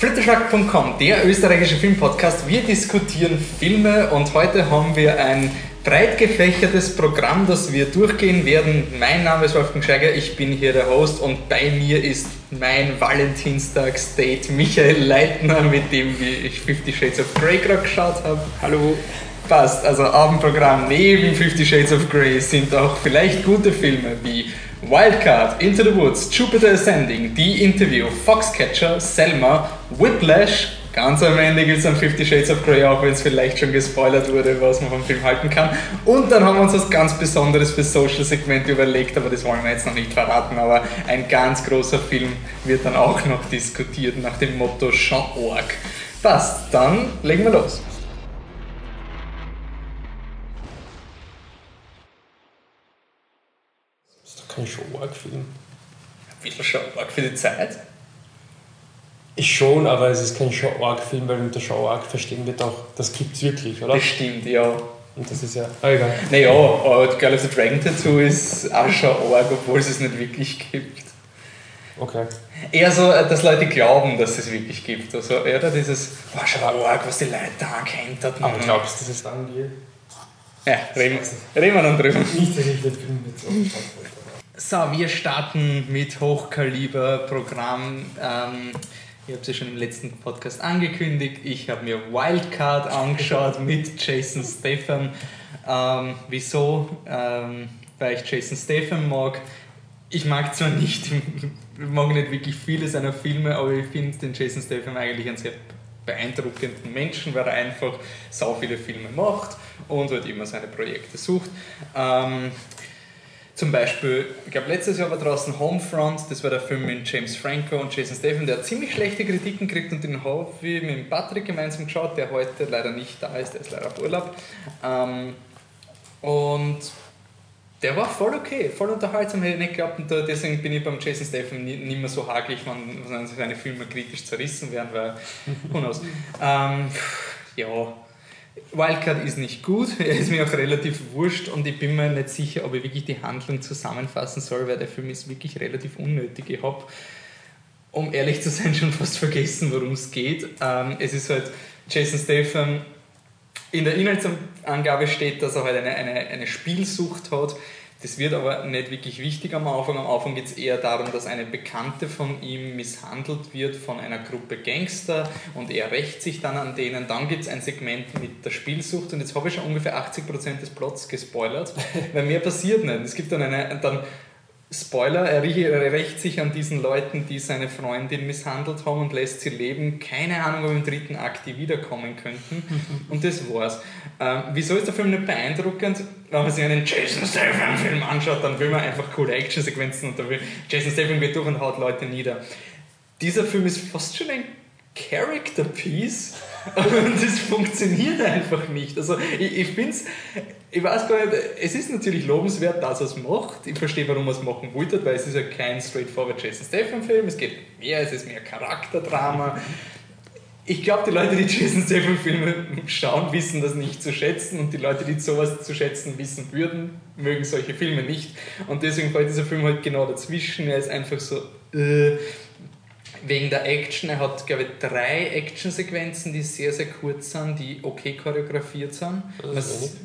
Flitterschlag.com, der österreichische Filmpodcast. Wir diskutieren Filme und heute haben wir ein breit gefächertes Programm, das wir durchgehen werden. Mein Name ist Wolfgang Scheiger, ich bin hier der Host und bei mir ist mein Valentinstag-State Michael Leitner, mit dem ich Fifty Shades of Grey gerade geschaut habe. Hallo. Passt, also Abendprogramm neben Fifty Shades of Grey sind auch vielleicht gute Filme wie Wildcard, Into the Woods, Jupiter Ascending, The Interview, Foxcatcher, Selma, Whiplash, ganz am Ende gibt es dann Fifty Shades of Grey, auch wenn es vielleicht schon gespoilert wurde, was man vom Film halten kann. Und dann haben wir uns was ganz Besonderes für Social Segment überlegt, aber das wollen wir jetzt noch nicht verraten, aber ein ganz großer Film wird dann auch noch diskutiert nach dem Motto Jean Org. Passt, dann legen wir los. Kein Show-Arc-Film. Ein bisschen Show-Arc für die Zeit. Ist schon, aber es ist kein Show-Arc-Film, weil unter Show-Arc verstehen wir doch, das gibt es wirklich, oder? Das stimmt, ja. Und das ist ja. Ah, egal. Naja, aber Girl of the Dragon Tattoo ist auch schon arg, obwohl es es nicht wirklich gibt. Okay. Eher so, dass Leute glauben, dass es wirklich gibt. Also eher dieses, boah, schon arg, was die Leute da kennt hat. Aber glaubst du, das ist dann die? Ja, reden, reden wir dann drüber. Nicht, dass ich den Film jetzt so So, wir starten mit Hochkaliber-Programm. Ähm, ich habe es ja schon im letzten Podcast angekündigt. Ich habe mir Wildcard angeschaut mit Jason Statham. Ähm, wieso? Ähm, weil ich Jason Statham mag. Ich mag zwar nicht, mag nicht wirklich viele seiner Filme, aber ich finde den Jason Statham eigentlich einen sehr beeindruckenden Menschen, weil er einfach so viele Filme macht und halt immer seine Projekte sucht. Ähm, zum Beispiel, ich glaube, letztes Jahr war draußen Homefront, das war der Film mit James Franco und Jason Statham, der hat ziemlich schlechte Kritiken gekriegt und den habe ich mit Patrick gemeinsam geschaut, der heute leider nicht da ist, der ist leider auf Urlaub. Ähm, und der war voll okay, voll unterhaltsam, hätte ich nicht geglaubt und deswegen bin ich beim Jason Statham nicht, nicht mehr so hakelig, wenn seine Filme kritisch zerrissen werden, weil, who knows. ähm, ja, Wildcard ist nicht gut, er ist mir auch relativ wurscht und ich bin mir nicht sicher, ob ich wirklich die Handlung zusammenfassen soll, weil der Film ist wirklich relativ unnötig. Ich habe, um ehrlich zu sein, schon fast vergessen, worum es geht. Ähm, es ist halt Jason Statham, in der Inhaltsangabe steht, dass er halt eine, eine, eine Spielsucht hat das wird aber nicht wirklich wichtig am Anfang. Am Anfang geht es eher darum, dass eine Bekannte von ihm misshandelt wird von einer Gruppe Gangster und er rächt sich dann an denen. Dann gibt es ein Segment mit der Spielsucht und jetzt habe ich schon ungefähr 80% des Plots gespoilert, weil mehr passiert nicht. Es gibt dann eine, dann Spoiler, er rächt sich an diesen Leuten, die seine Freundin misshandelt haben und lässt sie leben. Keine Ahnung, ob im dritten Akt die wiederkommen könnten. Und das war's. Ähm, wieso ist der Film nicht beeindruckend? Wenn man sich einen Jason Statham-Film anschaut, dann will man einfach coole Actionsequenzen und da will Jason Statham geht durch und haut Leute nieder. Dieser Film ist fast schon ein Character Piece und das funktioniert einfach nicht. Also ich, ich finde es, ich weiß gar nicht, es ist natürlich lobenswert, dass er es macht. Ich verstehe, warum er es machen wollte, weil es ist ja kein straightforward Jason Statham Film. Es geht mehr, es ist mehr Charakterdrama. Ich glaube, die Leute, die Jason Statham Filme schauen, wissen das nicht zu schätzen und die Leute, die sowas zu schätzen wissen würden, mögen solche Filme nicht. Und deswegen fällt dieser Film halt genau dazwischen. Er ist einfach so, äh, wegen der Action. Er hat, glaube ich, drei Actionsequenzen, die sehr, sehr kurz sind, die okay choreografiert sind. Was,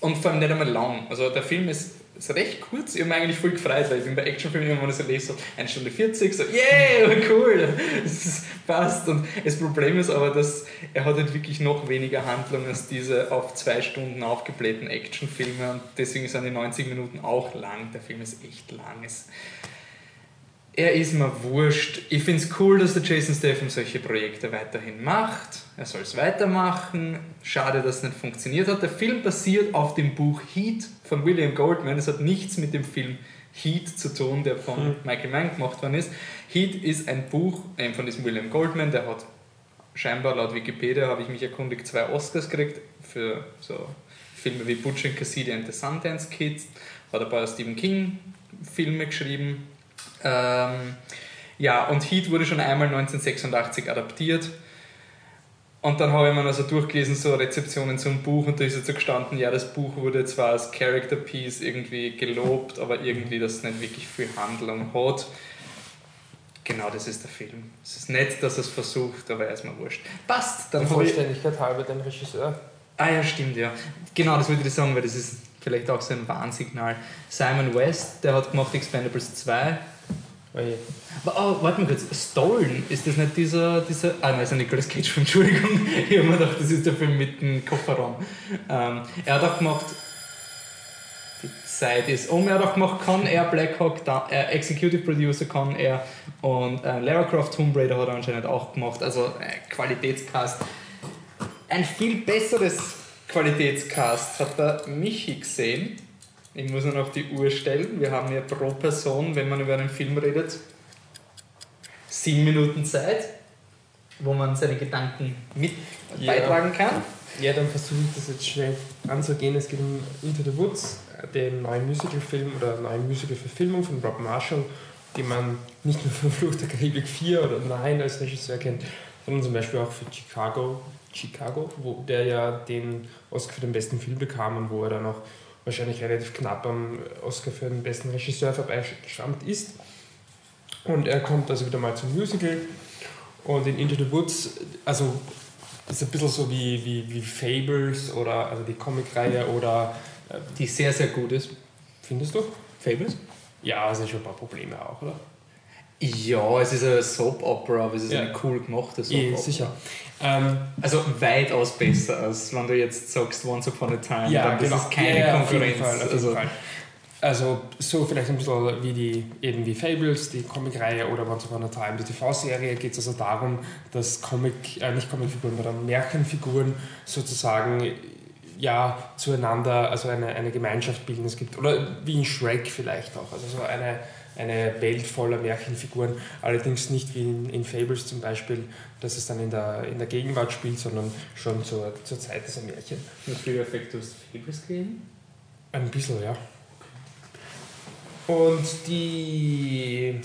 und vor allem nicht einmal lang. Also der Film ist, ist recht kurz. Ich habe mich eigentlich voll gefreut, weil ich bin bei Actionfilmen immer so lese, so 1 Stunde 40, so yeah, cool, das passt. Und das Problem ist aber, dass er hat halt wirklich noch weniger Handlung als diese auf zwei Stunden aufgeblähten Actionfilme und deswegen sind die 90 Minuten auch lang. Der Film ist echt lang. Es, er ist mir wurscht. Ich finde es cool, dass der Jason Statham solche Projekte weiterhin macht. Er soll es weitermachen. Schade, dass es nicht funktioniert hat. Der Film basiert auf dem Buch Heat von William Goldman. Es hat nichts mit dem Film Heat zu tun, der von hm. Michael Mann gemacht worden ist. Heat ist ein Buch von diesem William Goldman, der hat scheinbar laut Wikipedia, habe ich mich erkundigt, zwei Oscars gekriegt für so Filme wie Butch and Cassidy and the Sundance Kids. Hat ein paar Stephen King Filme geschrieben ähm, ja, und Heat wurde schon einmal 1986 adaptiert. Und dann habe ich mir also durchgelesen, so Rezeptionen zum Buch, und da ist jetzt so gestanden, ja, das Buch wurde zwar als Character Piece irgendwie gelobt, aber irgendwie das nicht wirklich viel Handlung hat. genau das ist der Film. Es ist nett, dass er es versucht, aber er ist mir wurscht. Passt, dann habe. Vollständigkeit halber den Regisseur. Ah ja, stimmt, ja. Genau, das würde ich sagen, weil das ist vielleicht auch so ein Warnsignal. Simon West, der hat gemacht Expendables 2. Oh je. Oh, warte mal kurz, Stolen, ist das nicht dieser, dieser ah nein, ist ein Nicolas Cage Entschuldigung. Ich habe mir gedacht, das ist der Film mit dem Kofferraum. Ähm, er hat auch gemacht, die Zeit ist um, er hat auch gemacht Con Air, Black Hawk, da, äh, Executive Producer Con Air und äh, Lara Croft Tomb Raider hat er anscheinend auch gemacht, also äh, Qualitätscast. Ein viel besseres Qualitätscast hat der Michi gesehen. Ich muss nur noch die Uhr stellen. Wir haben ja pro Person, wenn man über einen Film redet, sieben Minuten Zeit, wo man seine Gedanken mit Ja. beitragen kann. Ja, dann versuche ich das jetzt schnell anzugehen. Es geht um Into the Woods, den neuen Musicalfilm oder neuen Musical-Verfilmung von Rob Marshall, den man nicht nur von Flucht der Karibik 4 oder 9 als Regisseur kennt, sondern zum Beispiel auch für Chicago, Chicago, wo der ja den Oscar für den besten Film bekam und wo er dann auch wahrscheinlich relativ knapp am Oscar für den besten Regisseur vorbeigeschrammt ist. Und er kommt also wieder mal zum Musical und in Into the Woods, also ist ein bisschen so wie, wie, wie Fables oder also die Comicreihe oder äh, Die sehr, sehr gut ist. findest du? Fables? Ja, es sind schon ein paar Probleme auch, oder? Ja, es ist eine Soap-Opera, aber es ist Ja. eine cool gemachte Soap-Opera. sicher. Ähm, Also weitaus besser, als wenn du jetzt sagst Once Upon a Time. ja, dann das genau. ist keine ja, Konkurrenz. Fall, also. Also so vielleicht ein bisschen wie die eben wie Fables, die Comicreihe oder Once Upon a Time, die TV-Serie geht es also darum, dass Comic, äh, nicht Comicfiguren, sondern Märchenfiguren sozusagen ja zueinander, also eine, eine Gemeinschaft bilden. Es gibt, oder wie in Shrek vielleicht auch, also so eine, eine Welt voller Märchenfiguren, allerdings nicht wie in, in Fables zum Beispiel, dass es dann in der, in der Gegenwart spielt, sondern schon zur, zur Zeit dieser Märchen. Effekt, du hast Fables gesehen? Ein bisschen, ja. Und die,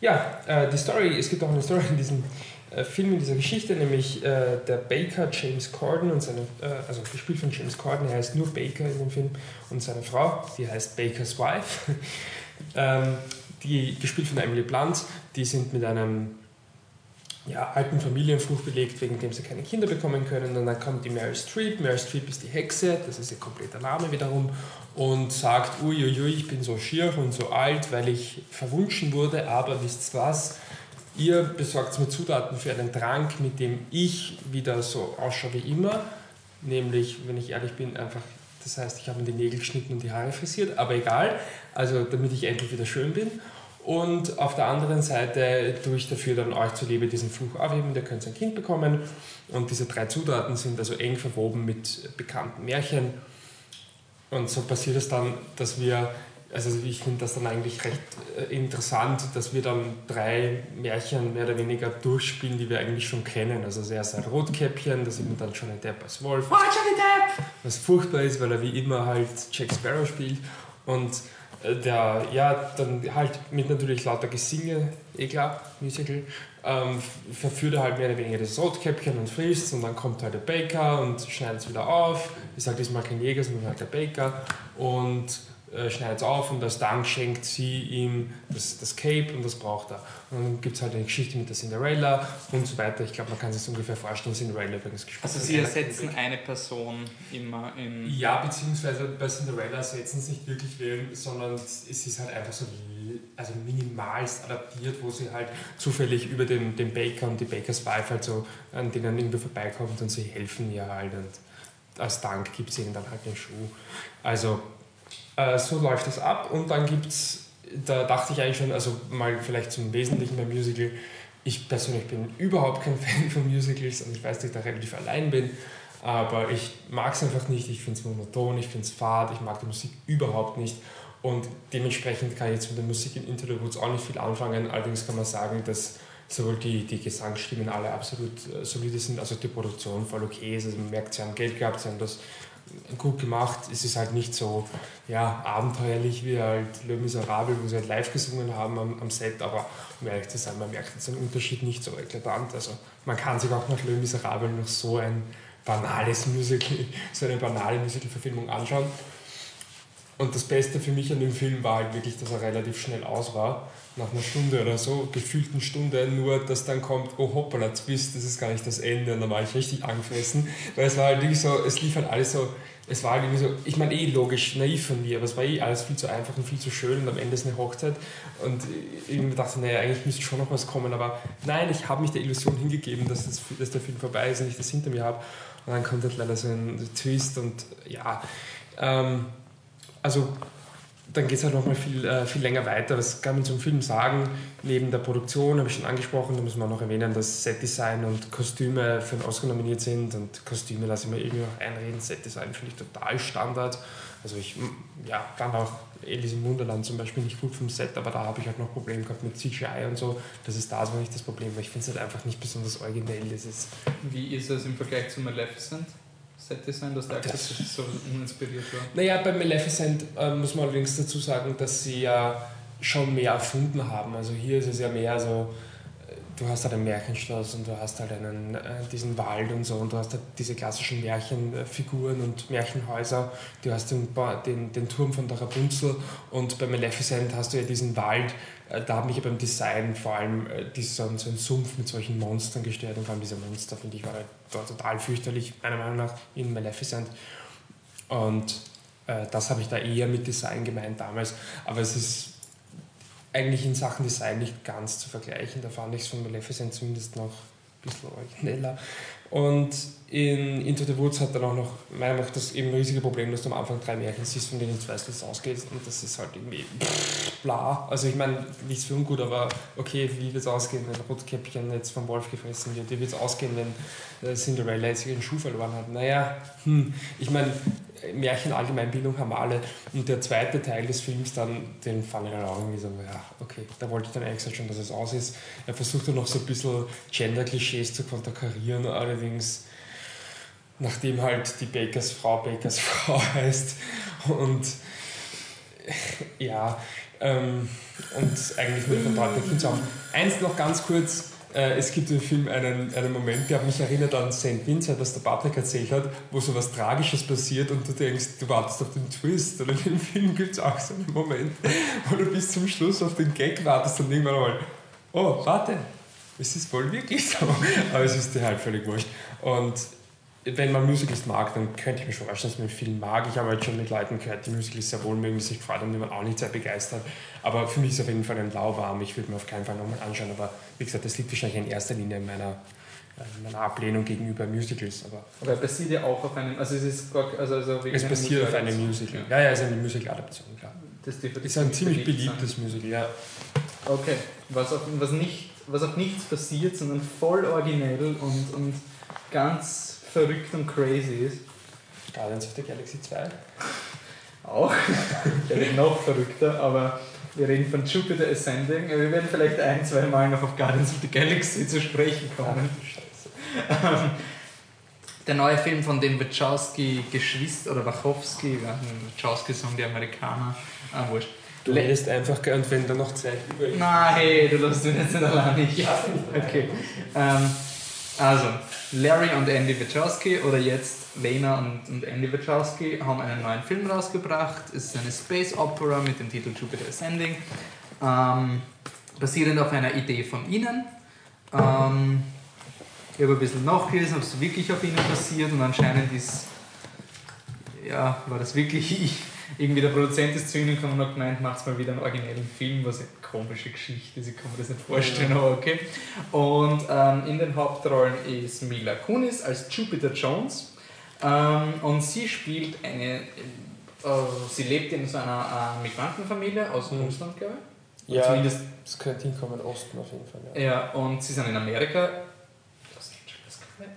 ja, äh, die Story, es gibt auch eine Story in diesem äh, Film, in dieser Geschichte, nämlich äh, der Baker James Corden und seine, äh, also gespielt von James Corden, er heißt nur Baker in dem Film, und seine Frau, die heißt Baker's Wife, ähm, die gespielt von Emily Blunt, die sind mit einem ja, alten Familienfluch belegt, wegen dem sie keine Kinder bekommen können. Und dann kommt die Mary Streep. Mary Streep ist die Hexe, das ist ihr kompletter Name wiederum, und sagt, uiuiui, ich bin so schier und so alt, weil ich verwunschen wurde, aber wisst ihr was, ihr besorgt mir Zutaten für einen Trank, mit dem ich wieder so ausschaue wie immer, nämlich, wenn ich ehrlich bin, einfach, das heißt, ich habe mir die Nägel geschnitten und die Haare frisiert, aber egal, also damit ich endlich wieder schön bin. Und auf der anderen Seite tue ich dafür dann euch zuliebe diesen Fluch aufheben, ihr könnt ein Kind bekommen. Und diese drei Zutaten sind also eng verwoben mit bekannten Märchen. Und so passiert es dann, dass wir, also ich finde das dann eigentlich recht äh, interessant, dass wir dann drei Märchen mehr oder weniger durchspielen, die wir eigentlich schon kennen. Also zuerst ein Rotkäppchen, da sieht man dann Johnny Depp als Wolf. Oh, Johnny Depp! Was furchtbar ist, weil er wie immer halt Jack Sparrow spielt. Und äh, der, ja, dann halt mit natürlich lauter Gesinge, eh klar, Musical, ähm, verführt er halt mehr oder weniger das Rotkäppchen und frisst und dann kommt halt der Baker und schneidet es wieder auf. Ist halt diesmal kein Jäger, sondern halt der Baker und äh, schneidet es auf und als Dank schenkt sie ihm das, das Cape und das braucht er. Und dann gibt es halt eine Geschichte mit der Cinderella und so weiter. Ich glaube, man kann sich das ungefähr vorstellen, Cinderella übrigens gespielt. Also sie ersetzen eine Person immer in... Ja, beziehungsweise bei Cinderella setzen sie nicht wirklich wen, sondern es ist halt einfach so also minimalst adaptiert, wo sie halt zufällig über den, den Baker und die Bakers Wife halt so an denen irgendwie vorbeikommt und sie helfen ihr halt und als Dank gibt sie ihnen dann halt den Schuh. Also äh, so läuft das ab und dann gibt es, da dachte ich eigentlich schon, also mal vielleicht zum Wesentlichen beim Musical, ich persönlich bin überhaupt kein Fan von Musicals und ich weiß, dass ich da relativ allein bin. Aber ich mag es einfach nicht, ich finde es monoton, ich finde es fad, ich mag die Musik überhaupt nicht. Und dementsprechend kann ich jetzt mit der Musik in Into the Woods auch nicht viel anfangen. Allerdings kann man sagen, dass sowohl die, die Gesangsstimmen alle absolut äh, solide sind, also die Produktion voll okay ist. Also man merkt, sie haben Geld gehabt, sie haben das gut gemacht. Es ist halt nicht so ja, abenteuerlich wie halt Le Miserable, wo sie halt live gesungen haben am, am Set, aber um ehrlich zu sein, man merkt jetzt den Unterschied nicht so eklatant. Also man kann sich auch nach Le Miserable noch so ein banales Musical, so eine banale Musical-Verfilmung anschauen. Und das Beste für mich an dem Film war halt wirklich, dass er relativ schnell aus war. Nach einer Stunde oder so, gefühlten Stunde, nur dass dann kommt, oh hoppala, Twist, das ist gar nicht das Ende. Und dann war ich richtig angefressen, weil es war halt wirklich so, es lief halt alles so, es war halt irgendwie so, ich meine eh logisch, naiv von mir, aber es war eh alles viel zu einfach und viel zu schön und am Ende ist eine Hochzeit. Und ich dachte, naja, eigentlich müsste schon noch was kommen, aber nein, ich habe mich der Illusion hingegeben, dass, das, dass der Film vorbei ist und ich das hinter mir habe. Und dann kommt halt leider so ein Twist und ja, ähm, also dann geht es halt nochmal viel, äh, viel länger weiter. Was kann man zum Film sagen? Neben der Produktion habe ich schon angesprochen, da muss man noch erwähnen, dass Setdesign und Kostüme für den Oscar nominiert sind. Und Kostüme lasse ich mir irgendwie noch einreden. Setdesign finde ich total Standard. Also ich ja, fand auch Alice im Wunderland zum Beispiel nicht gut vom Set, aber da habe ich halt noch Probleme gehabt mit CGI und so. Das ist da so nicht das Problem, weil ich finde es halt einfach nicht besonders originell. Das ist Wie ist es im Vergleich zu Maleficent? Set-Design, dass der das so uninspiriert war? Naja, bei Maleficent äh, muss man allerdings dazu sagen, dass sie ja schon mehr erfunden haben. Also hier ist es ja mehr so, du hast halt ein Märchenschloss und du hast halt einen, äh, diesen Wald und so und du hast halt diese klassischen Märchenfiguren und Märchenhäuser. Du hast den, den, den Turm von der Rapunzel und bei Maleficent hast du ja diesen Wald, da hat mich beim Design vor allem äh, so, ein, so ein Sumpf mit solchen Monstern gestört und vor allem diese Monster, finde ich, war halt total fürchterlich, meiner Meinung nach, in Maleficent. Und äh, das habe ich da eher mit Design gemeint damals, aber es ist eigentlich in Sachen Design nicht ganz zu vergleichen. Da fand ich es von Maleficent zumindest noch ein bisschen origineller. Und in Into the Woods hat dann auch noch, meiner Meinung das eben riesige Problem, dass du am Anfang drei Märchen siehst, von denen du weißt, wie es ausgeht. Und das ist halt irgendwie bla. Also ich meine, nichts für ungut, aber okay, wie wird es ausgehen, wenn Rotkäppchen jetzt vom Wolf gefressen wird? Wie wird es ausgehen, wenn äh, Cinderella jetzt ihren Schuh verloren hat? Naja, hm, ich meine, Märchen Allgemeinbildung haben alle. Und der zweite Teil des Films dann, den fand ich dann auch irgendwie so, ja, okay, da wollte ich dann eigentlich schon, dass es aus ist. Er versucht dann noch so ein bisschen Gender-Klischees zu konterkarieren, allerdings nachdem halt die Bakers Frau Bakers Frau heißt und ja, ähm, und eigentlich nur von dort der Kind auf. Eins noch ganz kurz, äh, es gibt im Film einen, einen Moment, der mich erinnert an St. Vincent, was der Patrick erzählt hat, wo so was Tragisches passiert und du denkst, du wartest auf den Twist. Und in dem Film gibt es auch so einen Moment, wo du bis zum Schluss auf den Gag wartest und irgendwann mal, oh, warte, es ist wohl wirklich so. Aber es ist dir halt völlig wurscht. Und wenn man Musicals mag, dann könnte ich mir schon vorstellen, dass man einen Film mag. Ich habe halt schon mit Leuten gehört, die Musicals sehr wohl mögen, die sich gefreut haben, die waren auch nicht sehr begeistert. Aber für mich ist es auf jeden Fall ein lauwarm. Ich würde mir auf keinen Fall nochmal anschauen. Aber wie gesagt, das liegt wahrscheinlich in erster Linie in meiner, in meiner Ablehnung gegenüber Musicals. Aber, aber er basiert ja auch auf einem, also es ist also, also Es basiert auf einem Musical. Ja, ja, es ist eine Musical-Adaption, klar. Das ist ein ziemlich beliebtes sein. Musical, ja. Okay, was auf, was, nicht, was auf nichts basiert, sondern voll originell und, und ganz verrückt und crazy ist. Guardians of the Galaxy 2. Auch. Der wird noch verrückter, aber wir reden von Jupiter Ascending. Wir werden vielleicht ein, zwei Mal noch auf Guardians of the Galaxy zu sprechen kommen. Ach, der neue Film von den Wachowski-Geschwister oder Wachowski, Wachowski sagen die Amerikaner, ah, wurscht. Du redest einfach gern, wenn da noch Zeit über ist. Nein, hey, du lässt mich jetzt nicht allein. Ich, okay. Ähm, also, Larry und Andy Wachowski oder jetzt Lena und, und Andy Wachowski haben einen neuen Film rausgebracht. Es ist eine Space Opera mit dem Titel Jupiter Ascending, ähm, basierend auf einer Idee von ihnen. Ähm, ich habe ein bisschen nachgelesen, ob es wirklich auf ihnen passiert und anscheinend ist, ja, war das wirklich ich irgendwie der Produzent ist zu ihnen gekommen und hat gemeint, macht mal wieder einen originellen Film, was eine komische Geschichte ist, ich kann mir das nicht vorstellen, aber okay. Und ähm, in den Hauptrollen ist Mila Kunis als Jupiter Jones ähm, und sie spielt eine, äh, sie lebt in so einer äh, Migrantenfamilie aus mhm. Russland, glaube ich. Ja, zumindest das könnte hinkommen, Osten auf jeden Fall. Ja. ja, und sie sind in Amerika. Los Angeles, glaube ich.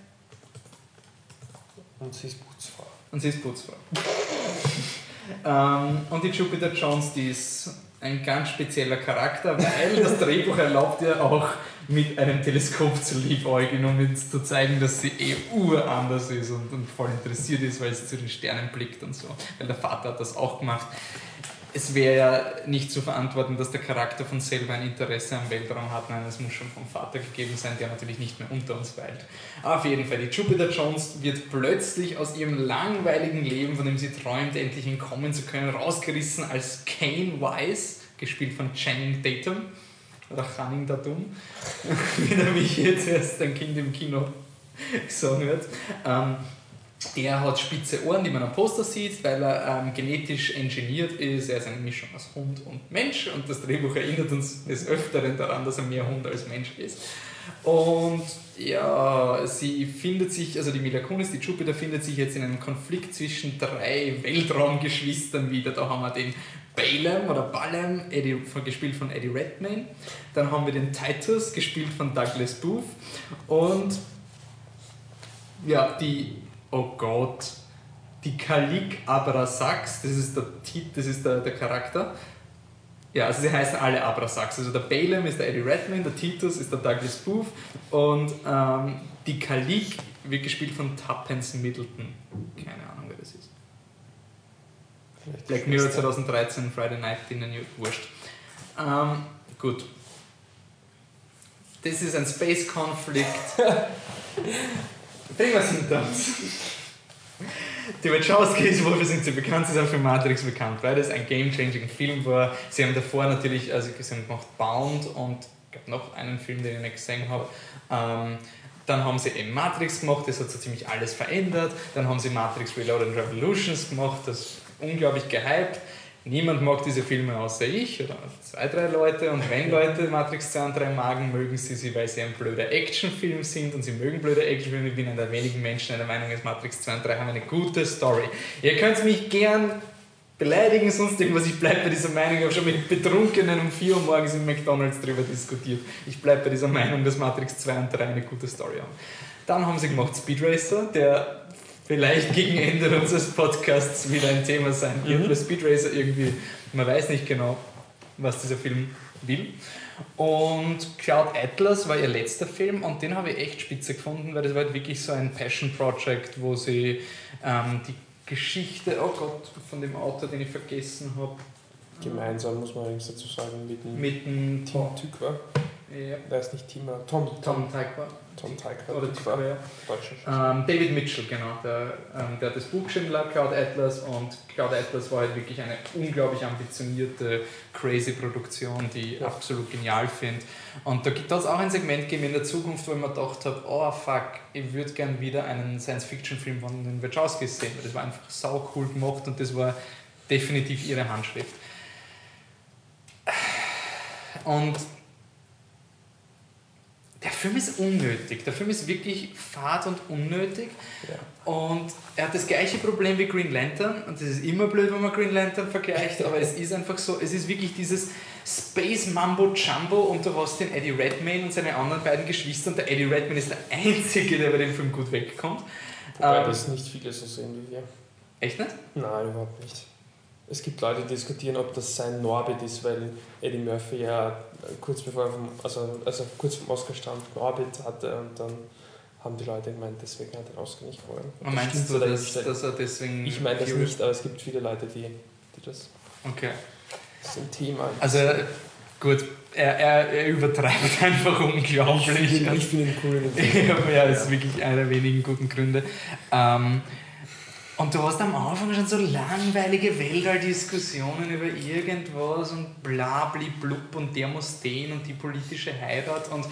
Und sie ist Putzfrau. Und sie ist Putzfrau. Ähm, und die Jupiter Jones, die ist ein ganz spezieller Charakter, weil das Drehbuch erlaubt ihr auch mit einem Teleskop zu liebäugeln, um jetzt zu zeigen, dass sie eh uranders ist und, und voll interessiert ist, weil sie zu den Sternen blickt und so. Weil der Vater hat das auch gemacht es wäre ja nicht zu verantworten, dass der Charakter von selber ein Interesse am Weltraum hat. Nein, es muss schon vom Vater gegeben sein, der natürlich nicht mehr unter uns weilt. Auf jeden Fall, die Jupiter Jones wird plötzlich aus ihrem langweiligen Leben, von dem sie träumt, endlich entkommen zu können, rausgerissen als Kane Wise, gespielt von Channing Tatum. oder Channing Tatum, wie der mich jetzt erst ein Kind im Kino sagen wird. Ähm, er hat spitze Ohren, die man am Poster sieht, weil er ähm, genetisch engineert ist. Er ist eine Mischung aus Hund und Mensch und das Drehbuch erinnert uns des Öfteren daran, dass er mehr Hund als Mensch ist. Und ja, sie findet sich, also die Mila Kunis, die Jupiter findet sich jetzt in einem Konflikt zwischen drei Weltraumgeschwistern wieder. Da haben wir den Balaam oder Balaam, Eddie, gespielt von Eddie Redmayne. Dann haben wir den Titus, gespielt von Douglas Booth. Und ja, die, oh Gott, die Kalik Abrasax, das ist der, das ist der, der Charakter. Ja, also sie heißen alle Abrasax. Also der Balaam ist der Eddie Redmayne, der Titus ist der Douglas Booth und ähm, die Kalik wird gespielt von Tuppence Middleton. Keine Ahnung, wer das ist. Vielleicht Black Mirror 2013, Friday Night Dinner, wurscht. Ähm, gut. Das ist ein Space-Konflikt. hinter uns. Die Wachowskis, wofür sind sie bekannt? Sie sind für Matrix bekannt, weil das ein game-changing Film war. Sie haben davor natürlich, also sie haben gemacht Bound und gab noch einen Film, den ich nicht gesehen habe. Ähm, dann haben sie eben Matrix gemacht, das hat so ziemlich alles verändert. Dann haben sie Matrix Reloaded Revolutions gemacht, das ist unglaublich gehypt. Niemand mag diese Filme außer ich oder zwei, drei Leute. Und wenn Leute Matrix 2 und 3 magen, mögen sie sie, weil sie ein blöder Actionfilm sind und sie mögen blöde Actionfilme. Ich bin einer der wenigen Menschen, der Meinung ist, Matrix 2 und 3 haben eine gute Story. Ihr könnt mich gern beleidigen, sonst irgendwas. Ich bleibe bei dieser Meinung. Ich habe schon mit Betrunkenen um 4 Uhr morgens im McDonalds darüber diskutiert. Ich bleibe bei dieser Meinung, dass Matrix 2 und 3 eine gute Story haben. Dann haben sie gemacht Speed Racer, der vielleicht gegen Ende unseres Podcasts wieder ein Thema sein wird. Mhm. Speed Racer irgendwie, man weiß nicht genau, was dieser Film will. Und Cloud Atlas war ihr letzter Film und den habe ich echt spitze gefunden, weil das war halt wirklich so ein Passion Project, wo sie ähm, die Geschichte, oh Gott, von dem Autor, den ich vergessen habe. Gemeinsam muss man übrigens dazu sagen, mit dem, mit dem Tim Tykwer. Ja. Der ist nicht Tim, Tom. Tom Tykwer. Tom Tykwer. Oder Tykwer, ja. Ähm, David Mitchell, genau. Der, ähm, der hat das Buch geschrieben, Cloud Atlas. Und Cloud Atlas war halt wirklich eine unglaublich ambitionierte, crazy Produktion, die ich ja. absolut genial finde. Und da hat es auch ein Segment gegeben in der Zukunft, wo ich mir gedacht habe, oh fuck, ich würde gerne wieder einen Science-Fiction-Film von den Wachowskis sehen. Das war einfach sau cool gemacht und das war definitiv ihre Handschrift. Und der Film ist unnötig. Der Film ist wirklich fad und unnötig. Ja. Und er hat das gleiche Problem wie Green Lantern. Und das ist immer blöd, wenn man Green Lantern vergleicht, aber es ist einfach so, es ist wirklich dieses Space Mambo Jumbo und du hast den Eddie Redmayne und seine anderen beiden Geschwister und der Eddie Redmayne ist der Einzige, der bei dem Film gut wegkommt. Wobei ähm, das nicht viele so sehen wie wir. Echt nicht? Nein, überhaupt nicht. Es gibt Leute, die diskutieren, ob das sein Norbit ist, weil Eddie Murphy ja kurz bevor er vom, also, also kurz vom Oscar stand, Norbit hatte und dann haben die Leute gemeint, deswegen hat er den Oscar nicht gewonnen. Und meinst du, dass, dass, er deswegen... Ich meine das nicht, aber es gibt viele Leute, die, die das... Okay. Das ist ein Thema. Also gut, er, er, er übertreibt einfach unglaublich. Ich finde ihn cool. ja, das ist wirklich einer der wenigen guten Gründe. Ähm, und du hast am Anfang schon so langweilige Weltall-Diskussionen über irgendwas und blabli blub und der muss den und die politische Heirat. Und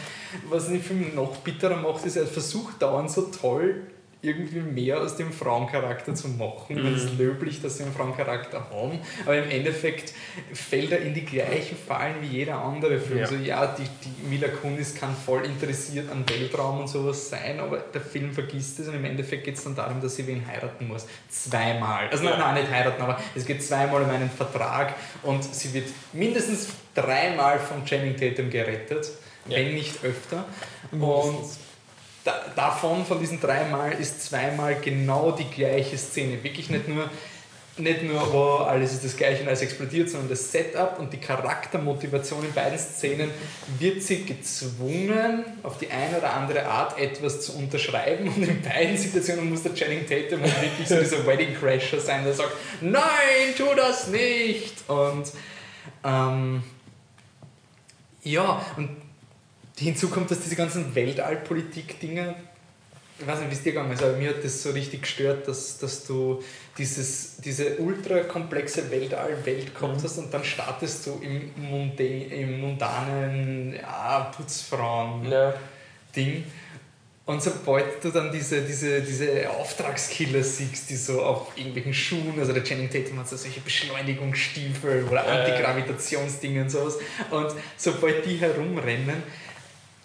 was den Film noch bitterer macht, ist, er versucht dauernd so toll irgendwie mehr aus dem Frauencharakter zu machen. Mhm. Es ist löblich, dass sie einen Frauencharakter haben, aber im Endeffekt fällt er in die gleichen Fallen wie jeder andere Film. Ja. Also ja, die, die Mila Kunis kann voll interessiert an Weltraum und sowas sein, aber der Film vergisst es und im Endeffekt geht es dann darum, dass sie wen heiraten muss. Zweimal. Also nein, nein, nicht heiraten, aber es geht zweimal um einen Vertrag und sie wird mindestens dreimal von Channing Tatum gerettet, ja. wenn nicht öfter. Mindestens. Und da, davon, von diesen dreimal, ist zweimal genau die gleiche Szene. Wirklich nicht nur, nicht nur, wo alles ist das gleiche und alles explodiert, sondern das Setup und die Charaktermotivation in beiden Szenen wird sie gezwungen, auf die eine oder andere Art etwas zu unterschreiben. Und in beiden Situationen muss der Channing Tatum halt wirklich so dieser Wedding Crasher sein, der sagt: Nein, tu das nicht! Und ähm, ja, und Hinzu kommt, dass diese ganzen Weltallpolitik-Dinge ich weiß nicht, wie es dir gegangen ist, aber mir hat das so richtig gestört, dass, dass du dieses, diese ultra komplexe Weltall-Welt gehabt mhm. hast und dann startest du im, Munde, im mundanen ja, Putzfrauen-Ding. Ja. Und sobald du dann diese, diese, diese Auftragskiller siehst, die so auf irgendwelchen Schuhen, also der Channing Tatum hat so solche Beschleunigungsstiefel oder äh. Antigravitationsdinge und sowas. Und sobald die herumrennen,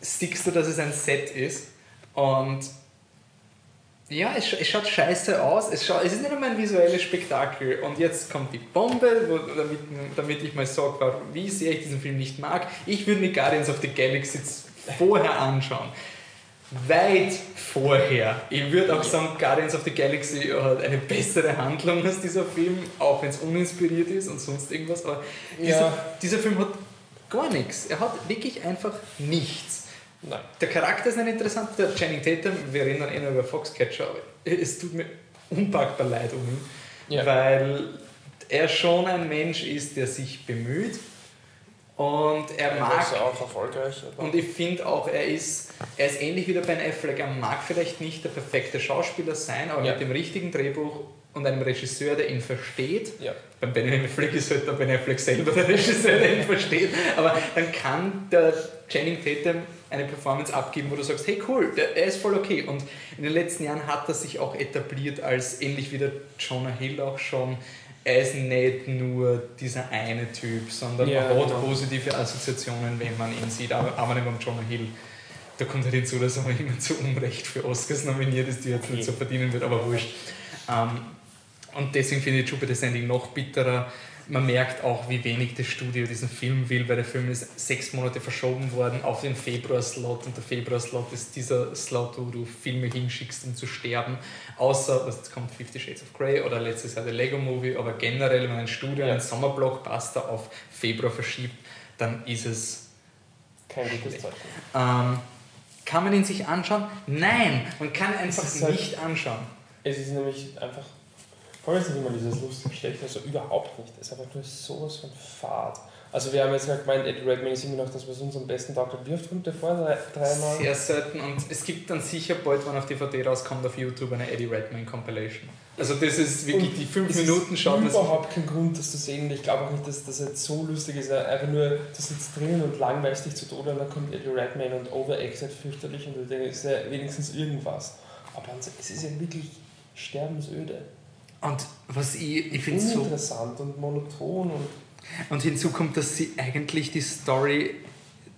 siehst du, dass es ein Set ist. Und ja, es, es schaut scheiße aus. Es, schaut, es ist nicht einmal ein visuelles Spektakel. Und jetzt kommt die Bombe, wo, damit, damit ich mal sage, wie sehr ich diesen Film nicht mag. Ich würde mir Guardians of the Galaxy vorher anschauen weit vorher. Ich würde auch sagen, Guardians of the Galaxy hat eine bessere Handlung als dieser Film, auch wenn es uninspiriert ist und sonst irgendwas. Aber ja. dieser, dieser Film hat gar nichts. Er hat wirklich einfach nichts. Nein. Der Charakter ist nicht interessant. Der Channing Tatum, wir reden dann eh noch über Foxcatcher, aber es tut mir unpackbar leid um ihn, ja. weil er schon ein Mensch ist, der sich bemüht und er, mag. Ist auch erfolgreich. Und ich finde auch, er ist, er ist ähnlich wie der Ben Affleck. Er mag vielleicht nicht der perfekte Schauspieler sein, aber ja. mit dem richtigen Drehbuch und einem Regisseur, der ihn versteht. Ja. Beim Ben Affleck ist halt der Ben Affleck selber der Regisseur, der ihn versteht. Aber dann kann der Channing Tatum eine Performance abgeben, wo du sagst, hey cool, der, er ist voll okay. Und in den letzten Jahren hat er sich auch etabliert als ähnlich wie der Jonah Hill auch schon er ist nicht nur dieser eine Typ, sondern ja, man hat genau. positive Assoziationen, wenn man ihn sieht, aber, aber nicht beim Jonah Hill. Da kommt halt hinzu, dass er immer zu Unrecht für Oscars nominiert ist, die jetzt nicht so verdienen wird, aber wurscht. Ähm, und deswegen finde ich Jupiter Sending noch bitterer, man merkt auch, wie wenig das Studio diesen Film will, weil der Film ist sechs Monate verschoben worden auf den Februar-Slot und der Februar-Slot ist dieser Slot, wo du Filme hinschickst, um zu sterben. Außer, was jetzt kommt Fifty Shades of Grey oder letztes Jahr der Lego-Movie, aber generell, wenn ein Studio einen Sommerblockbuster auf Februar verschiebt, dann ist es kein gutes Zeichen. Ähm, kann man ihn sich anschauen? Nein, man kann einfach halt nicht anschauen. Es ist nämlich einfach vor allem ist nicht immer dieses lustige Stecht, also überhaupt nicht. Es ist einfach nur sowas von Fahrt. Also wir haben jetzt gerade gemeint, Eddie Redmayne ist immer noch das, was uns am besten taugt. Wie oft kommt der vor? Drei, dreimal? Sehr selten und es gibt dann sicher bald, wenn auf DVD rauskommt, auf YouTube eine Eddie Redmayne Compilation. Also das ist wirklich und die fünf Minuten schauen. Es überhaupt keinen Grund, das zu sehen. Ich glaube auch nicht, dass das jetzt so lustig ist. Einfach nur, du sitzt drinnen und langweilst dich zu Tode und dann kommt Eddie Redmayne und overacted fürchterlich und du denkst, ist ja wenigstens irgendwas. Aber es ist ja wirklich sterbensöde. Und was ich, ich finde so. Interessant und monoton. Und, und hinzu kommt, dass sie eigentlich die Story.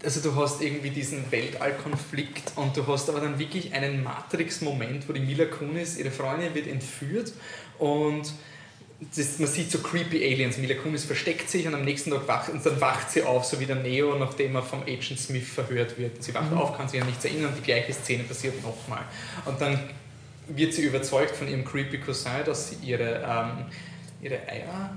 Also du hast irgendwie diesen Weltallkonflikt und du hast aber dann wirklich einen Matrix-Moment, wo die Mila Kunis, ihre Freundin, wird entführt und das, man sieht so creepy Aliens. Mila Kunis versteckt sich und am nächsten Tag wacht, und dann wacht sie auf, so wie der Neo, nachdem er vom Agent Smith verhört wird. Sie wacht mhm. auf, kann sich an nichts erinnern und die gleiche Szene passiert nochmal. Und dann wird sie überzeugt von ihrem creepy Cousin, dass sie ihre, ähm, ihre Eier,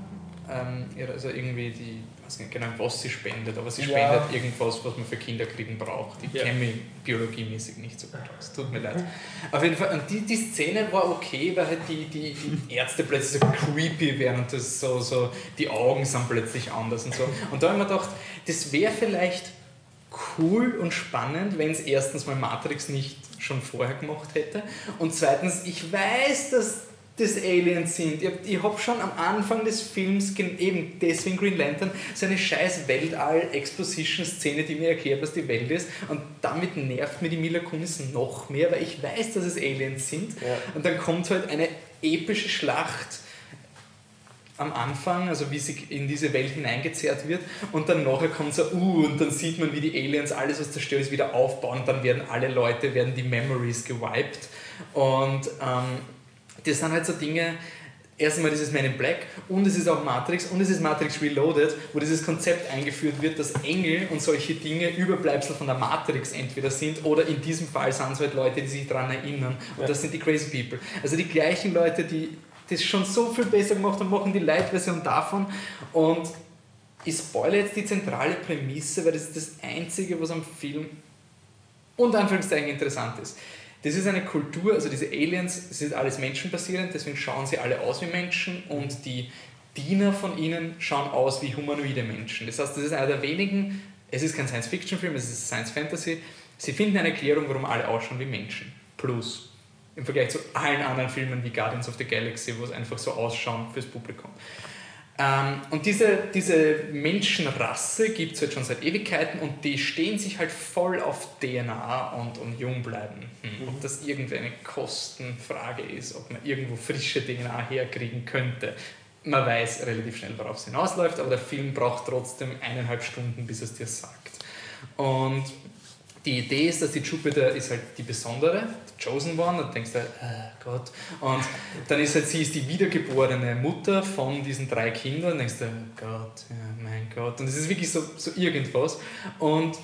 ähm, ihre, also irgendwie die, ich weiß nicht genau, was sie spendet, aber sie spendet ja. irgendwas, was man für Kinder kriegen braucht. Ich ja. kenne mich biologiemäßig nicht so gut aus, tut mir leid. Auf jeden Fall, und die, die Szene war okay, weil halt die, die, die Ärzte plötzlich so creepy werden und das so, so, die Augen sind plötzlich anders und so. Und da habe ich mir gedacht, das wäre vielleicht cool und spannend, wenn es erstens mal Matrix nicht schon vorher gemacht hätte und zweitens, ich weiß, dass das Aliens sind. Ich, habe schon am Anfang des Films, eben deswegen Green Lantern, so eine scheiß Weltall-Exposition-Szene, die mir erklärt, was die Welt ist. Und damit nervt mir die Mila Kunis noch mehr, weil ich weiß, dass es Aliens sind. Ja. Und dann kommt halt eine epische Schlacht am Anfang, also wie sie in diese Welt hineingezerrt wird und dann nachher kommt so, uh, und dann sieht man, wie die Aliens alles, was zerstört ist, wieder aufbauen dann werden alle Leute, werden die Memories gewiped und ähm, das sind halt so Dinge, erstmal dieses Man in Black und es ist auch Matrix und es ist Matrix Reloaded, wo dieses Konzept eingeführt wird, dass Engel und solche Dinge Überbleibsel von der Matrix entweder sind oder in diesem Fall sind es halt Leute, die sich daran erinnern und ja. das sind die Crazy People. Also die gleichen Leute, die das schon so viel besser gemacht und machen die Light-Version davon. Und ich spoilere jetzt die zentrale Prämisse, weil das ist das Einzige, was am Film unter Anführungszeichen interessant ist. Das ist eine Kultur, also diese Aliens, ist alles menschenbasierend, deswegen schauen sie alle aus wie Menschen und die Diener von ihnen schauen aus wie humanoide Menschen. Das heißt, das ist einer der wenigen, es ist kein Science-Fiction-Film, es ist Science-Fantasy, sie finden eine Erklärung, warum alle ausschauen wie Menschen. Plus im Vergleich zu allen anderen Filmen wie Guardians of the Galaxy, wo es einfach so ausschauen fürs Publikum. Ähm, und diese, diese Menschenrasse gibt es halt schon seit Ewigkeiten und die stehen sich halt voll auf DNA und, und jung bleiben. Hm. Ob das irgendwie eine Kostenfrage ist, ob man irgendwo frische DNA herkriegen könnte. Man weiß relativ schnell, worauf es hinausläuft, aber der Film braucht trotzdem eineinhalb Stunden, bis es dir sagt. Und die Idee ist, dass die Jupiter ist halt die besondere, die Chosen One, und denkst du, oh Gott. Und dann ist halt sie ist die wiedergeborene Mutter von diesen drei Kindern, und denkst du, oh Gott, ja, mein Gott. Und es ist wirklich so, so irgendwas. Und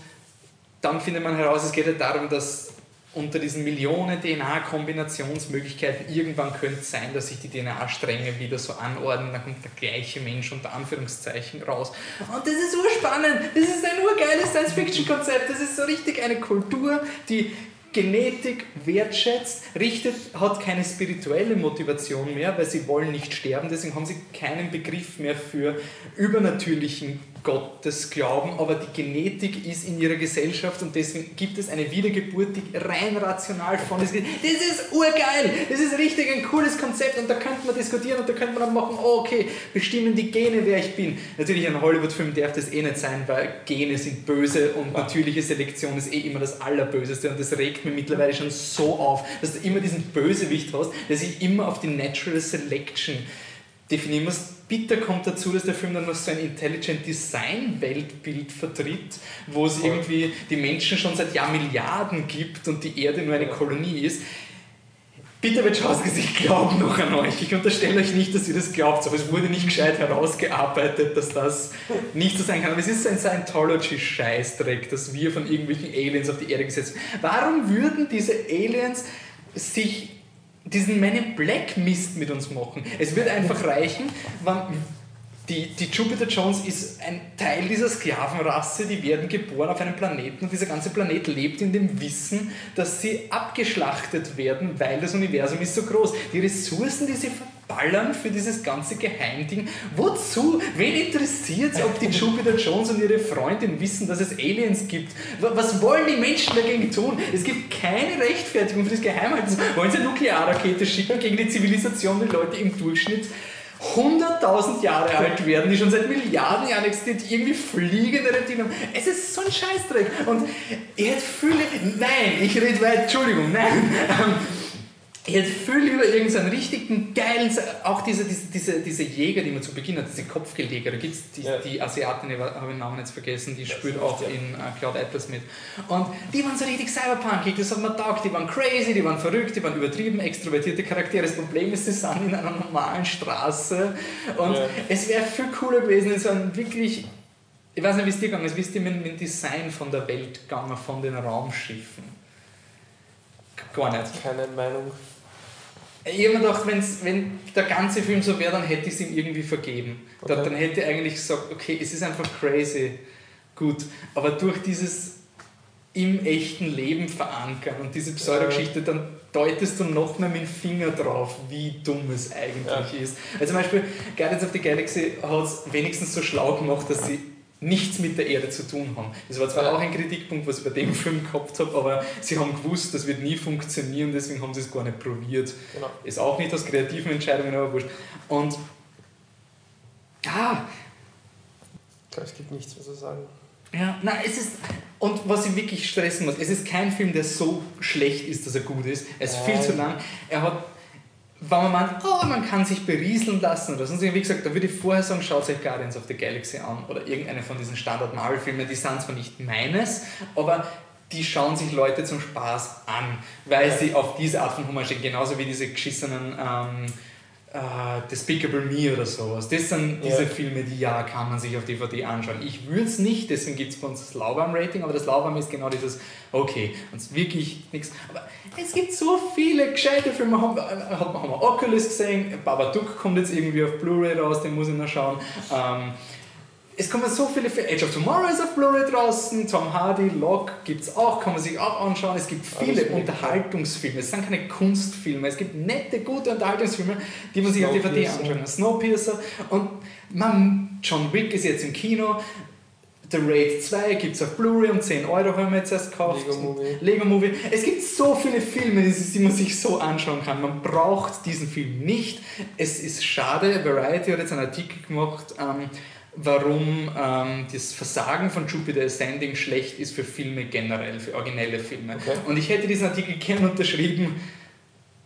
dann findet man heraus, es geht halt darum, dass unter diesen Millionen DNA-Kombinationsmöglichkeiten irgendwann könnte es sein, dass sich die DNA-Stränge wieder so anordnen, dann kommt der gleiche Mensch unter Anführungszeichen raus. Und das ist urspannend, das ist ein urgeiles Science-Fiction-Konzept, das ist so richtig eine Kultur, die Genetik wertschätzt, richtet, hat keine spirituelle Motivation mehr, weil sie wollen nicht sterben, deswegen haben sie keinen Begriff mehr für übernatürlichen Gottesglauben, aber die Genetik ist in ihrer Gesellschaft und deswegen gibt es eine Wiedergeburt, die rein rational von ist. Das ist urgeil, das ist richtig ein cooles Konzept und da könnte man diskutieren und da könnte man dann machen, oh, okay, bestimmen die Gene, wer ich bin. Natürlich ein Hollywood-Film darf das eh nicht sein, weil Gene sind böse und natürliche Selektion ist eh immer das Allerböseste und das regt mir mittlerweile schon so auf, dass du immer diesen Bösewicht hast, der sich immer auf die Natural Selection definieren muss. Bitter kommt dazu, dass der Film dann noch so ein Intelligent Design Weltbild vertritt, wo es irgendwie die Menschen schon seit Jahrmilliarden gibt und die Erde nur eine Kolonie ist. Bitte Wachowskis, ich glaube noch an euch. Ich unterstelle euch nicht, dass ihr das glaubt, aber es wurde nicht gescheit herausgearbeitet, dass das nicht so sein kann. Aber es ist ein Scientology-Scheißdreck, dass wir von irgendwelchen Aliens auf die Erde gesetzt werden. Warum würden diese Aliens sich diesen Men in Black Mist mit uns machen. Es wird einfach reichen, wenn die, die Jupiter Jones ist ein Teil dieser Sklavenrasse, die werden geboren auf einem Planeten und dieser ganze Planet lebt in dem Wissen, dass sie abgeschlachtet werden, weil das Universum ist so groß. Die Ressourcen, die sie ballern für dieses ganze Geheimding. Wozu? Wen interessiert es, ob die Jupiter Jones und ihre Freundin wissen, dass es Aliens gibt? Was wollen die Menschen dagegen tun? Es gibt keine Rechtfertigung für das Geheimhalten. Wollen sie eine Nuklearrakete schicken gegen die Zivilisation, die Leute im Durchschnitt 100.000 Jahre alt werden, die schon seit Milliarden Jahren existieren, die irgendwie fliegende haben. Es ist so ein Scheißdreck. Und ich hätte viele. Nein, ich rede weit, Entschuldigung, nein. Ich hätte viel lieber irgendeinen richtigen geilen, auch diese, diese, diese, diese Jäger, die man zu Beginn hat, diese Kopfgeldjäger, da gibt es die, ja. die Asiatin, ich habe den Namen jetzt vergessen, die spielt auch ja. in uh, Cloud Atlas mit. Und die waren so richtig cyberpunkig, das hat man taugt, die waren crazy, die waren verrückt, die waren übertrieben, extrovertierte Charaktere. Das Problem ist, sie sind in einer normalen Straße und ja. es wäre viel cooler gewesen, in so einem wirklich, ich weiß nicht, wie es dir gegangen ist, wie es dir mit, mit dem Design von der Welt gegangen, von den Raumschiffen? Gar nicht. Keine Meinung ich habe mir gedacht, wenn's, wenn der ganze Film so wäre, dann hätte ich es ihm irgendwie vergeben. Okay. Dann, hätte ich eigentlich gesagt, okay, es ist einfach crazy, gut. Aber durch dieses im echten Leben verankern und diese Pseudogeschichte, dann deutest du noch mehr mit dem Finger drauf, wie dumm es eigentlich ja. ist. Also zum Beispiel Guardians of the Galaxy hat es wenigstens so schlau gemacht, dass sie nichts mit der Erde zu tun haben. Das war zwar auch ein Kritikpunkt, was ich bei dem Film gehabt habe, aber sie haben gewusst, das wird nie funktionieren, deswegen haben sie es gar nicht probiert. Genau. Ist auch nicht aus kreativen Entscheidungen, aber wurscht. Und ah, es gibt nichts mehr zu sagen. Ja, nein, es ist. Und was ich wirklich stressen muss, es ist kein Film, der so schlecht ist, dass er gut ist. Er ist viel zu lang. Er hat wenn man meint, oh, man kann sich berieseln lassen oder sonst wie gesagt, da würde ich vorher sagen, schaut euch Guardians of the Galaxy an oder irgendeine von diesen Standard-Marvel-Filmen, die sind zwar nicht meines, aber die schauen sich Leute zum Spaß an, weil sie auf diese Art von Humor stehen, genauso wie diese geschissenen ähm, uh, Despicable Me oder sowas. Das sind diese ja. Filme, die ja kann man sich auf DVD anschauen. Ich würde es nicht, deswegen gibt es bei uns das Lauwarm-Rating, aber das Lauwarm ist genau dieses, okay, uns wirklich nichts. Aber es gibt so viele gescheite Filme, haben, haben wir Oculus gesehen, Babadook kommt jetzt irgendwie auf Blu-ray raus, den muss ich noch schauen. Ähm, es kommen so viele Filme. Age of Tomorrow ist auf Blu-ray draußen, Tom Hardy, Locke gibt es auch, kann man sich auch anschauen. Es gibt viele Unterhaltungsfilme, es sind keine Kunstfilme, es gibt nette, gute Unterhaltungsfilme, die man sich auf DVD anschauen kann. Snowpiercer und man, John Wick ist jetzt im Kino. The Raid 2 gibt es auf Blu-ray um 10 Euro, haben wir jetzt erst gekauft. Lego Movie. Lego Movie. Es gibt so viele Filme, die die man sich so anschauen kann. Man braucht diesen Film nicht. Es ist schade, Variety hat jetzt einen Artikel gemacht, ähm, warum ähm, das Versagen von Jupiter Ascending schlecht ist für Filme generell, für originelle Filme. Okay. Und ich hätte diesen Artikel gern unterschrieben,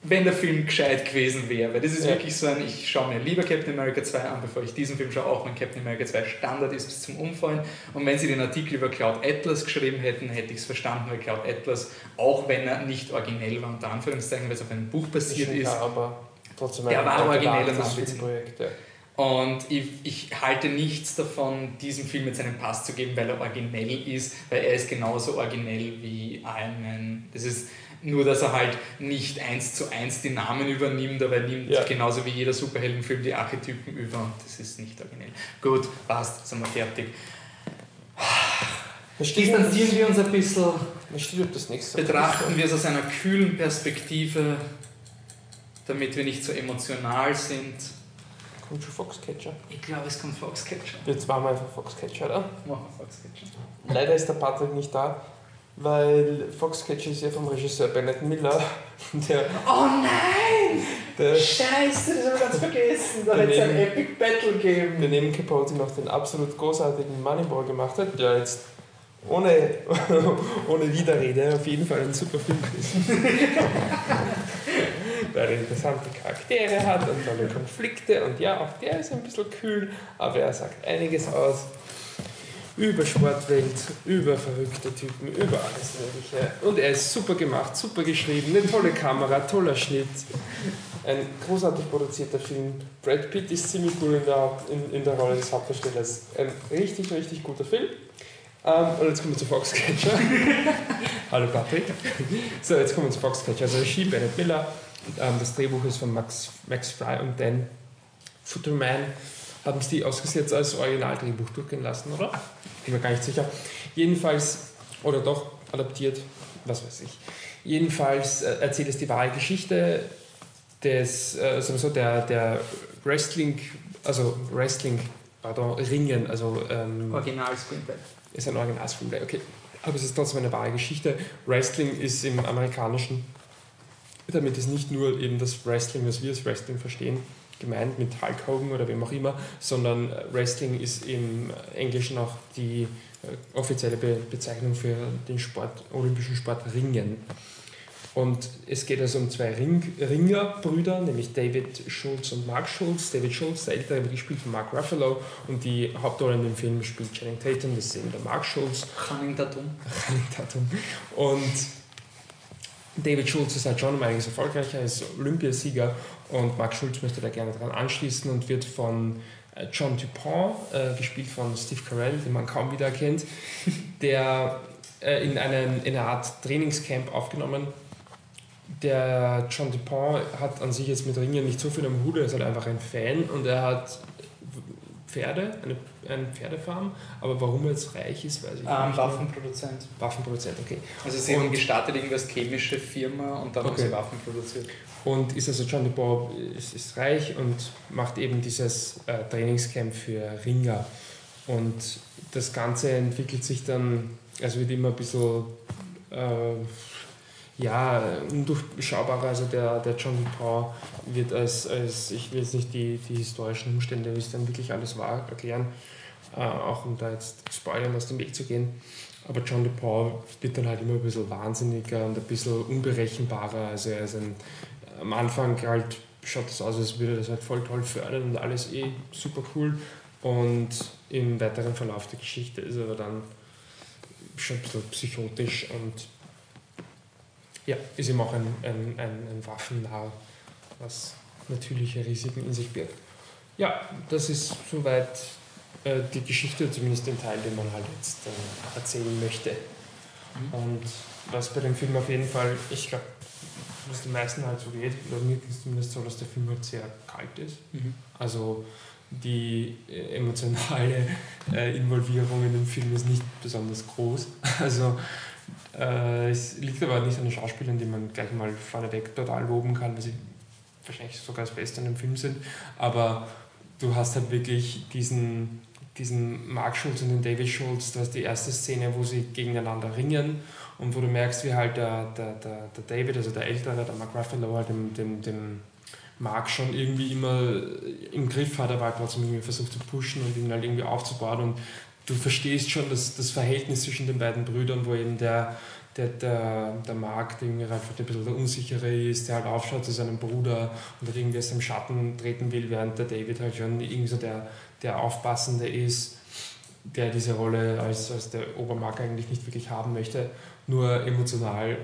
wenn der Film gescheit gewesen wäre. Weil das ist Ja. wirklich so ein, ich schaue mir lieber Captain America 2 an, bevor ich diesen Film schaue, auch wenn Captain America 2 Standard ist bis zum Umfallen. Und wenn sie den Artikel über Cloud Atlas geschrieben hätten, hätte ich es verstanden, weil Cloud Atlas, auch wenn er nicht originell war, unter Anführungszeichen, weil es auf einem Buch Ist basiert ist, trotzdem Der war originell und ambitioniert. Filmprojekt. Ja. Und ich, ich halte nichts davon, diesem Film jetzt einen Pass zu geben, weil er originell ist, weil er ist genauso originell wie Iron Man. Das ist nur, dass er halt nicht eins zu eins die Namen übernimmt, aber er nimmt Ja. genauso wie jeder Superheldenfilm die Archetypen über und das ist nicht originell. Gut, passt, sind wir fertig. Distanzieren wir uns ein bisschen, betrachten wir es aus einer kühlen Perspektive, damit wir nicht so emotional sind. Kommt schon Foxcatcher. Ich glaube, es kommt Foxcatcher. Jetzt machen wir einfach Foxcatcher, oder? Machen wir Foxcatcher. Leider ist der Patrick nicht da, weil Foxcatcher ist ja vom Regisseur Bennett Miller, der, Oh nein! der, Scheiße, das habe ich ganz vergessen. Da hätte es ein. Epic Battle gegeben. der neben Capote noch den absolut großartigen Moneyball gemacht hat, der jetzt ohne, ohne Widerrede auf jeden Fall ein super Film ist. Weil er interessante Charaktere hat und tolle Konflikte und ja, auch der ist ein bisschen kühl, aber er sagt einiges aus über Sportwelt, über verrückte Typen, über alles Mögliche. Und er ist super gemacht, super geschrieben, eine tolle Kamera, toller Schnitt. Ein großartig produzierter Film. Brad Pitt ist ziemlich cool in der, in, in der Rolle des Hauptdarstellers. Ein richtig, richtig guter Film. Ähm, und jetzt kommen wir zu Foxcatcher. Hallo Patrick. So, jetzt kommen wir zu Foxcatcher. Also Regie Bennett Miller. Ähm, das Drehbuch ist von Max, Max Fry und Dan Futterman. Haben sie die ausgesetzt als Originaldrehbuch durchgehen lassen, oder? Bin mir gar nicht sicher. Jedenfalls, oder doch adaptiert, was weiß ich. Jedenfalls äh, erzählt es die wahre Geschichte des, äh, sowieso der, der Wrestling, also Wrestling, pardon, Ringen, also ähm, Original Screenplay. ist ein Original-Screenplay, okay. Aber es ist trotzdem eine wahre Geschichte. Wrestling ist im Amerikanischen, damit ist nicht nur eben das Wrestling, was wir als Wrestling verstehen, gemeint mit Hulk Hogan oder wem auch immer, sondern äh, Wrestling ist im Englischen auch die äh, offizielle Be Bezeichnung für den Sport, olympischen Sport Ringen. Und es geht also um zwei Ring Ringerbrüder, nämlich David Schultz und Mark Schultz. David Schultz, der ältere, wird gespielt von Mark Ruffalo und die Hauptrolle in dem Film spielt Channing Tatum, das ist eben der Mark Schultz. Channing Tatum. Channing Tatum. Und David Schultz ist halt schon um einiges erfolgreicher, ist Olympiasieger und Mark Schultz möchte da gerne dran anschließen und wird von äh, John Dupont, äh, gespielt von Steve Carell, den man kaum wieder erkennt, der äh, in, einen, in eine Art Trainingscamp aufgenommen. Der John Dupont hat an sich jetzt mit Ringen nicht so viel am Hut, er ist halt einfach ein Fan und er hat Pferde, eine, eine Pferdefarm, aber warum er jetzt reich ist, weiß ich Ähm, nicht. Waffenproduzent. Waffenproduzent, okay. Also sie haben Und- gestartet irgendwie als chemische Firma und dann haben Okay. sie Waffen produziert. Und ist also John DeBoer ist, ist reich und macht eben dieses äh, Trainingscamp für Ringer. Und das Ganze entwickelt sich dann, also wird immer ein bisschen äh, ja, undurchschaubarer. Also der, der John DePaul wird als, als, ich will jetzt nicht die, die historischen Umstände, wie es dann wirklich alles war, erklären, äh, auch um da jetzt Spoilern aus dem Weg zu gehen. Aber John DePaul wird dann halt immer ein bisschen wahnsinniger und ein bisschen unberechenbarer. Also er ist ein, am Anfang halt schaut das aus, als würde das halt voll toll fördern und alles eh super cool. Und im weiteren Verlauf der Geschichte ist er dann schon ein bisschen psychotisch und ja, ist ihm auch ein, ein, ein, ein Waffennarr, was natürliche Risiken in sich birgt. Ja, das ist soweit äh, die Geschichte, zumindest den Teil, den man halt jetzt äh, erzählen möchte. Und was bei dem Film auf jeden Fall, ich glaube, was den meisten halt so geht, oder mir ist zumindest so, dass der Film halt sehr kalt ist. Also die äh, emotionale äh, Involvierung in den Film ist nicht besonders groß. Also äh, es liegt aber nicht an den Schauspielern, die man gleich mal vorneweg total loben kann, weil sie wahrscheinlich sogar das Beste an dem Film sind. Aber du hast halt wirklich diesen, diesen Mark Schulz und den David Schulz, du hast die erste Szene, wo sie gegeneinander ringen und wo du merkst, wie halt der, der, der, der David, also der Ältere, der Mark Ruffalo, halt dem, dem, dem Mark schon irgendwie immer im Griff hat, aber halt trotzdem irgendwie versucht zu pushen und ihn halt irgendwie aufzubauen und du verstehst schon das, das Verhältnis zwischen den beiden Brüdern, wo eben der, der, der, der Mark, der irgendwie einfach ein bisschen der Unsichere ist, der halt aufschaut zu seinem Bruder und halt irgendwie aus dem Schatten treten will, während der David halt schon irgendwie so der, der Aufpassende ist, der diese Rolle als, als der Obermark eigentlich nicht wirklich haben möchte, nur emotional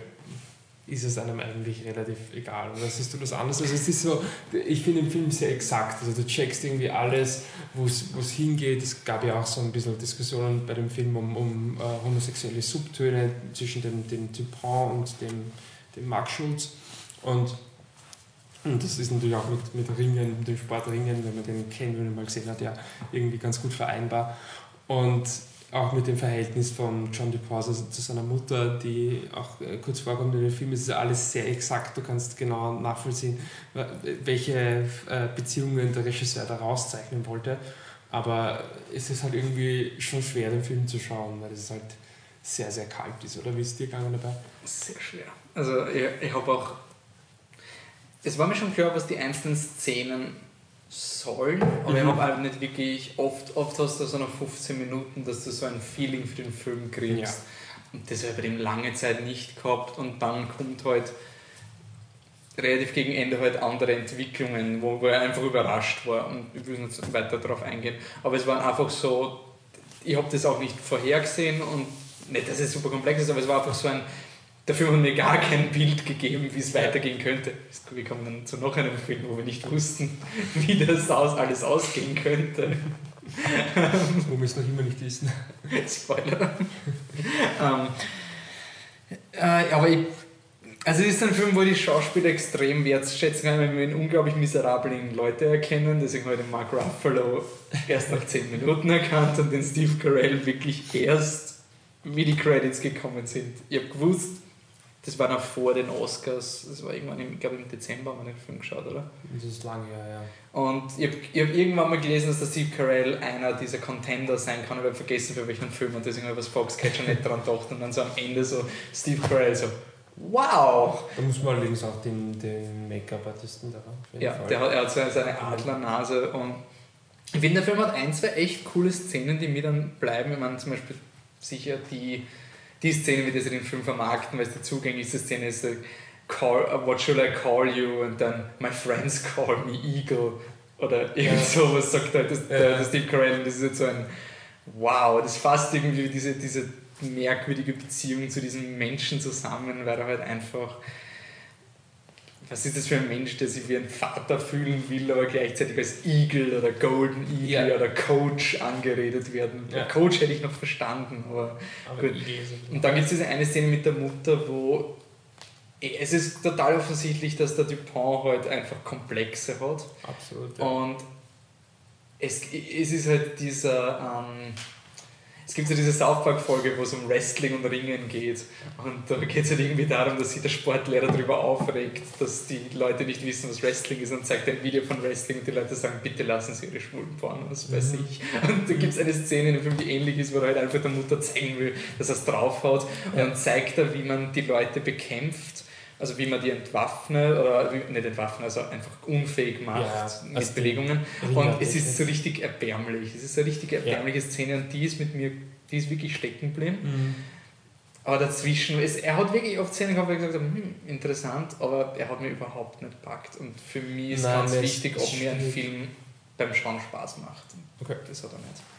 ist es einem eigentlich relativ egal. Und das siehst du das anders. Also es ist so, ich finde den Film sehr exakt. Also du checkst irgendwie alles, wo es hingeht. Es gab ja auch so ein bisschen Diskussionen bei dem Film um, um uh, homosexuelle Subtöne zwischen dem, dem Dupont und dem, dem Mark Schulz. Und, und das ist natürlich auch mit, mit Ringen, dem Sportringen, wenn man den kennt, wenn man mal gesehen hat, ja irgendwie ganz gut vereinbar. Und auch mit dem Verhältnis von John DePause also zu seiner Mutter, die auch äh, kurz vorkommt in dem Film, ist alles sehr exakt. Du kannst genau nachvollziehen, welche äh, Beziehungen der Regisseur da rauszeichnen wollte. Aber es ist halt irgendwie schon schwer, den Film zu schauen, weil es halt sehr, sehr kalt ist. Oder wie ist es dir gegangen dabei? Sehr schwer. Also ich, ich habe auch... Es war mir schon klar, was die einzelnen Szenen sollen, aber mhm. ich habe halt nicht wirklich, oft, oft hast du so nach 15 Minuten, dass du so ein Feeling für den Film kriegst. Ja. Und das habe ich bei dem lange Zeit nicht gehabt und dann kommt halt relativ gegen Ende halt andere Entwicklungen, wo, wo er einfach überrascht war und ich will nicht weiter darauf eingehen. Aber es war einfach so, ich habe das auch nicht vorhergesehen und nicht, dass es super komplex ist, aber es war einfach so ein Dafür haben wir gar kein Bild gegeben, wie es weitergehen könnte. Wir kommen dann zu noch einem Film, wo wir nicht wussten, wie das aus, alles ausgehen könnte. wo wir es noch immer nicht wissen. Spoiler. ähm, äh, aber ich, also es ist ein Film, wo die Schauspieler extrem wertschätzen kann, wenn wir ihn unglaublich miserablen Leute erkennen. Deswegen habe ich den Mark Ruffalo erst nach 10 Minuten erkannt und den Steve Carell wirklich erst, wie die Credits gekommen sind. Ich habe gewusst, das war noch vor den Oscars, das war irgendwann, im, ich glaube im Dezember haben wir den Film geschaut, oder? Das ist lange her, ja. Und ich habe hab irgendwann mal gelesen, dass der Steve Carell einer dieser Contender sein kann, aber ich habe vergessen für welchen Film und deswegen habe ich was Foxcatcher nicht daran gedacht und dann so am Ende so Steve Carell so, wow! Da muss man allerdings auch den, den Make-up-Artisten da Ja, der hat, er hat so seine Adlernase und ich finde, der Film hat ein, zwei echt coole Szenen, die mir dann bleiben. Ich meine, zum Beispiel sicher die die Szene, wie das in dem Film vermarkten, weil es die zugänglichste Szene ist, call, uh, what should I call you? Und dann, my friends call me Eagle. Oder irgend sowas sagt halt das, der, der Steve Carell. Und das ist jetzt so ein, wow, das fasst irgendwie diese, diese merkwürdige Beziehung zu diesem Menschen zusammen, weil er halt einfach was ist das für ein Mensch, der sich wie ein Vater fühlen will, aber gleichzeitig als Eagle oder Golden Eagle ja. oder Coach angeredet werden. Ja. Coach hätte ich noch verstanden, aber, aber gut. Und dann gibt es diese eine Szene mit der Mutter, wo es ist total offensichtlich, dass der Dupont halt einfach Komplexe hat. Absolut. Ja. Und es, es ist halt dieser. Ähm, es gibt so diese South Park-Folge, wo es um Wrestling und Ringen geht. Und da geht es halt irgendwie darum, dass sich der Sportlehrer darüber aufregt, dass die Leute nicht wissen, was Wrestling ist und zeigt ein Video von Wrestling und die Leute sagen, bitte lassen Sie Ihre Schwulen Porn, was weiß mhm. ich. Und da gibt es eine Szene in dem Film, die ähnlich ist, wo er halt einfach der Mutter zeigen will, dass er es draufhaut. Und dann zeigt er, wie man die Leute bekämpft also wie man die entwaffnet oder nicht entwaffnet, also einfach unfähig macht ja, mit also Bewegungen. Und es ist so richtig erbärmlich. Es ist eine richtig erbärmliche ja. Szene und die ist mit mir, die ist wirklich stecken geblieben. Mhm. Aber dazwischen, es, er hat wirklich oft Szenen gehabt, wo ich gesagt habe, hm, interessant, aber er hat mir überhaupt nicht gepackt. Und für mich ist Nein, ganz wichtig, ob mir ein Film beim Schauen Spaß macht. Okay. Das hat er nicht.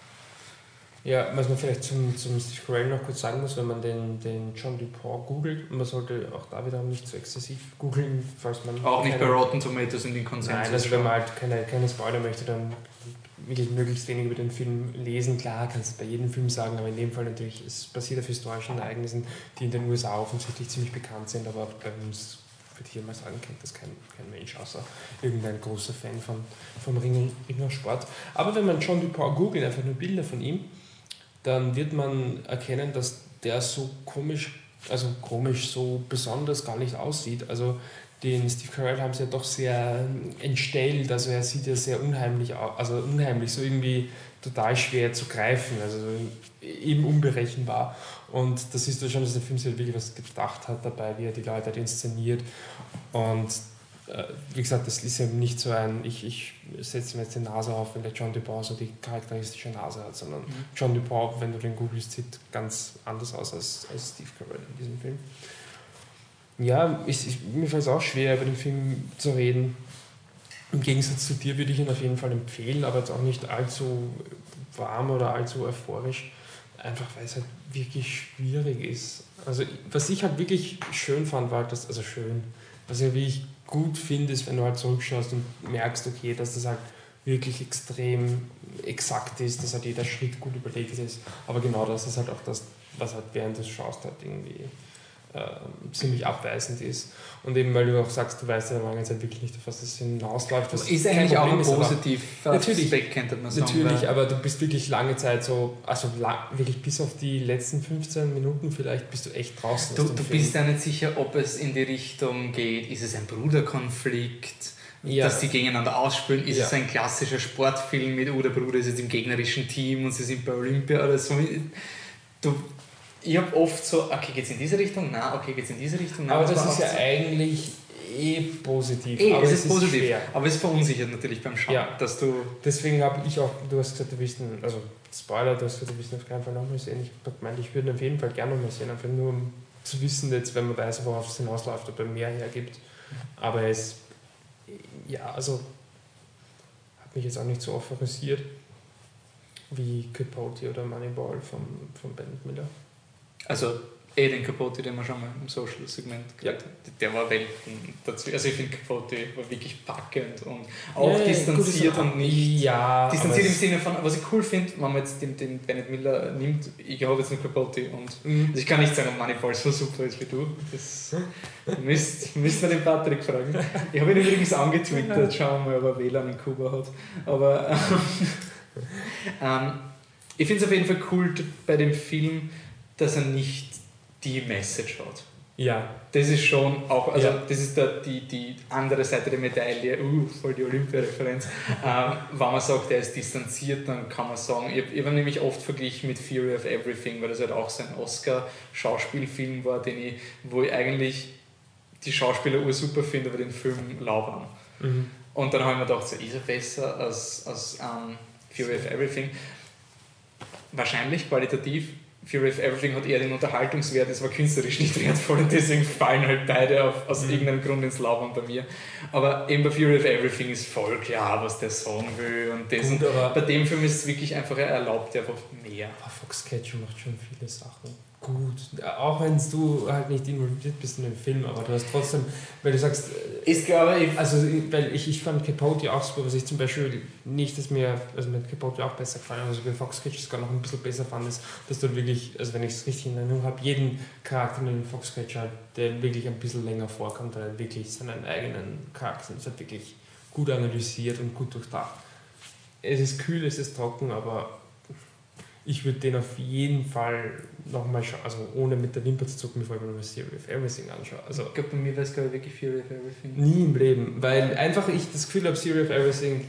Ja, was man vielleicht zum, zum Steve Carell noch kurz sagen muss, wenn man den, den John Dupont googelt, man sollte auch da wieder nicht zu so exzessiv googeln, falls man. Auch nicht bei Rotten Tomatoes in den Konsensus. Nein, also wenn man halt keine, keine Spoiler möchte, dann wirklich möglichst wenig über den Film lesen. Klar, kannst du bei jedem Film sagen, aber in dem Fall natürlich, es basiert auf historischen Ereignissen, die in den USA offensichtlich ziemlich bekannt sind, aber bei uns würde ich hier mal sagen, kennt das kein, kein Mensch, außer irgendein großer Fan von, vom Ringersport. Aber wenn man John Dupont googelt, einfach nur Bilder von ihm, dann wird man erkennen, dass der so komisch, also komisch, so besonders gar nicht aussieht. Also den Steve Carell haben sie ja doch sehr entstellt, also er sieht ja sehr unheimlich aus, also unheimlich, so irgendwie total schwer zu greifen, also eben unberechenbar. Und das ist schon, dass der Film sich wirklich was gedacht hat dabei, wie er die Leute halt inszeniert. Und wie gesagt, das ist eben nicht so ein, ich, ich setze mir jetzt die Nase auf, wenn der John Dupont so die charakteristische Nase hat, sondern mhm. John Dupont, wenn du den googelst, sieht ganz anders aus als, als Steve Carell in diesem Film. Ja, ich, ich, mir fällt es auch schwer, über den Film zu reden. Im Gegensatz zu dir würde ich ihn auf jeden Fall empfehlen, aber jetzt auch nicht allzu warm oder allzu euphorisch, einfach weil es halt wirklich schwierig ist. Also was ich halt wirklich schön fand, war dass, also schön, was ich wirklich gut finde, ist, wenn du halt zurückschaust und merkst, okay, dass das halt wirklich extrem exakt ist, dass halt jeder Schritt gut überlegt ist. Aber genau das ist halt auch das, was halt während des Schaust halt irgendwie äh, ziemlich abweisend ist. Und eben, weil du auch sagst, du weißt ja lange Zeit wirklich nicht, auf was das hinausläuft. Das ist eigentlich auch ein positiv natürlich, könnte man sagen. Natürlich, aber du bist wirklich lange Zeit so, also lang, wirklich bis auf die letzten 15 Minuten vielleicht bist du echt draußen. Du, du bist ja nicht sicher, ob es in die Richtung geht, ist es ein Bruderkonflikt? Ja. dass die gegeneinander ausspielen. Ist ja. es ein klassischer Sportfilm mit, oh, der Bruder ist jetzt im gegnerischen Team und sie sind bei Olympia oder so. Du, ich habe oft so, okay, geht es in diese Richtung? Nein, okay, geht es in diese Richtung? Nein, aber das ist ja so eigentlich eh positiv. Eh, aber es, ist, ist positiv, schwer. aber es verunsichert natürlich beim Schauen, ja. dass du... Deswegen habe ich auch, du hast gesagt, du willst, einen, also Spoiler, du hast gesagt, du willst auf keinen Fall nochmal sehen. Ich habe gemeint, ich würde ihn auf jeden Fall gerne nochmal sehen, einfach nur um zu wissen, jetzt, wenn man weiß, worauf es hinausläuft, ob er mehr hergibt. Aber es, ja, also, hat mich jetzt auch nicht so euphorisiert wie Capote oder Moneyball von, von Ben Miller. Also eh den Capote, den wir schon mal im Social-Segment gehört ja. der war Welten dazu. Also ich finde Capote war wirklich packend und auch ja, distanziert gut, und nicht ja, distanziert im Sinne von, was ich cool finde, wenn man jetzt den, den Bennett Miller nimmt, ich habe jetzt einen Capote und mhm. also ich kann nicht sagen, ob Moneyball so super ist wie du. Das müsst, müsst wir den Patrick fragen. Ich habe ihn übrigens angetwittert, schauen wir mal, ob er WLAN in Kuba hat. Aber ähm, ich finde es auf jeden Fall cool bei dem Film, dass er nicht die Message hat. Ja. Das ist schon auch, also ja. das ist der, die, die andere Seite der Medaille, uh, voll die Olympia-Referenz. ähm, wenn man sagt, er ist distanziert, dann kann man sagen, ich, ich habe nämlich oft verglichen mit Fury of Everything, weil das halt auch so ein Oscar-Schauspielfilm war, den ich, wo ich eigentlich die Schauspieler ur super finde, aber den Film lauwarm. Mhm. Und dann habe ich mir gedacht, so ist er besser als, als um, ähm, Fury of Everything. Wahrscheinlich qualitativ Fury of Everything hat eher den Unterhaltungswert, es war künstlerisch nicht wertvoll und deswegen fallen halt beide auf, aus mhm. irgendeinem Grund ins Laufen bei mir. Aber eben bei Fury of Everything ist voll klar, was der Song will und das. Gut, und bei dem Film ist es wirklich einfach, er erlaubt einfach mehr. Aber Foxcatcher macht schon viele Sachen gut. Auch wenn du halt nicht involviert bist in den Film, aber du hast trotzdem, weil du sagst. Äh, ist glaube ich. Also, weil ich, ich fand Capote auch super, was ich zum Beispiel nicht, dass mir, also mir Capote auch besser gefallen hat, also bei Fox Catcher sogar noch ein bisschen besser fand, ist, dass du wirklich, also wenn ich es richtig in Erinnerung habe, jeden Charakter in den Fox Catcher, der wirklich ein bisschen länger vorkommt, der wirklich seinen eigenen Charakter ist, halt wirklich gut analysiert und gut durchdacht. Es ist kühl, es ist trocken, aber ich würde den auf jeden Fall nochmal schauen, also ohne mit der Wimper zu zucken, bevor ich mir mal Theory of Everything anschaue. Also, ich glaube, bei mir wäre es glaube ich wirklich Theory of Everything. Nie im Leben, weil einfach ich das Gefühl habe, Theory of Everything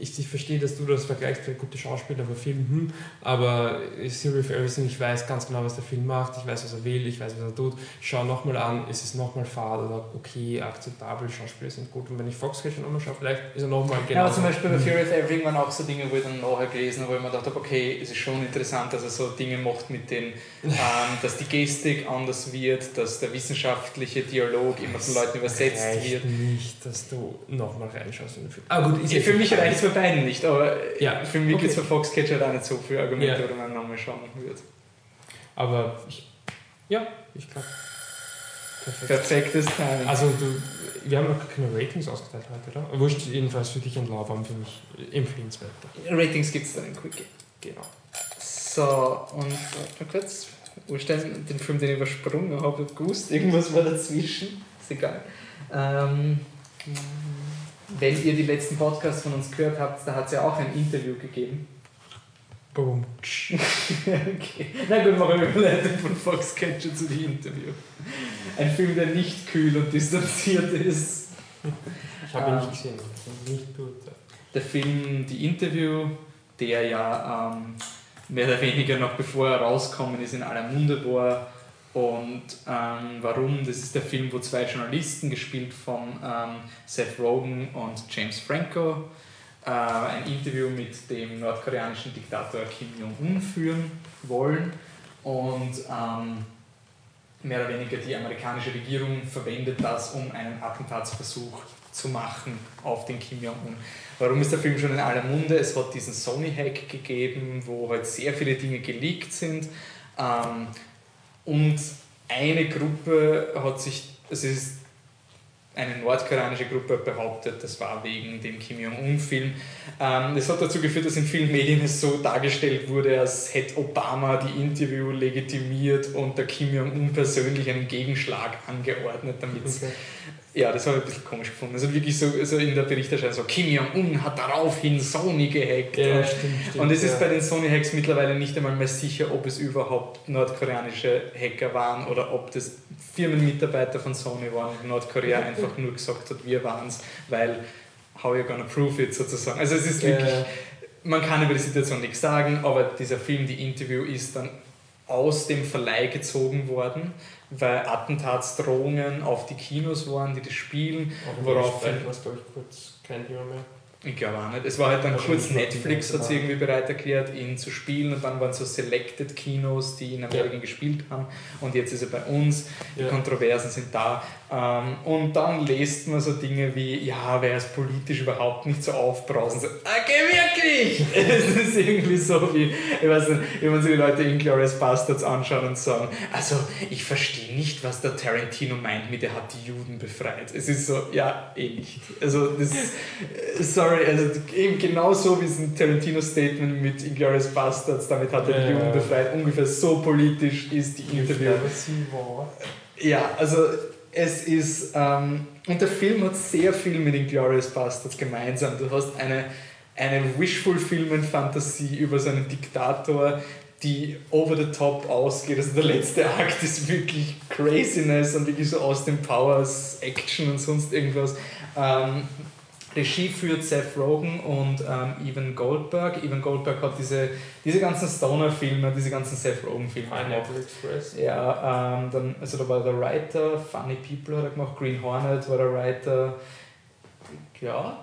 ich, ich verstehe, dass du das vergleichst für gute Schauspieler, aber Film, hm, aber Serial of Everything, ich weiß ganz genau, was der Film macht, ich weiß, was er will, ich weiß, was er tut. Ich schaue nochmal an, ist es nochmal fad oder okay, akzeptabel, Schauspieler sind gut. Und wenn ich Foxcatcher nochmal schaue, vielleicht ist er nochmal genau. Ja, zum Beispiel bei Fury of Everything waren auch so Dinge, wo ich dann nachher gelesen habe, wo ich mir gedacht habe, okay, es ist schon interessant, dass er so Dinge macht mit den, ähm, dass die Gestik anders wird, dass der wissenschaftliche Dialog immer von Leuten übersetzt wird. nicht, dass du nochmal reinschaust in den Film. Ah gut, ist ja, für mich reicht es für beiden nicht, aber ja. für mich okay. gibt es für Foxcatcher auch nicht so viele Argumente, ja. wo man nochmal schauen wird. Aber ich, ja, ich glaube. Perfekt. Perfektes Timing. Also du, wir haben noch keine Ratings ausgeteilt heute, oder? Wurscht jedenfalls für dich und Laubaum für mich empfehlenswert. Ratings gibt es dann in Quickie. Genau. So, und mal kurz, urstellen, den Film, den ich übersprungen habe, gewusst, irgendwas war dazwischen, ist egal. Ähm, wenn ihr die letzten Podcasts von uns gehört habt, da hat es ja auch ein Interview gegeben. Boom. okay. Na gut, machen wir Überleitung von Foxcatcher zu dem Interview. Ein Film, der nicht kühl und distanziert ist. Ich habe ihn nicht gesehen. Nicht gut. Der Film, die Interview, der ja ähm, mehr oder weniger noch bevor er rausgekommen ist in aller Munde war. Und ähm, warum? Das ist der Film, wo zwei Journalisten, gespielt von ähm, Seth Rogen und James Franco, äh, ein Interview mit dem nordkoreanischen Diktator Kim Jong-un führen wollen. Und ähm, mehr oder weniger die amerikanische Regierung verwendet das, um einen Attentatsversuch zu machen auf den Kim Jong-un. Warum ist der Film schon in aller Munde? Es hat diesen Sony-Hack gegeben, wo halt sehr viele Dinge geleakt sind. Ähm, und eine Gruppe hat sich, es ist eine nordkoreanische Gruppe behauptet, das war wegen dem Kim Jong-un-Film. Ähm, das hat dazu geführt, dass in vielen Medien es so dargestellt wurde, als hätte Obama die Interview legitimiert und der Kim Jong-un persönlich einen Gegenschlag angeordnet, damit okay. Ja, das habe ich ein bisschen komisch gefunden. Also wirklich so, so in der Berichterstattung so, Kim Jong-un hat daraufhin Sony gehackt. Ja, und, stimmt, stimmt, und es ist ja. bei den Sony-Hacks mittlerweile nicht einmal mehr sicher, ob es überhaupt nordkoreanische Hacker waren oder ob das Firmenmitarbeiter von Sony waren und Nordkorea einfach nur gesagt hat, wir waren es, weil how you gonna prove it sozusagen. Also es ist wirklich, ja. man kann über die Situation nichts sagen, aber dieser Film, die Interview ist dann aus dem Verleih gezogen worden weil Attentatsdrohungen auf die Kinos waren, die das spielen. worauf was glaube ich kurz kein Thema mehr. Ich glaube auch nicht. Es war halt dann kurz Netflix hat sich irgendwie bereit erklärt, ihn zu spielen und dann waren so Selected Kinos, die in Amerika ja. gespielt haben und jetzt ist er bei uns. Die ja. Kontroversen sind da. Ähm, und dann lest man so Dinge wie, ja, wer ist politisch überhaupt nicht so aufbrausend. So, okay, wirklich! es ist irgendwie so wie, ich weiß nicht, wenn man sich die Leute in Glorious Bastards anschauen und sagen, also ich verstehe nicht, was der Tarantino meint mit, er hat die Juden befreit. Es ist so, ja, eh nicht. Also das, sorry, also eben genauso wie es ein Tarantino-Statement mit Inglourious Bastards, damit hat er die Juden befreit, ungefähr so politisch ist die Interview. Ja, also es ist, ähm, und der Film hat sehr viel mit den Glorious Bastards gemeinsam. Du hast eine, eine Wish-Fulfillment-Fantasie über so einen Diktator, die over the top ausgeht. Also der letzte Akt ist wirklich Craziness und wirklich so aus den Powers, Action und sonst irgendwas. Ähm, Regie führt Seth Rogen und ähm, Evan Goldberg. Evan Goldberg hat diese, diese ganzen Stoner-Filme, diese ganzen Seth Rogen-Filme Pineapple Express. Ja, ähm, dann, also da war der Writer, Funny People hat er gemacht, Green Hornet war der Writer. Ja,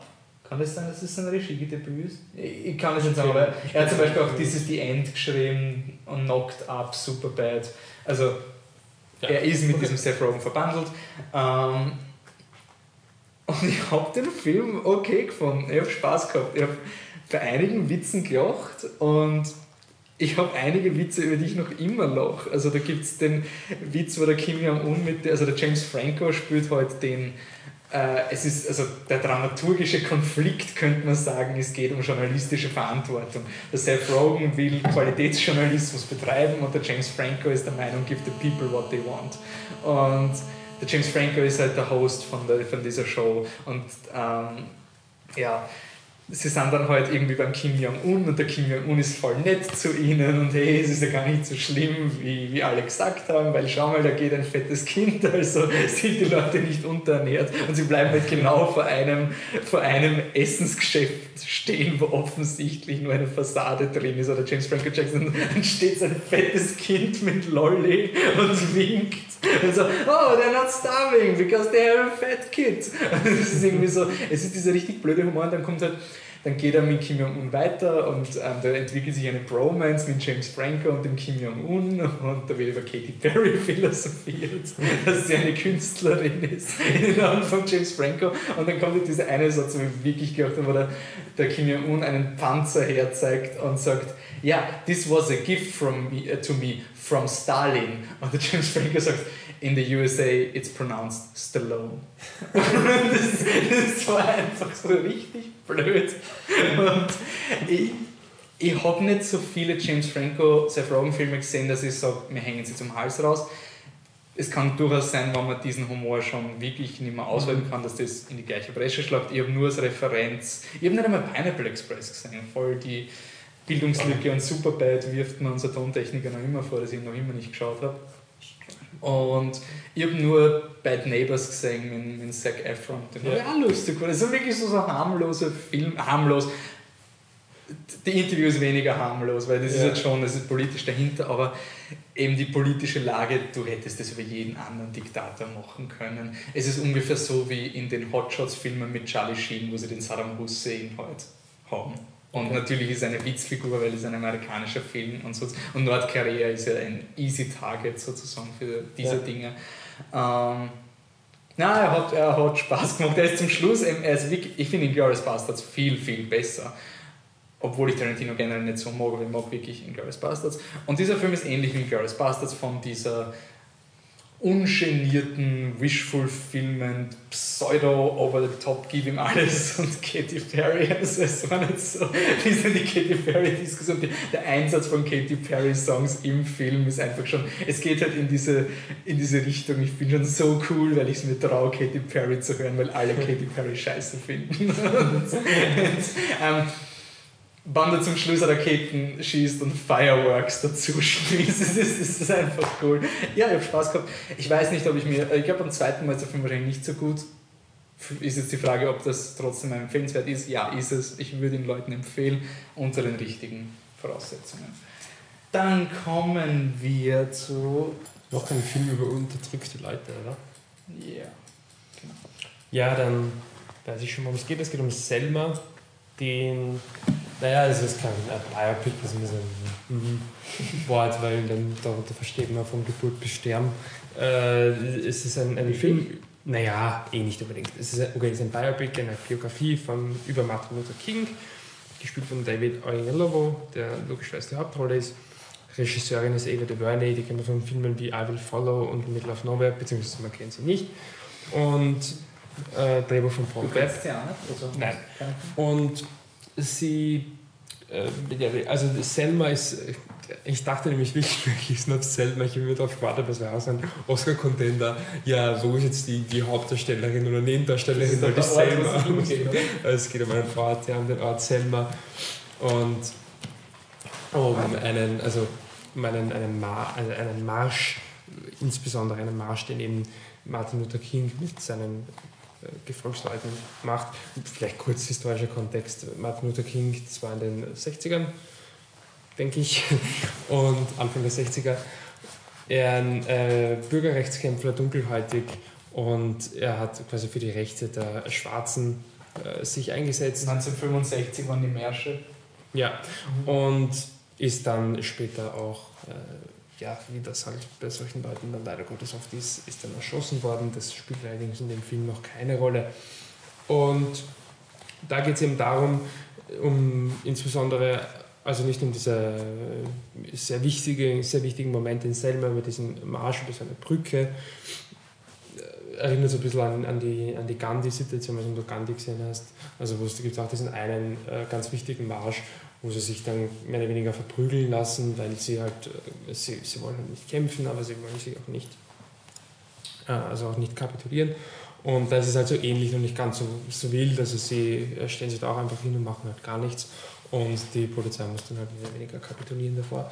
kann das sein, dass es ein Regiedebüt ist? Ich, ich kann es nicht sagen, aber er hat zum Beispiel auch dieses The End geschrieben und Knocked Up, Superbad. Also ja. er ist mit okay. diesem Seth Rogen verbandelt. Ähm, und ich habe den Film okay gefunden. Ich habe Spaß gehabt. Ich habe bei einigen Witzen gelacht und ich habe einige Witze, über die ich noch immer lache. Also da gibt es den Witz, wo der Kim Jong-un mit, also der James Franco spielt halt den, äh, es ist, also der dramaturgische Konflikt könnte man sagen, es geht um journalistische Verantwortung. Der Seth Rogen will Qualitätsjournalismus betreiben und der James Franco ist der Meinung, give the people what they want. Und der James Franco ist halt der Host von, der, von dieser Show und ähm, ja, sie sind dann halt irgendwie beim Kim Jong-un und der Kim Jong-un ist voll nett zu ihnen und hey, es ist ja gar nicht so schlimm, wie, wie alle gesagt haben, weil schau mal, da geht ein fettes Kind, also sind die Leute nicht unterernährt und sie bleiben halt genau vor einem, vor einem Essensgeschäft stehen, wo offensichtlich nur eine Fassade drin ist. Oder James Franco Jackson, dann steht so ein fettes Kind mit Lolly und winkt und so, oh, they're not starving because they have a fat kid. Das ist irgendwie so, es ist dieser richtig blöde Humor und dann kommt halt dann geht er mit Kim Jong-un weiter und ähm, da entwickelt sich eine Bromance mit James Franco und dem Kim Jong-un und da wird über Katy Perry philosophiert, dass sie eine Künstlerin ist in den Augen von James Franco und dann kommt dieser eine Satz, wo ich wirklich gedacht habe, wo der, der Kim Jong-un einen Panzer herzeigt und sagt, ja, yeah, this was a gift from me, uh, to me from Stalin und der James Franco sagt, in the USA it's pronounced Stallone. das, das war einfach so richtig blöd. Und ich, ich habe nicht so viele James Franco, Seth Rogen Filme gesehen, dass ich sage, wir hängen sie zum Hals raus. Es kann durchaus sein, wenn man diesen Humor schon wirklich nicht mehr aushalten kann, dass das in die gleiche Bresche schlägt. Ich habe nur als Referenz, ich habe nicht einmal Pineapple Express gesehen, voll die Bildungslücke und Superbad wirft mir unser Tontechniker noch immer vor, dass ich ihn noch immer nicht geschaut habe. Und ich habe nur Bad Neighbors gesehen mit, mit Zac Efron. Den ja. war auch lustig. Das ist wirklich so, so ein harmloser Film, harmlos. die Interviews weniger harmlos, weil das Ja. ist jetzt schon, das ist politisch dahinter, aber eben die politische Lage, du hättest das über jeden anderen Diktator machen können. Es ist ungefähr so wie in den Hotshots-Filmen mit Charlie Sheen, wo sie den Saddam Hussein halt haben. Und natürlich ist er eine Witzfigur, weil es ein amerikanischer Film und so. Und Nordkorea ist ja ein easy Target sozusagen für diese Ja. Dinge. Ähm, na, er hat, er hat Spaß gemacht. Er ist zum Schluss, eben- er ist wirklich, ich finde Inglourious Bastards viel, viel besser. Obwohl ich Tarantino generell nicht so mag, aber ich mag wirklich Inglourious Bastards. Und dieser Film ist ähnlich wie Inglourious Bastards von dieser ungenierten, wishful-filmend, pseudo-over-the-top, gib ihm alles und Katy Perry. Also es war nicht so, diese die Katy Perry-Diskussion, die- der Einsatz von Katy Perry-Songs im Film ist einfach schon, es geht halt in diese, in diese Richtung, ich bin schon so cool, weil ich es mir traue, Katy Perry zu hören, weil alle Katy Perry scheiße finden. und, ähm, wann er zum Schluss Raketen schießt und Fireworks dazu schießt. Das ist, das ist einfach cool. Ja, ich habe Spaß gehabt. Ich weiß nicht, ob ich mir. Ich glaube, beim zweiten Mal ist der Film wahrscheinlich nicht so gut. Ist jetzt die Frage, ob das trotzdem empfehlenswert ist. Ja, ist es. Ich würde ihn Leuten empfehlen, unter den richtigen Voraussetzungen. Dann kommen wir zu. Noch ein Film über unterdrückte Leute, oder? Ja. Ja, dann weiß ich schon mal, um es geht. Es geht um Selma, den. Naja, es ist kein Biopic, das ist ein mhm, Wort, weil dann darunter versteht man von Geburt bis Sterben. Äh, es ist ein, ein Film. Naja, eh nicht unbedingt. Es ist, ein- okay, es ist ein Biopic, eine Biografie von, über Martin Luther King, gespielt von David Oyelowo, der logischerweise die Hauptrolle ist. Regisseurin ist Ava DuVernay, die kennen wir von Filmen wie I Will Follow und Middle of Nowhere, beziehungsweise man kennt sie nicht. Und äh, Drehbuch von Paul Webb. Also, Nein. Und sie, äh, also Selma ist, äh, ich dachte nämlich wirklich, ist nicht Selma, ich habe mir darauf gewartet, das wäre auch so ein Oscar-Contender. Ja, wo ist jetzt die, die Hauptdarstellerin oder Nebendarstellerin, weil die Selma. es geht um einen Ort, ja, um den Ort Selma. Und um einen, also um einen, einen, Mar also einen Marsch, insbesondere einen Marsch, den eben Martin Luther King mit seinen Gefolgsleuten macht. Vielleicht kurz historischer Kontext. Martin Luther King, das war in den 60ern, denke ich, und Anfang der 60er. Er ein äh, Bürgerrechtskämpfer, dunkelhäutig, und er hat quasi für die Rechte der Schwarzen äh, sich eingesetzt. 1965 waren die Märsche. Ja, und ist dann später auch, äh, ja, wie das halt bei solchen Leuten dann leider Gottes oft ist, ist dann erschossen worden. Das spielt allerdings in dem Film noch keine Rolle. Und da geht es eben darum, um insbesondere, also nicht um diese äh, sehr, wichtige, sehr wichtigen Momente in Selma, über diesen Marsch über so eine Brücke, äh, erinnert so ein bisschen an, an die, an die Gandhi-Situation, wenn du Gandhi gesehen hast. Also wo es gibt auch diesen einen äh, ganz wichtigen Marsch, wo sie sich dann mehr oder weniger verprügeln lassen, weil sie halt, äh, sie, sie wollen halt nicht kämpfen, aber sie wollen sich auch nicht, äh, also auch nicht kapitulieren. Und das ist halt so ähnlich und nicht ganz so, so wild, also sie äh, stellen sich da auch einfach hin und machen halt gar nichts. Und die Polizei muss dann halt mehr oder weniger kapitulieren davor.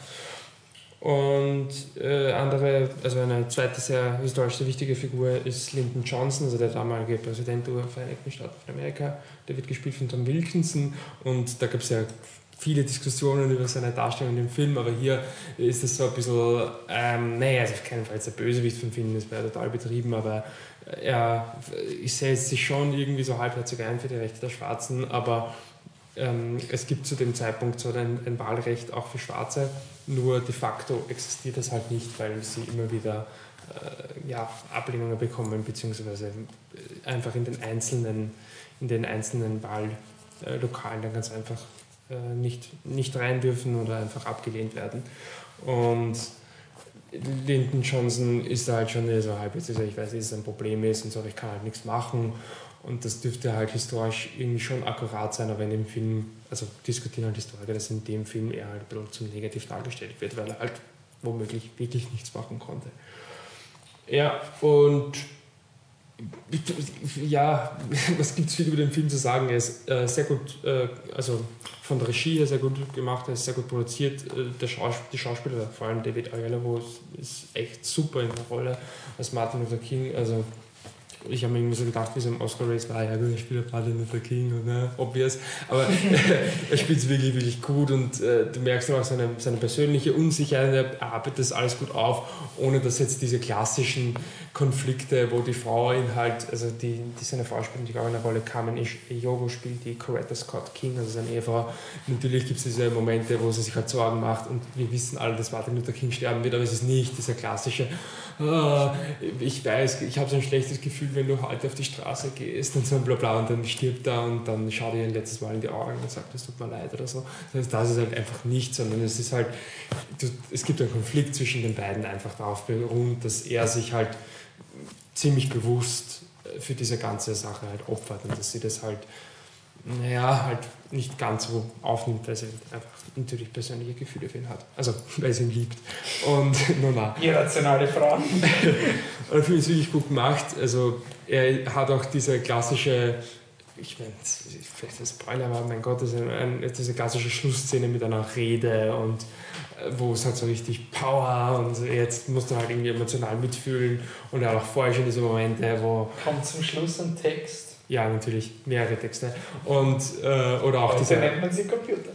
Und äh, andere, also eine zweite sehr historisch sehr wichtige Figur ist Lyndon Johnson, also der damalige Präsident der Vereinigten Staaten von Amerika. Der wird gespielt von Tom Wilkinson und da gab es ja viele Diskussionen über seine Darstellung im Film, aber hier ist es so ein bisschen, ähm, naja, also auf keinen Fall der Bösewicht vom Film, das wäre total betrieben, aber er setzt sich schon irgendwie so halbherzig ein für die Rechte der Schwarzen, aber ähm, es gibt zu dem Zeitpunkt so ein, ein Wahlrecht auch für Schwarze, nur de facto existiert das halt nicht, weil sie immer wieder äh, ja, Ablehnungen bekommen, beziehungsweise äh, einfach in den einzelnen, in den einzelnen Wahllokalen dann ganz einfach nicht, nicht rein dürfen oder einfach abgelehnt werden. Und Lyndon Johnson ist da halt schon so also ich weiß, dass es ein Problem ist und so, aber ich kann halt nichts machen. Und das dürfte halt historisch irgendwie schon akkurat sein, aber in dem Film, also diskutieren halt Historiker, dass in dem Film eher halt ein bisschen zum Negativ dargestellt wird, weil er halt womöglich wirklich nichts machen konnte. Ja, und ja, was gibt es viel über den Film zu sagen? Er ist äh, sehr gut, äh, also von der Regie her sehr gut gemacht, er ist sehr gut produziert. Äh, Schaus die Schauspieler, vor allem David Oyelowo, ist, ist echt super in der Rolle als Martin Luther King. Also ich habe mir irgendwie so gedacht, wie so im Oscar-Race war, ja gut, ich spiele Martin Luther King, und, ne, obvious, aber er spielt es wirklich, wirklich gut und äh, du merkst auch seine, seine persönliche Unsicherheit, er arbeitet das alles gut auf, ohne dass jetzt diese klassischen Konflikte, wo die Frau ihn halt, also die, die seine Frau spielt natürlich auch eine Rolle, Carmen Yogo spielt die Coretta Scott King, also seine Ehefrau. Natürlich gibt es diese Momente, wo sie sich halt Sorgen macht und wir wissen alle, dass Martin Luther King sterben wird, aber es ist nicht dieser klassische, oh, ich weiß, ich habe so ein schlechtes Gefühl, wenn du heute auf die Straße gehst und so bla bla und dann stirbt er und dann schaut er ein letztes Mal in die Augen und sagt, es tut mir leid oder so. Das, heißt, das ist halt einfach nicht, sondern es ist halt, es gibt einen Konflikt zwischen den beiden einfach darauf beruht, dass er sich halt ziemlich bewusst für diese ganze Sache halt opfert und dass sie das halt, naja, halt nicht ganz so aufnimmt, weil sie einfach natürlich persönliche Gefühle für ihn hat. Also, weil sie ihn liebt. Und, no, na. Irrationale Frau. und ich finde es wirklich gut gemacht. Also, er hat auch diese klassische ich meine, vielleicht ein Spoiler, aber mein Gott, das ist eine, diese klassische Schlussszene mit einer Rede und äh, wo es halt so richtig Power und jetzt musst du halt irgendwie emotional mitfühlen und auch vorher schon diese Momente, wo... Kommt zum Schluss ein Text? Ja, natürlich, mehrere Texte. Und, äh, oder auch diese... nennt man sie Computer.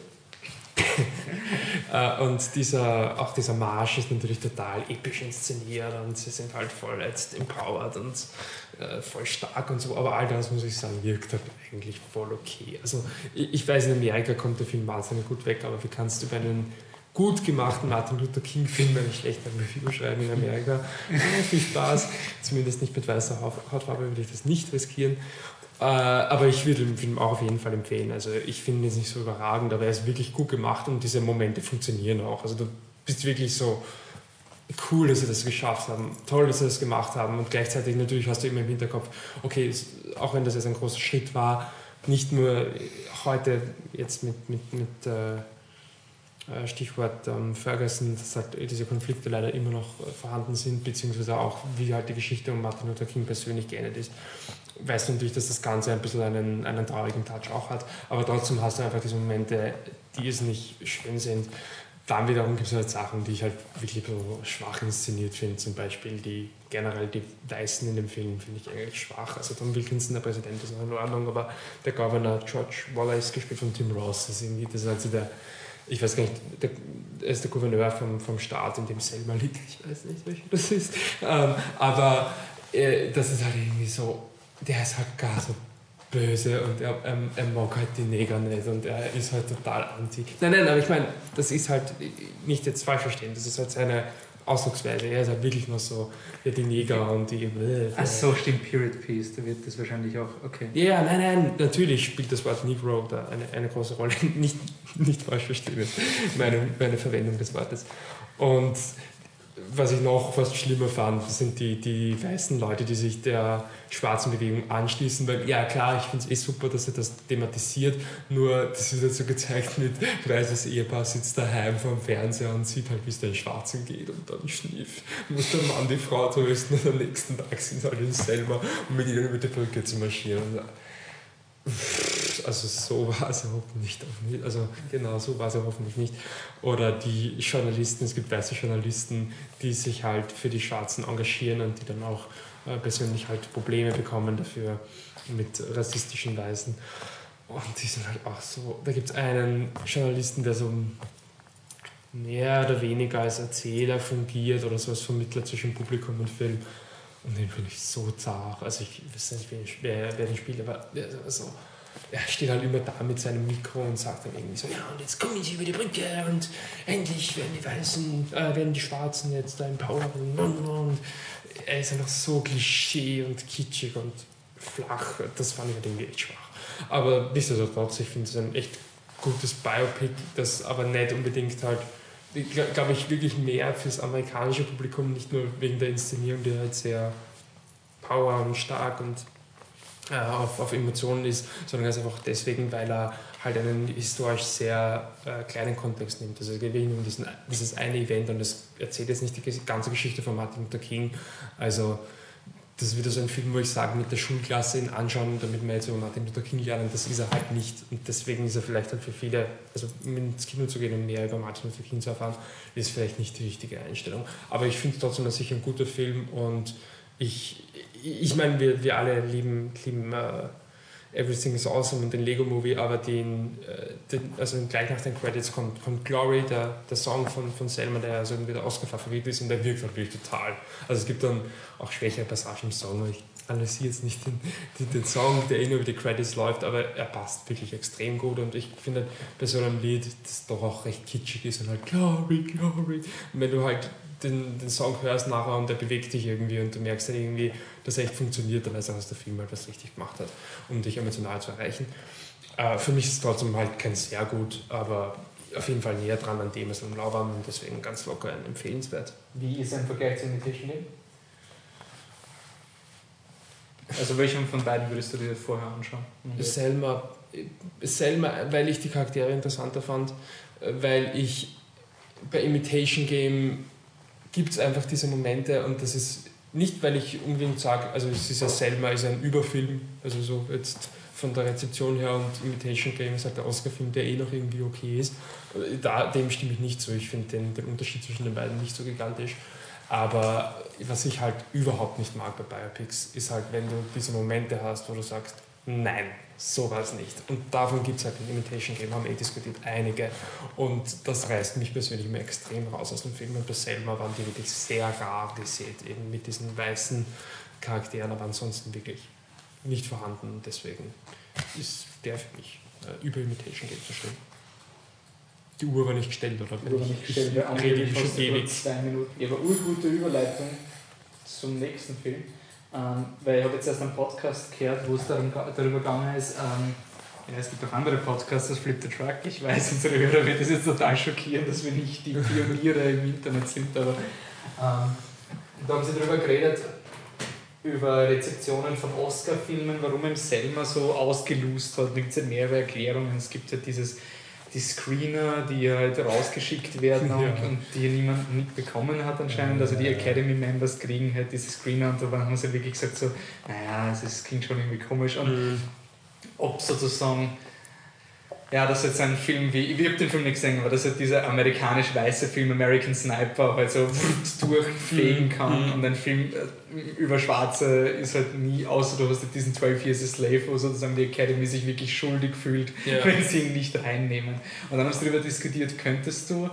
Äh, und dieser, auch dieser Marsch ist natürlich total episch inszeniert und sie sind halt voll jetzt empowered und äh, voll stark und so, aber all das, muss ich sagen, wirkt halt eigentlich voll okay. Also ich, ich weiß, in Amerika kommt der Film wahnsinnig gut weg, aber wie kannst du bei einem gut gemachten Martin Luther King Film einen schlechten Review schreiben in Amerika? Viel Spaß, zumindest nicht mit weißer Hautfarbe würde ich das nicht riskieren. Äh, aber ich würde den Film auch auf jeden Fall empfehlen. Also ich finde jetzt nicht so überragend, aber er ist wirklich gut gemacht und diese Momente funktionieren auch. Also du bist wirklich so, cool, dass sie das geschafft haben, toll, dass sie das gemacht haben und gleichzeitig natürlich hast du immer im Hinterkopf, okay, auch wenn das jetzt ein großer Schritt war, nicht nur heute jetzt mit, mit, mit äh, äh Stichwort ähm, Ferguson, dass halt diese Konflikte leider immer noch vorhanden sind, beziehungsweise auch wie halt die Geschichte um Martin Luther King persönlich geendet ist, weißt du natürlich, dass das Ganze ein bisschen einen, einen traurigen Touch auch hat, aber trotzdem hast du einfach diese Momente, die es nicht schön sind dann wiederum gibt es halt Sachen, die ich halt wirklich so schwach inszeniert finde. Zum Beispiel die generell die Weißen in dem Film finde ich eigentlich schwach. Also Tom Wilkinson, der Präsident, ist noch in Ordnung, aber der Governor George Wallace, gespielt von Tim Ross, ist irgendwie, das ist also der, ich weiß gar nicht, der, er ist der Gouverneur vom, vom Staat, in dem Selma liegt. Ich weiß nicht, welcher das ist. Ähm, aber äh, das ist halt irgendwie so, der ist halt gar so böse und er, er, er, mag halt die Neger nicht und er ist halt total anti. Nein, nein, aber ich meine, das ist halt nicht jetzt falsch verstehen, das ist halt seine Ausdrucksweise. Er ist halt wirklich nur so, ja, die Neger und die. Äh, Ach so, stimmt, Period Piece, da wird das wahrscheinlich auch, okay. Ja, nein, nein, natürlich spielt das Wort Negro da eine, eine große Rolle. nicht, nicht falsch verstehen, meine, meine Verwendung des Wortes. Und was ich noch fast schlimmer fand, sind die, die weißen Leute, die sich der schwarzen Bewegung anschließen, weil ja klar, ich finde es eh super, dass er das thematisiert, nur das wird so gezeigt mit weißes Ehepaar sitzt daheim vorm Fernseher und sieht halt, wie es den Schwarzen geht und dann schnief, muss der Mann die Frau trösten und am nächsten Tag sind alle in Selma, um mit ihnen über die Brücke zu marschieren. Also so war es ja hoffentlich nicht. Also genau so war es hoffentlich nicht. Oder die Journalisten, es gibt weiße Journalisten, die sich halt für die Schwarzen engagieren und die dann auch äh, persönlich halt Probleme bekommen dafür mit rassistischen Weisen. Und die sind halt auch so. Da gibt es einen Journalisten, der so mehr oder weniger als Erzähler fungiert oder so als Vermittler zwischen Publikum und Film. Und den finde ich so zart. Also ich weiß nicht, wer, wer den spielt, aber also, er steht halt immer da mit seinem Mikro und sagt dann irgendwie so, ja, und jetzt kommen sie über die Brücke und endlich werden die Weißen, äh, werden die Schwarzen jetzt da empowern. Und er ist einfach so klischee und kitschig und flach. Das fand ich halt irgendwie echt schwach. Aber nichtsdestotrotz, ich finde es ein echt gutes Biopic, das aber nicht unbedingt halt glaube ich, wirklich mehr fürs amerikanische Publikum, nicht nur wegen der Inszenierung, die halt sehr power und stark und äh, auf, auf Emotionen ist, sondern ganz einfach deswegen, weil er halt einen historisch sehr äh, kleinen Kontext nimmt. Also es geht wirklich um diesen, dieses eine Event und es erzählt jetzt nicht die ganze Geschichte von Martin Luther King. Also das ist wieder so ein Film, wo ich sage, mit der Schulklasse ihn anschauen, damit wir jetzt über Martin Luther King lernen, das ist er halt nicht. Und deswegen ist er vielleicht halt für viele, also ins Kino zu gehen und mehr über Martin Luther King zu erfahren, ist vielleicht nicht die richtige Einstellung. Aber ich finde trotzdem, dass ich ein guter Film und ich, ich meine, wir, wir alle lieben, lieben uh, Everything is Awesome und den Lego Movie, aber den, äh, den, also gleich nach den Credits kommt, kommt Glory, der, der Song von, von Selma, der also irgendwie der Oscar-Favorit ist und der wirkt wirklich total. Also es gibt dann auch schwächere Passagen im Song, ich analysiere jetzt nicht den, den, den Song, der eh nur über die Credits läuft, aber er passt wirklich extrem gut und ich finde bei so einem Lied, das doch auch recht kitschig ist und halt Glory, Glory. Und wenn du halt den, den Song hörst nachher und der bewegt dich irgendwie und du merkst dann irgendwie, dass er echt funktioniert, dann weißt du, dass der Film halt was richtig gemacht hat, um dich emotional zu erreichen. Äh, für mich ist es trotzdem halt kein sehr gut, aber auf jeden Fall näher dran an dem als am Lauwarm und deswegen ganz locker empfehlenswert. Wie ist ein Vergleich zu Imitation Game? Also welchen von beiden würdest du dir vorher anschauen? Selma, Selma, weil ich die Charaktere interessanter fand, weil ich bei Imitation Game gibt es einfach diese Momente und das ist nicht, weil ich unbedingt sage, also es ist ja Selma ist ein Überfilm, also so jetzt von der Rezeption her und Imitation Game ist halt der Oscar-Film, der eh noch irgendwie okay ist. Da, dem stimme ich nicht zu. Ich finde den, den Unterschied zwischen den beiden nicht so gigantisch. Aber was ich halt überhaupt nicht mag bei Biopics, ist halt, wenn du diese Momente hast, wo du sagst, nein, sowas nicht. Und davon gibt es halt in Imitation Game, haben wir eh diskutiert, einige. Und das reißt mich persönlich immer extrem raus aus dem Film. Und bei Selma waren die wirklich sehr rar gesät, eben mit diesen weißen Charakteren, aber ansonsten wirklich nicht vorhanden. Deswegen ist der für mich äh, über Imitation Game zu stehen. Die Uhr war nicht gestellt, oder? Die Uhr war nicht gestellt, wir reden schon ewig. Zwei Minuten. Ja, aber urgute Überleitung zum nächsten Film. Ähm, weil ich habe jetzt erst einen Podcast gehört, wo es darum, darüber gegangen ist, ähm, ja, es gibt auch andere Podcasts als Flip the Truck. Ich weiß, unsere Hörer wird das jetzt total schockieren, dass wir nicht die Pioniere im Internet sind, aber ähm, da haben sie darüber geredet, über Rezeptionen von Oscar-Filmen, warum im Selma so ausgelust hat. Da gibt es ja mehrere Erklärungen. Es gibt ja dieses die Screener, die halt rausgeschickt werden ja. und die niemand mitbekommen hat anscheinend. Also die Academy-Members kriegen halt diese Screener und da haben sie wirklich gesagt so, naja, das klingt schon irgendwie komisch. Und mhm. ob sozusagen ja, das ist jetzt ein Film wie, ich habe den Film nicht gesehen, aber das ist dieser amerikanisch-weiße Film American Sniper halt so durchfegen mhm. kann mhm. und ein Film äh, über Schwarze ist halt nie, außer du hast diesen 12 Years a Slave, wo sozusagen die Academy sich wirklich schuldig fühlt, ja. wenn sie ihn nicht reinnehmen. Und dann haben sie darüber diskutiert, könntest du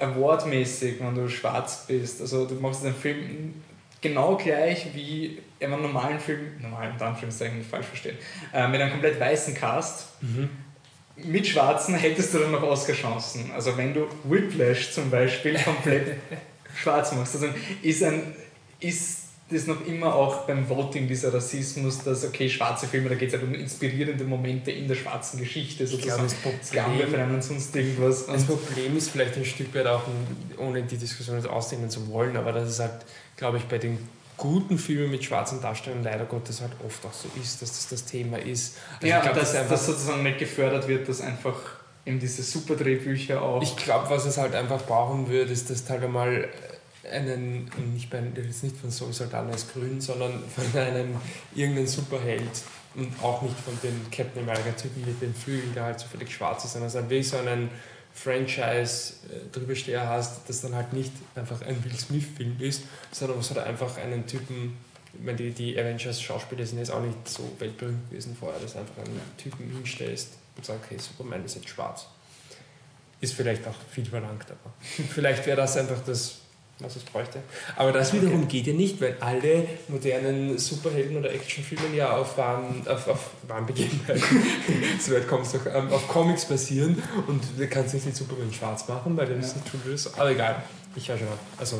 awardmäßig, wenn du schwarz bist, also du machst einen Film genau gleich wie in einem normalen Film, normal in Anführungszeichen falsch verstehen, äh, mit einem komplett weißen Cast, mhm. mit Schwarzen hättest du dann noch Oscar-Chancen. Also wenn du Whiplash zum Beispiel komplett schwarz machst, also ist, ein, ist das noch immer auch beim Voting dieser Rassismus, dass, okay, schwarze Filme, da geht es halt um inspirierende Momente in der schwarzen Geschichte, sozusagen. Ich glaube, das Problem, und sonst irgendwas. Das Problem ist vielleicht ein Stück weit auch, ohne die Diskussion jetzt ausdehnen zu wollen, aber das ist halt, glaube ich, bei den guten Filmen mit schwarzen Darstellern leider Gottes halt oft auch so ist, dass das das Thema ist. Also ja, glaub, dass das sozusagen nicht gefördert wird, dass einfach eben diese super Drehbücher auch. Ich glaube, was es halt einfach brauchen würde, ist, dass halt einmal einen, nicht, bei, jetzt nicht von Zoe Saldana als Grün, sondern von einem irgendeinen Superheld und auch nicht von den Captain America-Typen mit den Flügeln, der halt zufällig schwarz ist, sondern es halt wirklich so einen Franchise äh, drüber stehen hast, das dann halt nicht einfach ein Will Smith-Film ist, sondern was halt einfach einen Typen, ich meine, die, die Avengers-Schauspieler sind jetzt auch nicht so weltberühmt gewesen vorher, dass du einfach einen Typen hinstellst und sagst, okay, Superman ist jetzt schwarz. Ist vielleicht auch viel verlangt, aber vielleicht wäre das einfach das was es bräuchte. Aber das wiederum okay. geht ja nicht, weil alle modernen Superhelden oder Actionfilme ja auf wahren, auf, auf wahren Begebenheiten, so weit kommst du, ähm, auf Comics basieren und du kannst nicht den Superman schwarz machen, weil der ja. nicht tun. Aber egal, ich höre schon ab. Also,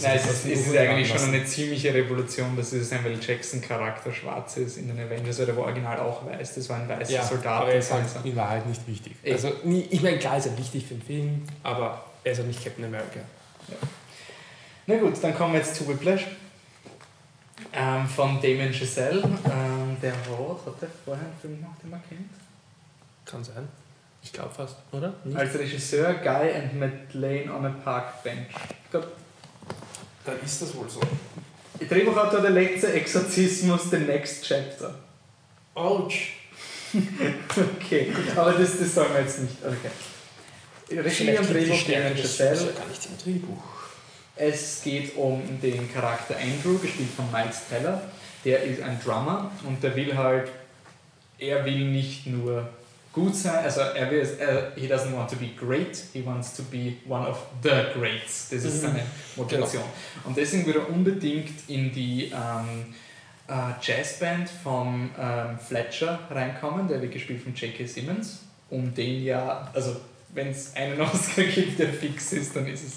Nein, es ist, ist eigentlich schon eine ziemliche Revolution, dass dieser Samuel Jackson Charakter schwarz ist in den Avengers, weil der war original auch weiß, das war ein weißer ja, Soldat. Aber er ist halt in Wahrheit nicht wichtig. Also, ich meine, klar ist er wichtig für den Film, aber er ist halt nicht Captain America. Ja. Na gut, dann kommen wir jetzt zu Whiplash. Ähm, von Damien Giselle. Ähm, der hat, hat der vorher einen Film gemacht, den man kennt? Kann sein. Ich glaube fast, oder? Nicht? Als Regisseur Guy and Madeleine on a Park Bench. Glaub, Dann ist das wohl so. Drehbuchautor Der letzte Exorzismus, The Next Chapter. Ouch! okay, aber das, das sagen wir jetzt nicht. Okay. Regie und Drehbuch Damien Giselle. Das ist ja gar nicht im Drehbuch. Es geht um den Charakter Andrew, gespielt von Miles Teller. Der ist ein Drummer und der will halt, er will nicht nur gut sein, also er will, er, he doesn't want to be great, he wants to be one of the greats. Das ist Mhm. seine Motivation. Und deswegen will er unbedingt in die ähm, äh, Jazzband vom ähm, Fletcher reinkommen, der wird gespielt von J.K. Simmons, um den ja, also wenn es einen Oscar gibt, der fix ist, dann ist es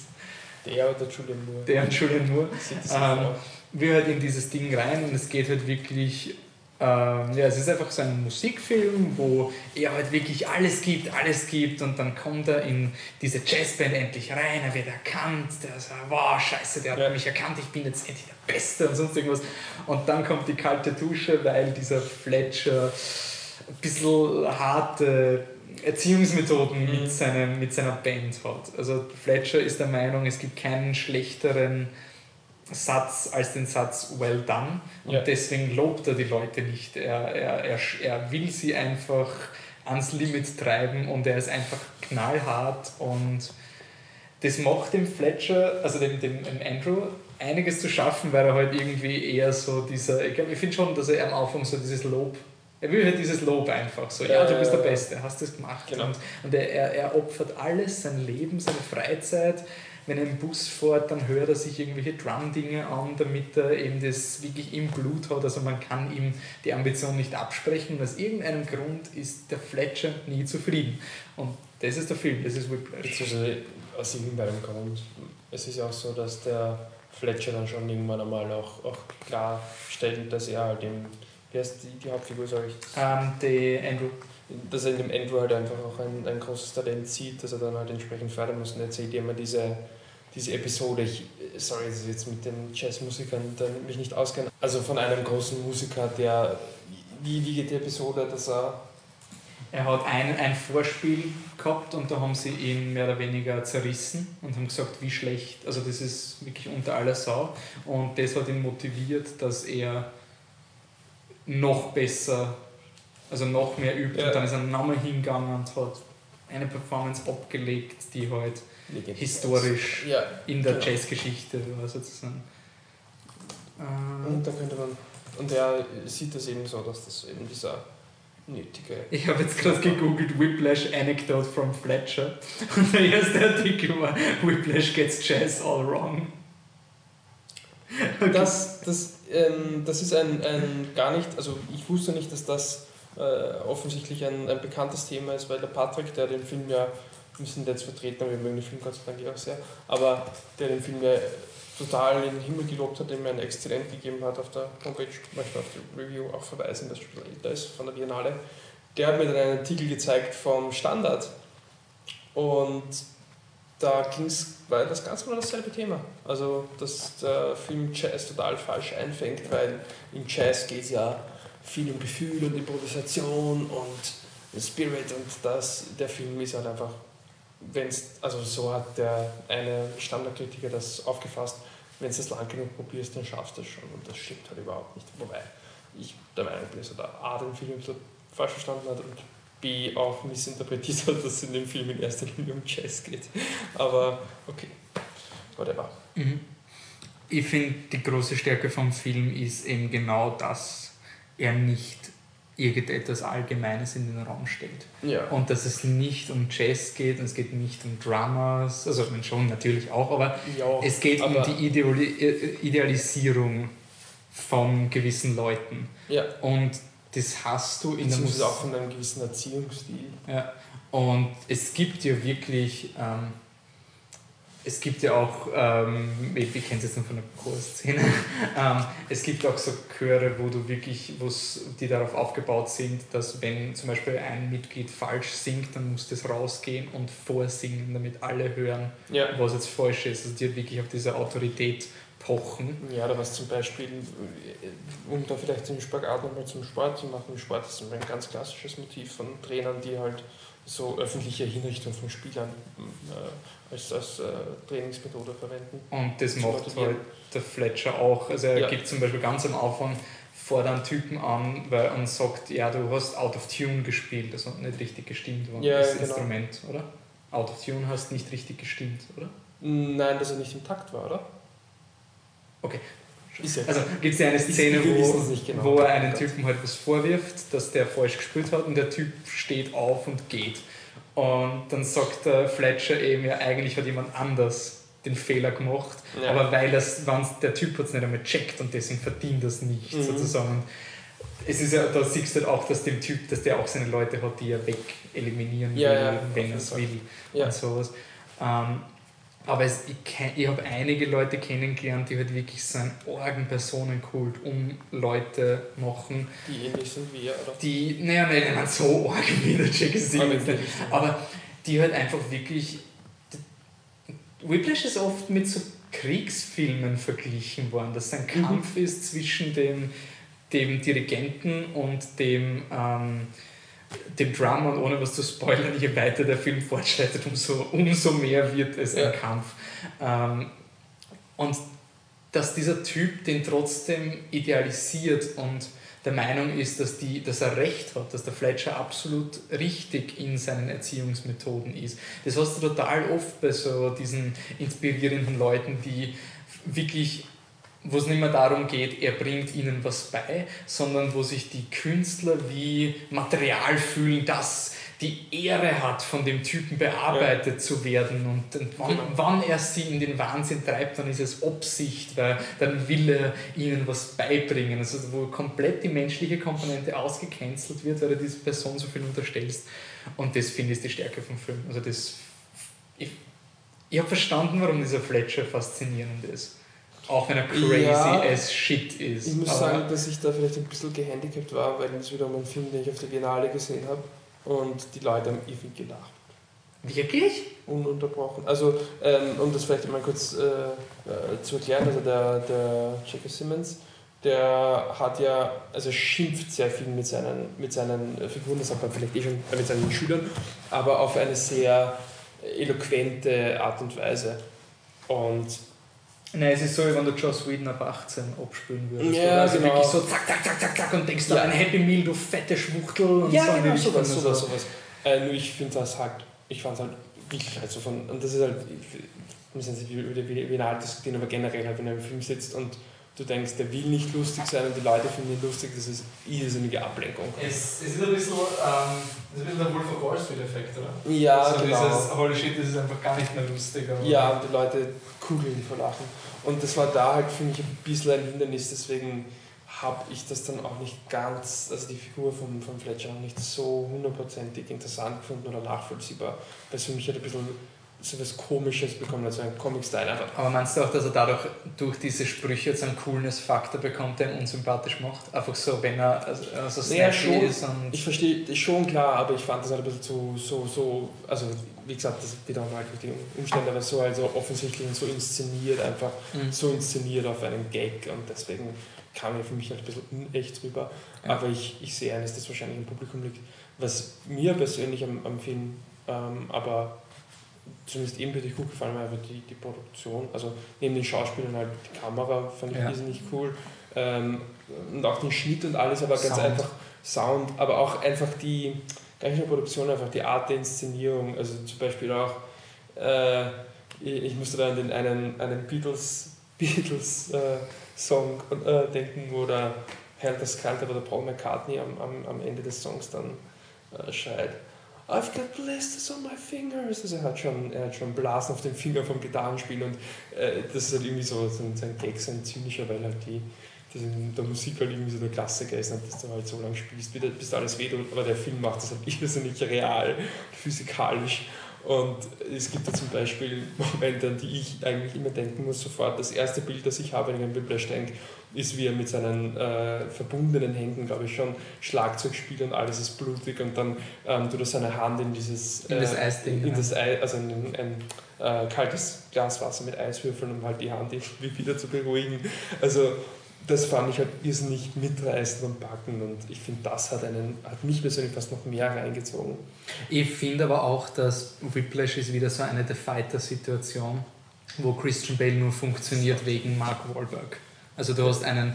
Der oder Julian Moore. der und Julian Moore. Ähm. Wir halt in dieses Ding rein und es geht halt wirklich, ähm, ja, es ist einfach so ein Musikfilm, wo er halt wirklich alles gibt, alles gibt und dann kommt er in diese Jazzband endlich rein, er wird erkannt, der sagt, wow, scheiße, der hat Ja. mich erkannt, ich bin jetzt endlich der Beste und sonst irgendwas. Und dann kommt die kalte Dusche, weil dieser Fletcher ein bisschen harte Erziehungsmethoden Mhm. mit, seinem, mit seiner Band hat. Also Fletcher ist der Meinung, es gibt keinen schlechteren Satz als den Satz well done und Ja. deswegen lobt er die Leute nicht. Er, er, er, er will sie einfach ans Limit treiben und er ist einfach knallhart und das macht dem Fletcher, also dem, dem, dem Andrew, einiges zu schaffen, weil er halt irgendwie eher so dieser, ich glaube, ich finde schon, dass er am Anfang so dieses Lob, er will halt dieses Lob einfach so, ja, Ja, du bist der ja. Beste, hast das gemacht. Genau. Und, und er, er, er opfert alles, sein Leben, seine Freizeit. Wenn er im Bus fährt, dann hört er sich irgendwelche Drum-Dinge an, damit er eben das wirklich im Blut hat. Also man kann ihm die Ambition nicht absprechen. Und aus irgendeinem Grund ist der Fletcher nie zufrieden. Und das ist der Film, das ist Whiplash. Aus irgendeinem Grund. Es ist auch so, dass der Fletcher dann schon irgendwann einmal auch, auch klarstellt, dass er halt im, wie heißt die, die Hauptfigur, sag ich, Ähm, die Andrew. dass er in dem Andrew halt einfach auch ein, ein großes Talent sieht, dass er dann halt entsprechend fördern muss. Und erzählt immer diese, diese Episode, ich, sorry, dass ich jetzt mit den Jazzmusikern dann mich nicht auskenne, also von einem großen Musiker, der, wie, wie geht die Episode, dass er, Er hat ein, ein Vorspiel gehabt und da haben sie ihn mehr oder weniger zerrissen und haben gesagt, wie schlecht, also das ist wirklich unter aller Sau. Und das hat ihn motiviert, dass er noch besser, also noch mehr übt. Ja. Und dann ist er nochmal hingegangen und hat eine Performance abgelegt, die halt historisch ja, in der Genau. Jazzgeschichte war sozusagen. Ähm, und da könnte man, und er sieht das eben so, dass das eben dieser nötige Ich habe jetzt gerade gegoogelt Whiplash Anecdote from Fletcher und der erste Artikel war Whiplash gets Jazz all wrong. Das, das, ähm, das ist ein, ein gar nicht, also ich wusste nicht, dass das äh, offensichtlich ein, ein bekanntes Thema ist, weil der Patrick, der den Film ja, wir sind jetzt vertreten, wir mögen den Film Gott sei Dank auch sehr, aber der den Film ja total in den Himmel gelobt hat, dem er ein Exzellent gegeben hat auf der Homepage, möchte auf die Review auch verweisen, das schon älter ist, von der Biennale, der hat mir dann einen Artikel gezeigt vom Standard und da ging's, war das ganz genau dasselbe Thema. Also, dass der Film Jazz total falsch einfängt, weil im Jazz geht es ja viel um Gefühl und Improvisation und Spirit und das, der Film ist halt einfach, wenn's, also so hat der eine Standardkritiker das aufgefasst, wenn du es lang genug probierst, dann schaffst du es schon und das stimmt halt überhaupt nicht. Wobei ich der Meinung bin, dass er da A, den Film so falsch verstanden hat und B, auch missinterpretiert hat, dass es in dem Film in erster Linie um Jazz geht. Aber okay, whatever. Mhm. Ich finde, die große Stärke vom Film ist eben genau, dass er nicht irgendetwas Allgemeines in den Raum stellt. Ja. Und dass es nicht um Jazz geht und es geht nicht um Dramas, also ich meine schon natürlich auch, aber ja es geht um aber- die Ideali äh, Idealisierung von gewissen Leuten. ja. Und das hast du in der Musik. auch von einem gewissen Erziehungsstil. Ja. Und es gibt ja wirklich, ähm, es gibt ja auch, ähm, ich, kenne es jetzt noch von der Chorszene, ähm, es gibt auch so Chöre, wo du wirklich, wo's, die darauf aufgebaut sind, dass wenn zum Beispiel ein Mitglied falsch singt, dann muss das rausgehen und vorsingen, damit alle hören, Ja. was jetzt falsch ist. Also die hat wirklich auf diese Autorität pochen. Ja, oder was zum Beispiel, äh, um da vielleicht den Spagat nochmal zum Sport zu machen. Sport ist ein ganz klassisches Motiv von Trainern, die halt so öffentliche Hinrichtung von Spielern äh, als, als äh, Trainingsmethode verwenden. Und das macht halt der Fletcher auch. Also er Ja. gibt zum Beispiel ganz am Anfang vor einen Typen an weil, und sagt, ja, du hast out of tune gespielt, also nicht richtig gestimmt war Ja, das genau. Instrument, oder? Out of tune hast nicht richtig gestimmt, oder? Nein, dass er nicht im Takt war, oder? Okay. Also gibt es ja eine Szene, wo, genau. wo er einen Gott. Typen halt was vorwirft, dass der falsch gespielt hat und der Typ steht auf und geht. Und dann sagt der Fletcher eben, ja, eigentlich hat jemand anders den Fehler gemacht, Ja. aber weil das, der Typ hat es nicht einmal checkt und deswegen verdient das nicht, Mhm. sozusagen. Es ist ja, da siehst du halt auch, dass dem Typ, dass der auch seine Leute hat, die er weg eliminieren will, Ja, ja, wenn er es will Ja. und sowas. Ähm, aber es, ich, kenn- ich habe einige Leute kennengelernt, die halt wirklich so einen argen Personenkult um Leute machen, Die ähnlich sind wie er, oder? die, naja, ich meine, so arg wie der Jackie Aber- nicht, aber die halt einfach wirklich. Whiplash ist oft mit so Kriegsfilmen verglichen worden, dass ein Mhm. Kampf ist zwischen dem, dem Dirigenten und dem, ähm, dem Drummer und ohne was zu spoilern, je weiter der Film fortschreitet, umso, umso mehr wird es Ja. ein Kampf. Ähm, und dass dieser Typ den trotzdem idealisiert und der Meinung ist, dass, die, dass er recht hat, dass der Fletcher absolut richtig in seinen Erziehungsmethoden ist. Das hast du total oft bei so diesen inspirierenden Leuten, die wirklich, wo es nicht mehr darum geht, er bringt ihnen was bei, sondern wo sich die Künstler wie Material fühlen, das die Ehre hat, von dem Typen bearbeitet zu werden. Und, und wann, wann er sie in den Wahnsinn treibt, dann ist es Absicht, weil dann will er ihnen was beibringen. Also wo komplett die menschliche Komponente ausgecancelt wird, weil du dieser Person so viel unterstellst. Und das finde ich die Stärke vom Film. Also das, ich, ich habe verstanden, warum dieser Fletcher faszinierend ist. Auch wenn er crazy Ja. as shit ist. Ich muss sagen, dass ich da vielleicht ein bisschen gehandicapt war, weil das wiederum ein Film, den ich auf der Biennale gesehen habe und die Leute haben ewig gelacht. Wirklich? Ununterbrochen. Also, ähm, um das vielleicht mal kurz äh, äh, zu erklären, also der, der J.K. Simmons, der hat ja, also schimpft sehr viel mit seinen, mit seinen äh, Figuren, das hat man vielleicht eh schon äh, mit seinen Schülern, aber auf eine sehr eloquente Art und Weise. Und Nein, es ist so, wie wenn du Joss Whedon ab 18 abspülen würdest. Ja, oder? also genau. wirklich so zack, zack, zack, zack, zack und denkst Ja. ein Happy Meal, du fette Schwuchtel. Und Ja, so genau, sowas, Also- sowas, sowas. Äh, nur ich finde das halt, ich fand es halt wirklich halt so von, und das ist halt, wir müssen jetzt nicht über die Biennale diskutieren, aber generell halt, wenn er im Film sitzt und du denkst, der will nicht lustig sein und die Leute finden ihn lustig, das ist irrsinnige Ablenkung. Es, es ist ein bisschen, ähm, ist ein bisschen der Wolf of Wall Street Effekt, oder? Ja, so genau. dieses, holy shit, das ist einfach gar nicht mehr lustig. Ja, und die Leute kugeln vor Lachen. Und das war da halt für mich ein bisschen ein Hindernis, deswegen habe ich das dann auch nicht ganz, also die Figur von, von Fletcher auch nicht so hundertprozentig interessant gefunden oder nachvollziehbar, weil es für mich halt ein bisschen so was Komisches bekommen hat, so ein Comic-Style einfach. Aber meinst du auch, dass er dadurch durch diese Sprüche jetzt einen Coolness-Faktor bekommt, der ihn unsympathisch macht? Einfach so, wenn er also, also Naja, snappy schon. ist und. Ich verstehe das schon klar, aber ich fand das halt ein bisschen zu, so, so, also wie gesagt, das wiederum halt durch die Umstände, aber so also offensichtlich und so inszeniert, einfach Mhm. so inszeniert auf einen Gag und deswegen kam er für mich halt ein bisschen unecht rüber. Ja. Aber ich, ich sehe ein, dass das wahrscheinlich im Publikum liegt. Was mir persönlich am, am Film ähm, aber zumindest ebenbürtig gut gefallen einfach die, die Produktion. Also neben den Schauspielern halt die Kamera fand ich Ja. irrsinnig cool. Ähm, und auch den Schnitt und alles, aber ganz Sound. einfach Sound, aber auch einfach die, gar nicht nur Produktion, einfach die Art der Inszenierung. Also zum Beispiel auch, äh, ich, ich musste da an den einen, einen Beatles, Beatles äh, Song äh, denken, wo der Helter Skelter oder Paul McCartney am, am, am Ende des Songs dann äh, schreit. I've got blisters on my fingers. Also er hat schon, er hat schon Blasen auf den Finger vom Gitarrenspielen und äh, das ist halt irgendwie so, so, ein, so ein Gag, so ein zynischer, weil halt die, das in der Musik halt irgendwie so der Klassiker ist, dass du halt so lange spielst, bis, bis alles wehtut, aber der Film macht das halt irrsinnig real, physikalisch. Und es gibt da zum Beispiel Momente, an die ich eigentlich immer denken muss, sofort. Das erste Bild, das ich habe, wenn ich an Whiplash denke, ist, wie er mit seinen äh, verbundenen Händen, glaube ich, schon Schlagzeug spielt und alles ist blutig und dann ähm, tut er seine Hand in dieses In das äh, Eisding, in genau. das Ei, also in ein, ein äh, kaltes Glas Wasser mit Eiswürfeln, um halt die Hand irgendwie wieder zu beruhigen. Also das fand ich halt irrsinnig mitreißend und packend und ich finde, das hat, einen, hat mich persönlich fast noch mehr reingezogen. Ich finde aber auch, dass Whiplash ist wieder so eine The Fighter-Situation, wo Christian Bale nur funktioniert wegen Mark Wahlberg. Also du hast einen,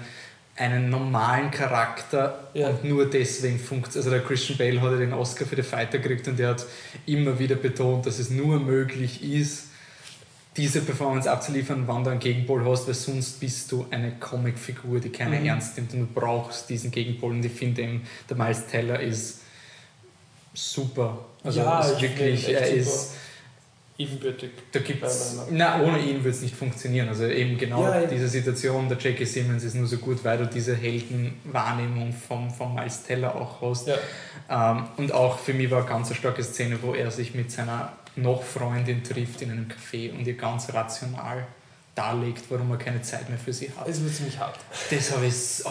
einen normalen Charakter Ja. und nur deswegen funktioniert. Also der Christian Bale hat ja den Oscar für The Fighter gekriegt und der hat immer wieder betont, dass es nur möglich ist, diese Performance abzuliefern, wann du einen Gegenpol hast, weil sonst bist du eine Comicfigur, die keiner Mhm. ernst nimmt und du brauchst diesen Gegenpol. Und ich finde eben, der Miles Teller ist super. Also Ja, ist ich wirklich, er ist, Ebenbürtig. da gibt's, na, ohne ihn würde es nicht funktionieren. Also eben genau Ja, diese Situation, der J.K. Simmons ist nur so gut, weil du diese Heldenwahrnehmung vom, vom Miles Teller auch hast. Ja. Ähm, und auch für mich war eine ganz starke Szene, wo er sich mit seiner noch Freundin trifft in einem Café und ihr ganz rational darlegt, warum er keine Zeit mehr für sie hat. Es wird ziemlich hart. Das habe ich so,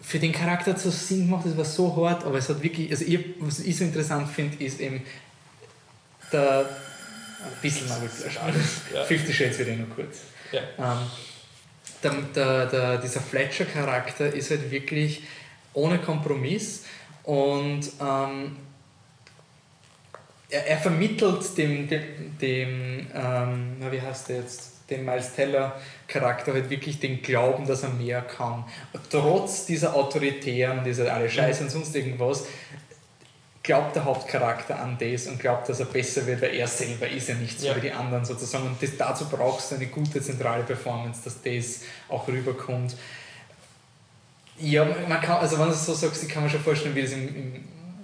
für den Charakter zu Sinn gemacht, das war so hart, aber es hat wirklich, also ich, was ich so interessant finde, ist eben der, ein bisschen mal Ja. Fifty Shades wird eh noch kurz. Ja. Ähm, der, der, der, dieser Fletcher-Charakter ist halt wirklich ohne Kompromiss und ähm, er, er vermittelt dem, dem, dem ähm, na, wie heißt der jetzt, dem Miles Teller-Charakter halt wirklich den Glauben, dass er mehr kann. Trotz dieser Autoritären, dieser alle Scheiße und sonst irgendwas, glaubt der Hauptcharakter an das und glaubt, dass er besser wird, weil er selber ist ja nicht so Ja. wie die anderen sozusagen. Und das, dazu brauchst du eine gute zentrale Performance, dass das auch rüberkommt. Ja, man kann, also wenn du es so sagst, ich kann mir schon vorstellen, wie das im,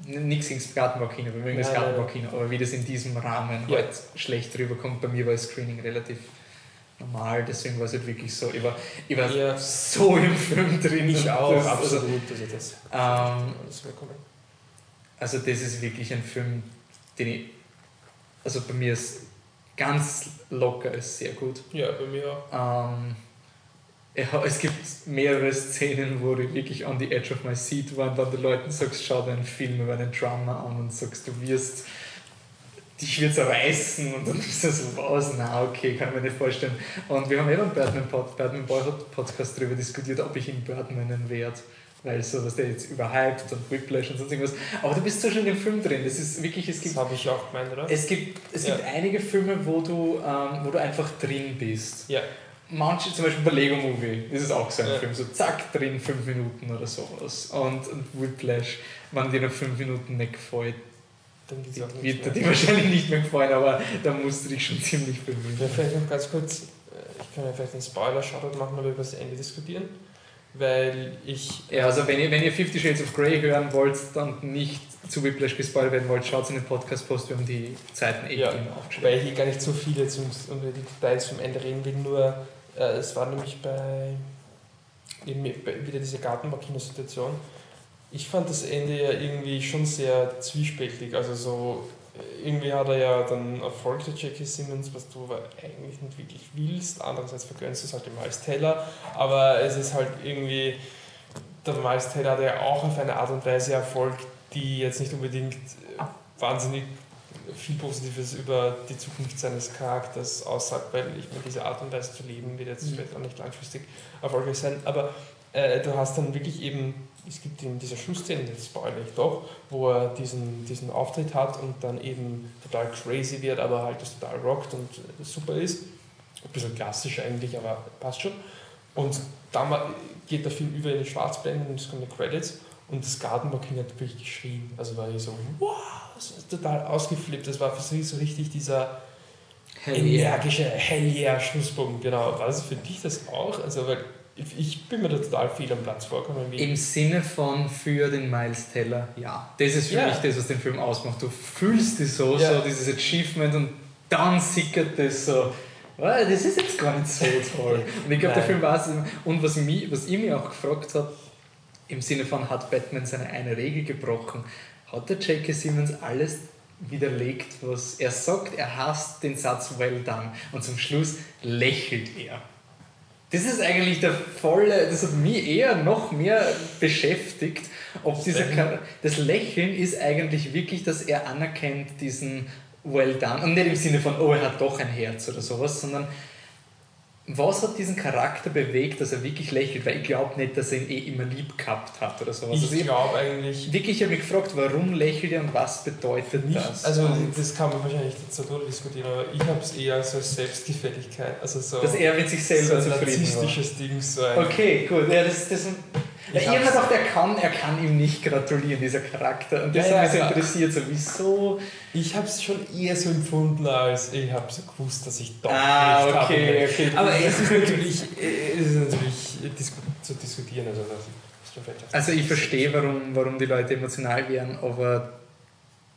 im nichts gegen das Gartenbaukino, wir mögen das Gartenbaukino, aber wie das in diesem Rahmen Ja. halt schlecht rüberkommt. Bei mir war das Screening relativ normal, deswegen war es halt wirklich so, ich war, ich war Ja. so im Film drin. Ich auch, das, absolut. Also das, Ähm, das wäre kommen. Also das ist wirklich ein Film, den ich, also bei mir ist ganz locker, ist sehr gut. Ja, bei mir auch. Ähm, ja, es gibt mehrere Szenen, wo ich wirklich on the edge of my seat war und dann den Leuten sagst, schau dir einen Film über einen Drama an und sagst, du wirst dich wird zerreißen und dann ist das so, was, na okay, kann ich mir nicht vorstellen. Und wir haben eben beim Batman, Pod, Batman Boyhood Podcast darüber diskutiert, ob ich ihn Birdman werde. Weil so, was der jetzt überhyped und Whiplash und sonst irgendwas. Aber du bist so schon im Film drin. Das ist wirklich, es Das gibt habe ich auch gemeint, oder? es gibt, es Ja. gibt einige Filme, wo du, ähm, wo du einfach drin bist. Ja. Manche, zum Beispiel bei Lego Movie, das ist auch so ein Ja. Film, so zack, drin, fünf Minuten oder sowas. Und, und Whiplash, wenn dir nach fünf Minuten nicht gefällt, Dann wird dir wahrscheinlich nicht mehr gefallen, aber da musst du dich schon ziemlich Ja, bemühen. vielleicht noch ganz kurz, äh, ich kann ja vielleicht einen Spoiler-Shoutout machen, aber über das Ende diskutieren, weil ich... Ja, also wenn ihr, wenn ihr Fifty Shades of Grey hören wollt und nicht zu Whiplash gespoilt werden wollt, schaut in den Podcast-Post, wir haben die Zeiten eh Ja, aufgeschrieben. Weil ich hier gar nicht so viel jetzt um, die Details vom Ende reden will, nur äh, es war nämlich bei, eben bei wieder diese Gartenbaukino-Situation. Ich fand das Ende ja irgendwie schon sehr zwiespältig. Also so, irgendwie hat er ja dann Erfolg der Jackie Simmons, was du aber eigentlich nicht wirklich willst. Andererseits vergönnst du es halt dem Miles Teller. Aber es ist halt irgendwie, der Miles Teller hat ja auch auf eine Art und Weise Erfolg, die jetzt nicht unbedingt wahnsinnig viel Positives über die Zukunft seines Charakters aussagt, weil ich meine, diese Art und Weise zu leben wird jetzt Mhm. vielleicht auch nicht langfristig erfolgreich sein, aber äh, du hast dann wirklich eben, es gibt eben diese Schlussszene, jetzt spoilere ich doch, wo er diesen, diesen Auftritt hat und dann eben total crazy wird, aber halt das total rockt und super ist. Ein bisschen klassisch eigentlich, aber passt schon. Und dann geht der Film über in die Schwarzblenden und es kommen die Credits und das Gartenbaukino hat wirklich geschrien. Also war ich so, wow, das ist total ausgeflippt. Das war für sie so richtig dieser Hell yeah. energische Hell yeah Schlusspunkt. Genau. War das für dich das auch? Also, weil ich- bin mir da total viel am Platz vorgekommen. Im Sinne von für den Miles Teller, ja. Das ist für Ja. mich das, was den Film ausmacht. Du fühlst es so, Ja. so dieses Achievement und dann sickert das so. "Ah, Das ist jetzt gar nicht so toll. Und ich glaube, der. Film war es. Und was, mich, was ich mich auch gefragt habe, im Sinne von, hat Batman seine eine Regel gebrochen? Hat der J.K. Simmons alles widerlegt, was er sagt? Er hasst den Satz well done. Und zum Schluss lächelt er. Das ist eigentlich der volle, das hat mich eher noch mehr beschäftigt, ob dieser Lächeln? Das Lächeln ist eigentlich wirklich, dass er anerkennt diesen well done und nicht im Sinne von, oh, er hat doch ein Herz oder sowas, sondern was hat diesen Charakter bewegt, dass er wirklich lächelt, weil ich glaube nicht, dass er ihn eh immer lieb gehabt hat oder sowas. Also ich ich glaube eigentlich wirklich, ich habe mich gefragt, warum lächelt er und was bedeutet nicht. das? Also, das kann man wahrscheinlich dazu diskutieren, aber ich habe es eher so als Selbstgefälligkeit. Also, so, dass er mit sich so selber ein zufrieden war. narzisstisches Ding. So ein, Okay, gut, ja, das, das Ich ja, habe gedacht, er kann, er kann ihm nicht gratulieren, dieser Charakter. Und das ja, mich so interessiert, so wieso. Ich habe es schon eher so empfunden, als ich habe so gewusst, dass ich doch ah, recht okay, habe. Okay. Aber es ist natürlich, es ist natürlich zu diskutieren. Also, also ich verstehe, warum, warum die Leute emotional werden, aber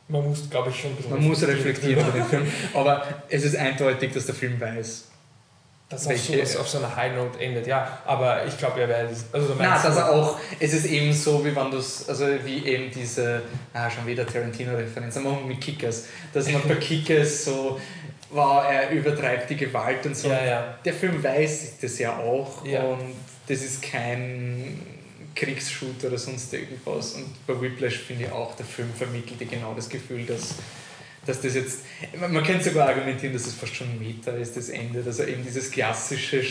man muss, glaube ich, schon Man muss reflektieren über den Film. Aber es ist eindeutig, dass der Film weiß, dass auch sowas auf so einer High Note endet, ja. Aber ich glaube, er wird. Also Na, dass er auch. Es ist eben so, wie wenn du also wie eben diese. Ah, schon wieder Tarantino-Referenz, aber mit Kickers. Dass man bei Kickers so. Wow, er übertreibt die Gewalt und so. Ja, ja. Der Film weiß das ja auch. Ja. Und das ist kein Kriegsshoot oder sonst irgendwas. Und bei Whiplash finde ich auch, der Film vermittelt genau das Gefühl, dass dass das jetzt, man könnte sogar argumentieren, dass es fast schon Meta ist, das Ende, also eben dieses klassische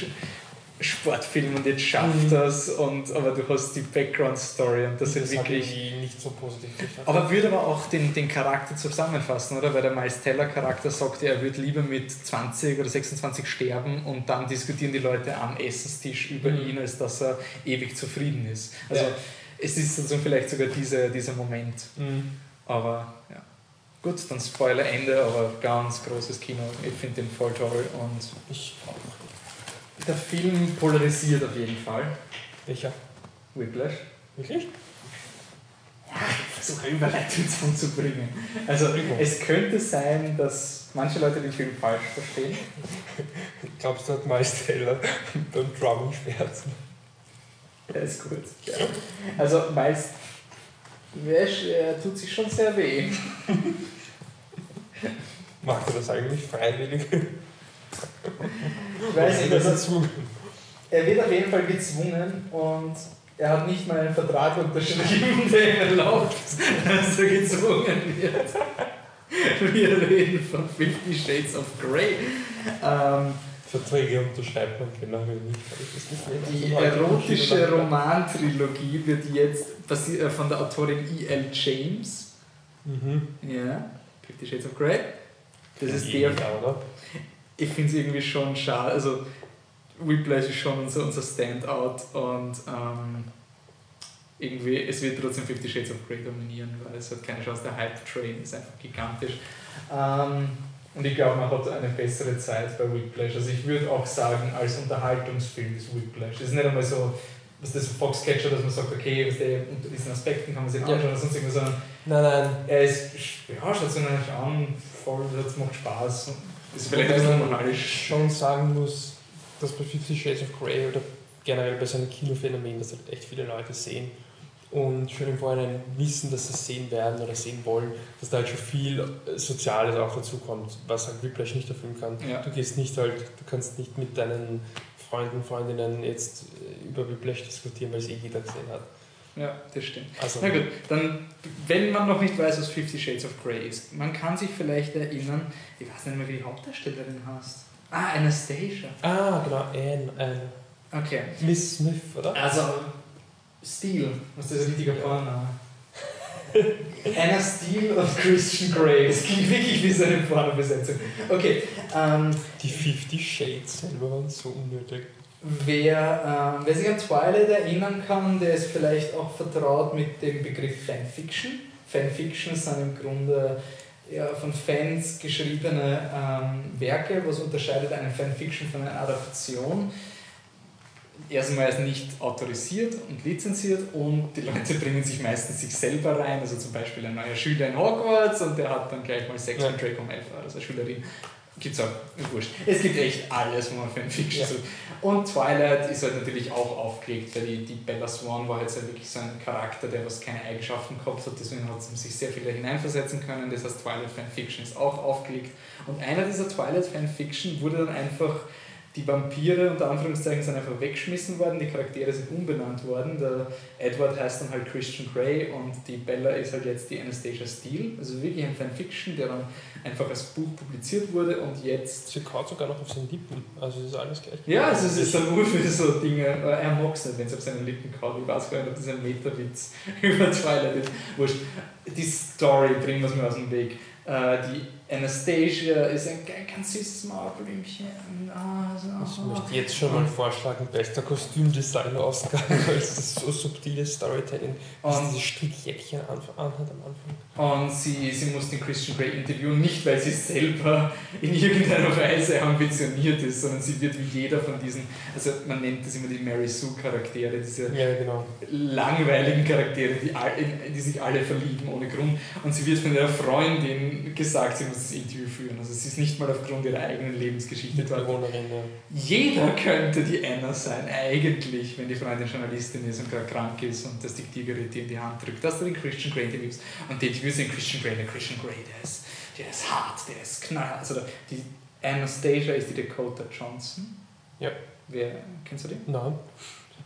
Sportfilm und jetzt schafft mhm. das und aber du hast die Background Story und das, das ist wirklich nicht so positiv. Aber würde aber auch den, den Charakter zusammenfassen, oder? Weil der Miles Teller Charakter sagt, er würde lieber mit 20 oder 26 sterben und dann diskutieren die Leute am Essenstisch über mhm. ihn, als dass er ewig zufrieden ist. Also ja. es ist also vielleicht sogar diese, dieser Moment. Mhm. Aber ja. Gut, dann Spoiler Ende, aber ganz großes Kino. Ich finde den voll toll und ich auch. Der Film polarisiert auf jeden Fall. Welcher? Whiplash. Wirklich? Ja, ich versuche eine Überleitung zu bringen. Also es könnte sein, dass manche Leute den Film falsch verstehen. Glaubst du, hat Miles Taylor beim Drumming Schmerzen? Ja, ist gut. Ja. Also Miles er tut sich schon sehr weh. Macht er das eigentlich freiwillig? Ich weiß nicht, also, er wird auf jeden Fall gezwungen und er hat nicht mal einen Vertrag unterschrieben, der ihm erlaubt, dass er gezwungen wird. Wir reden von Fifty Shades of Grey. Ähm, Verträge unterschreibt man generell nicht. Die erotische Romantrilogie wird jetzt äh, von der Autorin E.L. James. Mhm. Ja, Fifty Shades of Grey. Das ist der. Ich finde es irgendwie schon schade. Also, Whiplash ist schon unser, unser Standout und ähm, irgendwie, es wird trotzdem Fifty Shades of Grey dominieren, weil es hat keine Chance. Der Hype-Train ist einfach gigantisch. Ähm, und ich glaube, man hat eine bessere Zeit bei Whiplash. Also ich würde auch sagen, als Unterhaltungsfilm ist Whiplash. Es ist nicht einmal so, was das Foxcatcher, dass man sagt, okay, was der, unter diesen Aspekten kann man sich anschauen oder sonst irgendwas, sondern nein, nein. er ist, ja, schaut sich eigentlich an, voll, das macht Spaß. Das ist vielleicht ein bisschen moralisch. schon sagen muss, dass bei Fifty Shades of Grey oder generell bei so einem Kinophänomen, dass halt echt viele Leute sehen, und schon im Vorhinein wissen, dass sie es sehen werden oder sehen wollen, dass da halt schon viel Soziales auch dazu kommt, was halt Whiplash nicht erfüllen kann. Ja. Du gehst nicht halt, du kannst nicht mit deinen Freunden, Freundinnen jetzt äh, über Whiplash diskutieren, weil es eh jeder gesehen hat. Ja, das stimmt. Also, Na gut, dann, wenn man noch nicht weiß, was Fifty Shades of Grey ist, man kann sich vielleicht erinnern, ich weiß nicht mehr, wie die Hauptdarstellerin heißt. Ah, Anastasia. Ah, genau, Anne. Anne. Okay. Miss Smith, oder? Also, Steel, was ist ein richtiger Porname? Anna Steele und Christian Grey. Das klingt wirklich wie so eine Pornobesetzung. Okay. Ähm, Die Fifty Shades selber waren so unnötig. Wer, ähm, wer sich an Twilight erinnern kann, der ist vielleicht auch vertraut mit dem Begriff Fanfiction. Fanfiction sind im Grunde ja, von Fans geschriebene ähm, Werke. Was unterscheidet eine Fanfiction von einer Adaption? Erstmal ist nicht autorisiert und lizenziert und die Leute bringen sich meistens sich selber rein, also zum Beispiel ein neuer Schüler in Hogwarts und der hat dann gleich mal Sex ja. mit Draco Malfoy, also Schülerin. Gibt es auch, wurscht. Es gibt echt alles, wo man Fanfiction ja. sucht. Und Twilight ist halt natürlich auch aufgelegt, weil die, die Bella Swan war jetzt halt wirklich so ein Charakter, der was keine Eigenschaften gehabt hat, deswegen hat sie sich sehr viel da hineinversetzen können. Das heißt, Twilight Fanfiction ist auch aufgelegt. Und einer dieser Twilight Fanfiction wurde dann einfach die Vampire unter Anführungszeichen sind einfach weggeschmissen worden, die Charaktere sind umbenannt worden. Der Edward heißt dann halt Christian Grey und die Bella ist halt jetzt die Anastasia Steele. Also wirklich ein Fanfiction, der dann einfach als Buch publiziert wurde und jetzt. Sie kaut sogar noch auf seinen Lippen, also ist alles gleich. Ja, also es ist dann nur für so Dinge. Er mag es nicht, wenn es auf seinen Lippen kaut. Ich weiß gar nicht, ob das ein Meta-Witz über Twilight ist. Wurscht. Die Story bringen wir es mir aus dem Weg. Äh, die Anastasia ist ein ganz süßes Mauerblümchen. Ah, so. Ich möchte jetzt schon mal vorschlagen, bester Kostümdesigner-Oscar, weil es so subtiles Storytelling, was diese Strickjäckchen anhat am Anfang. Und sie, sie muss den Christian Grey interviewen, nicht weil sie selber in irgendeiner Weise ambitioniert ist, sondern sie wird wie jeder von diesen, also man nennt das immer die Mary Sue-Charaktere, diese ja, genau. langweiligen Charaktere, die, die sich alle verlieben ohne Grund. Und sie wird von ihrer Freundin gesagt, sie muss das Interview führen. Also sie ist nicht mal aufgrund ihrer eigenen Lebensgeschichte dort. Jeder könnte die Anna sein, eigentlich, wenn die Freundin Journalistin ist und gerade krank ist und das Diktiergerät dir in die Hand drückt, dass du den Christian Grey interviewst. Und die den Christian Grey, der Christian Grey, der ist, der ist hart, der ist knallhart. Also die Anastasia ist die Dakota Johnson. Ja. Wer, kennst du den? Nein.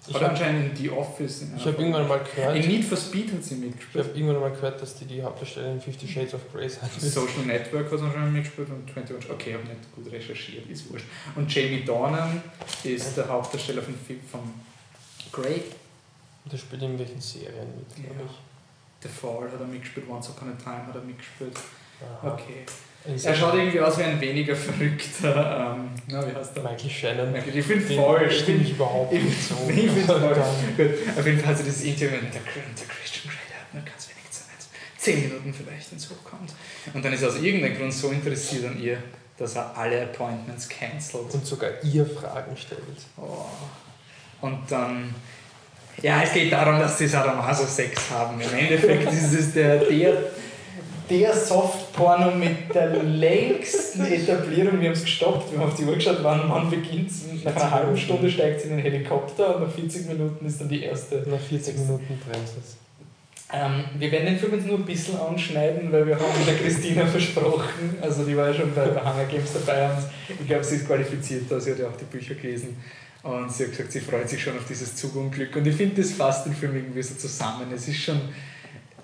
Ich Oder anscheinend in The Office. ich habe irgendwann mal gehört. In Need for Speed hat sie mitgespielt. Ich habe irgendwann mal gehört, dass die die Hauptdarstellerin in Fifty Shades of Grey sein Social Network hat sie anscheinend mitgespielt und 21. Okay, ich habe nicht gut recherchiert, ist wurscht. Und Jamie Dornan ist der Hauptdarsteller von, von Grey. Der spielt in welchen Serien mit, glaube ja. ich. The Fall hat er mitgespielt, Once Upon a Time hat er mitgespielt. Aha. Okay. Er schaut irgendwie aus wie ein weniger verrückter, ähm, na, wie heißt der? Michael Shannon. Michael, ich finde voll. Ich finde überhaupt nicht so. Ich finde voll. Gut, auf jeden Fall hat das Interview mit der, der Christian Grey, der hat nur ganz wenig Zeit. Zehn Minuten vielleicht, wenn es hochkommt. Und dann ist er aus irgendeinem Grund so interessiert an ihr, dass er alle Appointments cancelt. Und sogar ihr Fragen stellt. Oh. Und dann. Ja, es geht darum, dass sie Sadomaso-Sex haben. Im Endeffekt ist es der, der der Softporno mit der längsten Etablierung. Wir haben es gestoppt, wir haben auf die Uhr geschaut, wann man beginnt. Nach einer halben Stunde steigt sie in den Helikopter und nach 40 Minuten ist dann die erste. Nach 40 Minuten brennt es. Ähm, wir werden den Film jetzt nur ein bisschen anschneiden, weil wir haben mit der Christina versprochen, also die war ja schon bei der Hunger Games dabei und ich glaube, sie ist qualifiziert, da sie hat ja auch die Bücher gelesen. Und sie hat gesagt, sie freut sich schon auf dieses Zugunglück. Und ich finde, das fasst den Film irgendwie so zusammen. Es ist schon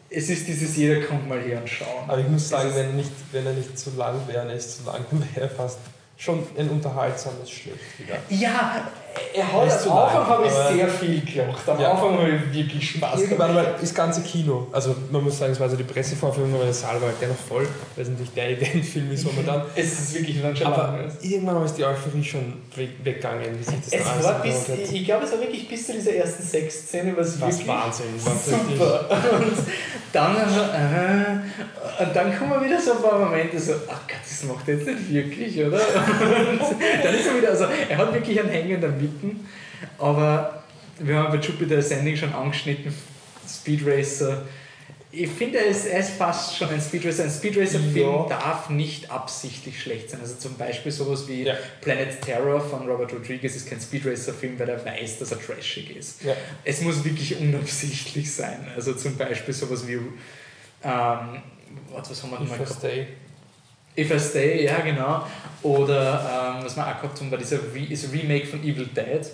es ist dieses, jeder kommt mal her und schauen. Aber ich muss sagen, wenn, nicht, wenn er nicht zu lang wäre, er ist zu lang, wäre er fast schon ein unterhaltsames Schlecht wieder. Ja, er hat am Anfang habe ich sehr viel gelacht. Am ja. Anfang habe ich wirklich Spaß Irgendwann mal das ganze Kino, also man muss sagen, es war so die Pressevorführung, aber der Saal war halt dennoch voll, weil es natürlich der Eventfilm ist, wo man dann. es ist wirklich dann schon Aber irgendwann ist die Euphorie schon weggegangen, wie sich das es dann war bis, Ich, ich glaube, es war wirklich bis zu dieser ersten Sexszene, was wirklich. Wahnsinn, war super. und dann, äh, und dann kommen wieder so ein paar Momente so, ach Gott, das macht er jetzt nicht wirklich, oder? Und dann ist er wieder, also er hat wirklich einen Hänger damit bieten. Aber wir haben bei Jupiter Ascending schon angeschnitten, Speed Racer. Ich finde, es, es fast schon ein Speed Racer. Ein Speed Racer-Film ja. darf nicht absichtlich schlecht sein. Also zum Beispiel sowas wie ja. Planet Terror von Robert Rodriguez ist kein Speed Racer-Film, weil er weiß, dass er trashig ist. Ja. Es muss wirklich unabsichtlich sein. Also zum Beispiel sowas wie ähm, was haben wir mal gehabt? If I Stay, ja genau. Oder ähm, was wir auch gehabt haben, war dieser Re ist Remake von Evil Dead.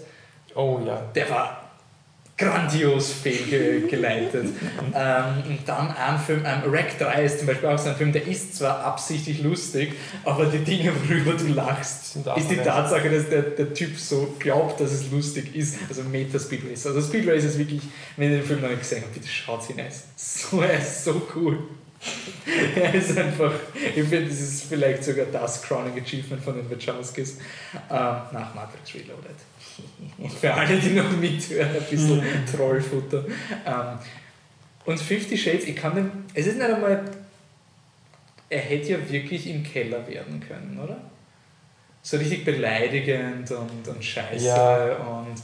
Oh ja. Der war grandios fehlgeleitet. ähm, und dann ein Film, ähm, Rack 3 ist zum Beispiel auch so ein Film, der ist zwar absichtlich lustig, aber die Dinge, worüber du lachst, ist die Tatsache, dass der, der Typ so glaubt, dass es lustig ist. Also Meta Speed Racer. Also Speed Racer ist wirklich, wenn ihr den Film noch nicht gesehen habt, bitte schaut ihn an. So, er ist so cool. er ist einfach, ich finde, das ist vielleicht sogar das Crowning Achievement von den Wachowskis äh, nach Matrix Reloaded. Für alle, die noch mithören, ein bisschen mhm. Trollfutter. Ähm, und Fifty Shades, ich kann dem, es ist nicht einmal, er hätte ja wirklich im Keller werden können, oder? So richtig beleidigend und, und scheiße ja. und.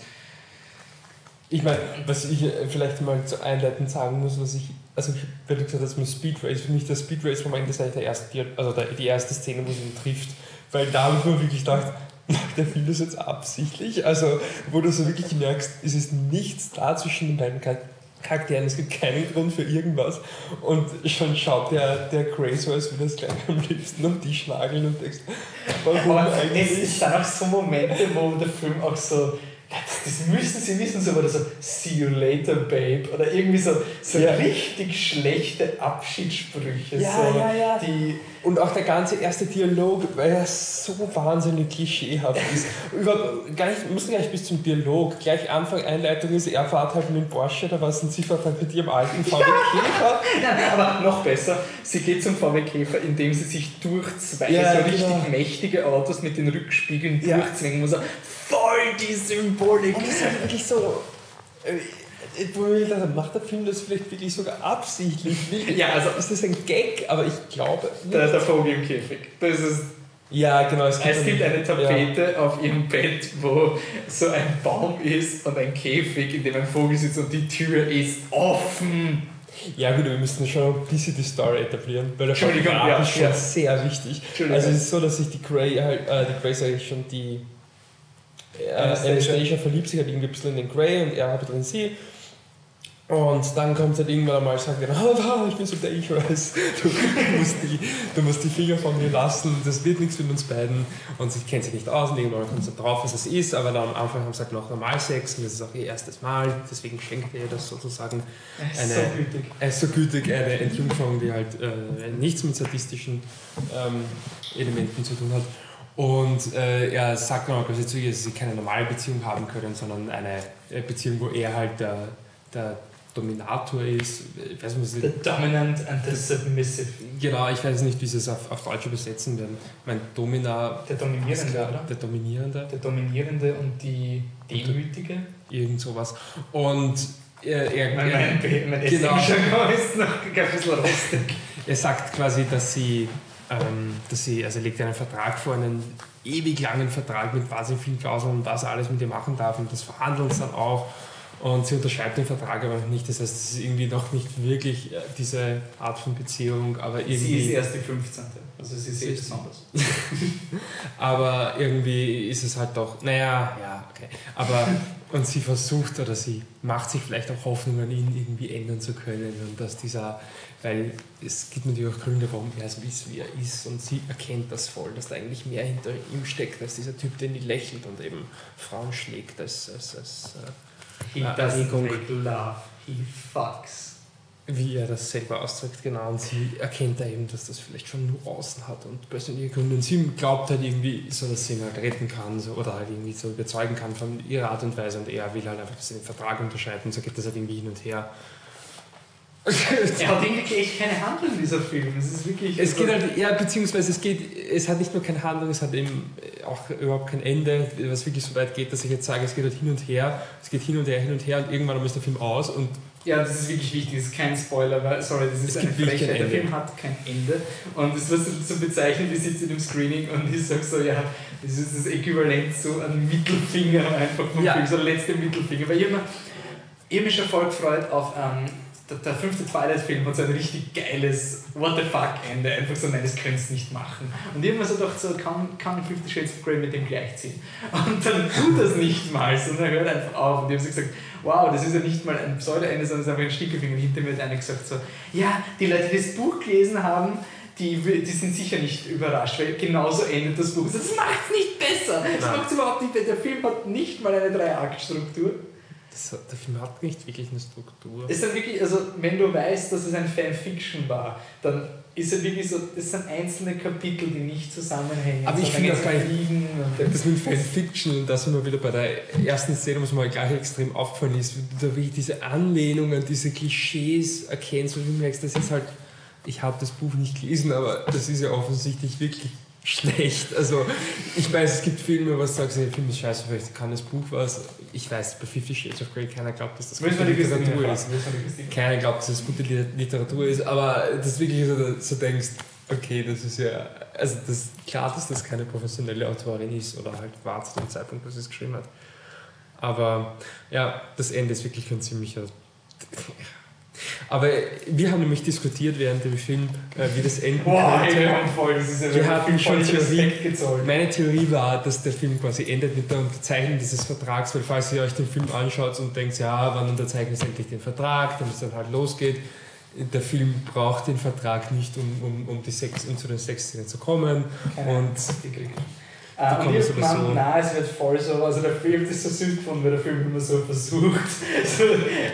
Ich meine, was ich vielleicht mal zu einleitend sagen muss, was ich also weil du gesagt hast, mit Speed Race, für mich der Speed Race Moment ist eigentlich der erste, also der, die erste Szene, wo sie ihn trifft. Weil da habe ich mir wirklich gedacht, macht der Film das jetzt absichtlich? Also, wo du so wirklich merkst, es ist nichts da zwischen den beiden Charakteren, es gibt keinen Grund für irgendwas. Und schon schaut der, der Grace so, als würde das gleich am liebsten am Tisch nageln und denkst, warum Aber eigentlich? Es sind auch so Momente, wo der Film auch so das, das müssen sie wissen, so oder so, see you later, babe. Oder irgendwie so, so Ja. richtig schlechte Abschiedssprüche. Ja, so, ja. Die, Und auch der ganze erste Dialog, weil er so wahnsinnig klischeehaft ist. Überhaupt gar nicht, müssen gar nicht bis zum Dialog. Gleich Anfang Einleitung ist, er fährt halt mit dem Porsche, da was und sie fährt halt mit ihrem alten VW Käfer. Aber noch besser, sie geht zum VW Käfer, indem sie sich durch zwei Ja, so richtig genau. mächtige Autos mit den Rückspiegeln Ja. durchzwingen muss. Voll die Symbolik. Und das ist halt wirklich so. Äh, wo ich habe, macht der Film das vielleicht wirklich sogar absichtlich? Ja, also- ist das ein Gag? Aber ich glaube nicht. Der, der Vogel im Käfig. Das ist, Ja, genau. Es es gibt eine Ja. Tapete auf ihrem Bett, wo so ein Baum ist und ein Käfig, in dem ein Vogel sitzt und die Tür ist offen. Ja gut, wir müssen schon ein bisschen die Story etablieren, weil der Entschuldigung, ja, ist schon ja. sehr wichtig. Also es ist so, dass sich die Grey halt, äh, die Grey sage ich schon, die äh, Anastasia. Verliebt sich halt irgendwie ein bisschen in den Grey und er bisschen in sie. Und dann kommt halt irgendwann einmal und sagt, oh, ich bin so dangerous, du, du, musst die, du musst die Finger von mir lassen, das wird nichts mit uns beiden. Und sie kennt sich nicht aus und irgendwann kommt sie drauf, was es ist, aber dann am Anfang haben sie halt noch Normalsex und das ist auch ihr erstes Mal, deswegen schenkt er ihr das sozusagen. Eine- so gütig. Ist so gütig, eine Entjungferung, die halt äh, nichts mit sadistischen ähm, Elementen zu tun hat. Und äh, er sagt dann auch quasi zu ihr, dass sie keine normale Beziehung haben können, sondern eine äh, Beziehung, wo er halt der, der Dominator ist. Ich weiß nicht, The dominant and the submissive. genau, ich weiß nicht, wie sie es auf, auf Deutsch übersetzen werden. Mein Domina Der Dominierende, klar, oder? der Dominierende, Der Dominierende und die Demütige. irgend sowas. Und er, er, Mein, mein, mein Genau. Ist noch ein bisschen rostig. Er sagt quasi, dass sie, ähm, dass sie, also er legt einen Vertrag vor, einen ewig langen Vertrag mit wahnsinnig vielen Klauseln, was er alles mit ihr machen darf und das verhandeln sie dann auch. Und sie unterschreibt den Vertrag aber noch nicht. Das heißt, es ist irgendwie noch nicht wirklich äh, diese Art von Beziehung, aber Sie ist irgendwie, erst die 15. Also sie ist eh Sie ist- besonders. aber irgendwie ist es halt doch, naja, ja, okay. Aber, und sie versucht oder sie macht sich vielleicht auch Hoffnungen, ihn irgendwie ändern zu können und dass dieser, weil es gibt natürlich auch Gründe, warum er so ist, wie er ist und sie erkennt das voll, dass da eigentlich mehr hinter ihm steckt, als dieser Typ, der nie lächelt und eben Frauen schlägt als, als, als He Erregung. love, he fucks. wie er das selber ausdrückt, genau. Und sie erkennt da eben, dass das vielleicht schon nur außen hat und persönliche Gründe. Und sie glaubt halt irgendwie so, dass sie ihn halt retten kann so, oder halt irgendwie so überzeugen kann von ihrer Art und Weise. Und er will halt einfach, dass sie den Vertrag unterschreibt und so geht das halt irgendwie hin und her. Er hat irgendwie echt keine Handlung, dieser Film. Es ist wirklich. Es geht halt, ja, beziehungsweise es geht, es hat nicht nur keine Handlung, es hat eben auch überhaupt kein Ende, was wirklich so weit geht, dass ich jetzt sage, es geht halt hin und her, es geht hin und her, hin und her und irgendwann ist der Film aus und Ja, das ist wirklich wichtig, das ist kein Spoiler, weil, sorry, das ist eine Frechheit. Der. Film hat kein Ende. Und es wird so, bezeichnet, ich sitze in dem Screening und ich sage so, ja, das ist das Äquivalent zu einem Mittelfinger einfach vom Ja. Film, so der letzte Mittelfinger. Weil ich hab mir, ich hab mich schon voll gefreut auf, ähm, der, der fünfte Twilight-Film hat so ein richtig geiles What the fuck Ende, einfach so, nein, das könntest du nicht machen. Und mir so gedacht, so, kann, kann Fifty Shades of Grey mit dem gleichziehen? Und dann tut das nicht mal, sondern er hört einfach auf. Und ich habe so gesagt, wow, das ist ja nicht mal ein Pseudo-Ende, sondern es ist einfach ein Stickefinger. Und hinter mir hat einer gesagt so, ja, die Leute, die das Buch gelesen haben, die, die sind sicher nicht überrascht, weil genauso endet das Buch. Das macht es nicht besser. Das macht es überhaupt nicht besser. Der Film hat nicht mal eine Drei-Akt-Struktur. Das, der Film hat nicht wirklich eine Struktur. Es ist dann wirklich, also wenn du weißt, dass es ein Fanfiction war, dann ist es wirklich so, das sind einzelne Kapitel, die nicht zusammenhängen. Aber ich finde auch gar nicht- fliegen und Das mit Fanfiction, und da sind wir wieder bei der ersten Szene, was mir gleich extrem aufgefallen ist, wie du da wirklich diese Anlehnungen, diese Klischees erkennst, und du merkst, das ist halt, ich habe das Buch nicht gelesen, aber das ist ja offensichtlich wirklich schlecht. Also, ich weiß, es gibt Filme, was sagst, der Film ist scheiße, vielleicht kann das Buch was. Ich weiß, bei Fifty Shades of Grey keiner glaubt, dass das gute Literatur ist. Keiner glaubt, dass es gute Lit- Literatur ist, aber das wirklich so, so denkst, okay, das ist ja, also das klar, dass das keine professionelle Autorin ist oder halt war zu dem Zeitpunkt, wo sie es geschrieben hat. Aber ja, das Ende ist wirklich ein ziemlicher. Aber wir haben nämlich diskutiert während dem Film, äh, wie das enden Boah, ey, könnte. haben voll, das ist ja Wir hatten schon Theorie. Meine Theorie war, dass der Film quasi endet mit der Unterzeichnung dieses Vertrags, weil falls ihr euch den Film anschaut und denkt, ja, wann unterzeichnet es endlich den Vertrag, damit es dann halt losgeht. Der Film braucht den Vertrag nicht, um, um, um, die Sex, um zu den Sexszenen zu kommen. Ahnung, Und. Äh, und ich meine, nein, es wird voll so, also der Film ist so süß gefunden, weil der Film immer so versucht, so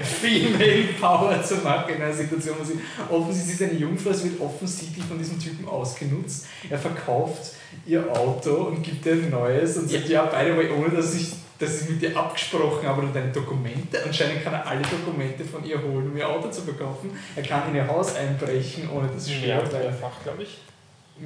Female Power zu machen in einer Situation, wo sie offensichtlich ist eine Jungfrau, es wird offensichtlich von diesem Typen ausgenutzt. Er verkauft ihr Auto und gibt ihr ein neues und sagt, ja, by the way, ohne dass ich das ist mit dir abgesprochen, aber deine Dokumente, anscheinend kann er alle Dokumente von ihr holen, um ihr Auto zu verkaufen. Er kann in ihr Haus einbrechen, ohne dass sie stört. Ja, mehrfach, glaube ich.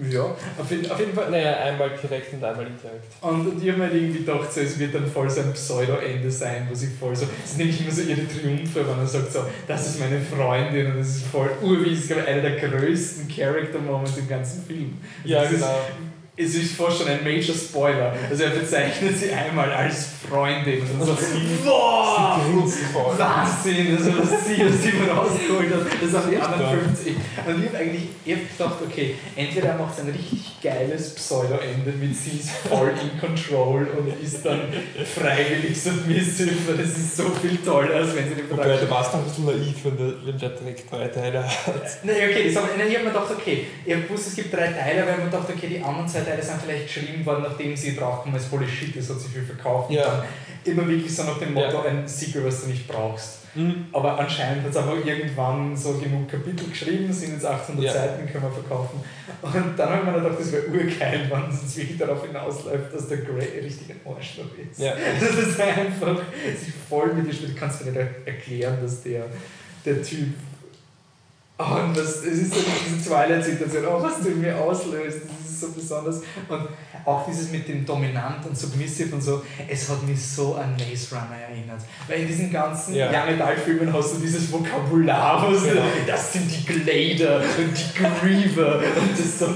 Ja, auf jeden, auf jeden Fall. Naja, einmal direkt und einmal indirekt. Und, und ich habe mir halt irgendwie gedacht, so, es wird dann voll so ein Pseudo-Ende sein, wo sie voll so. Es ist nämlich immer so ihre Triumphe, wenn er sagt, so, das ist meine Freundin und das ist voll urwies, glaube einer der größten Character-Moments im ganzen Film. Ja, genau. Ist, es ist fast schon ein Major Spoiler. Also er bezeichnet sie einmal als Freundin. Und so, boah, Wahnsinn, also was sie aus ihm rausgeholt hat. Das sind die anderen 50. Und ich habe eigentlich ich hab gedacht, okay, entweder er macht ein richtig geiles Pseudo-Ende mit sie ist voll in Control und ist dann freiwillig submissive, weil das ist so viel toller, als wenn sie den Vertrag... Okay, du warst ein bisschen naiv, wenn der, wenn der direkt drei Teile hat. Nein, okay, das ich habe mir gedacht, okay, ich gewusst, es gibt drei Teile, weil ich mir gedacht, okay, die anderen zwei Teile sind vielleicht geschrieben worden, nachdem sie draufkommen, als voll shit ist, hat sich viel verkauft. Ja. Immer wirklich so nach dem Motto, ja. ein Sequel, was du nicht brauchst. Mhm. Aber anscheinend hat es einfach irgendwann so genug Kapitel geschrieben, sind jetzt 800 ja. Seiten, können wir verkaufen. Und dann habe ich mir gedacht, das wäre urgeil, wenn es wirklich darauf hinausläuft, dass der Grey richtig ein Arschloch ist. Ja. Das ist einfach sich voll mit dir spielt. Kannst du mir nicht erklären, dass der, der Typ und das, es ist so diese Twilight-Situation, oh, was du in mir auslöst, das ist so besonders. Und auch dieses mit dem Dominant und Submissive und so, es hat mich so an Maze Runner erinnert. Weil in diesen ganzen ja. Young Adult-Filmen hast du dieses Vokabular, was genau. das sind die Glader und die Griever und das so, und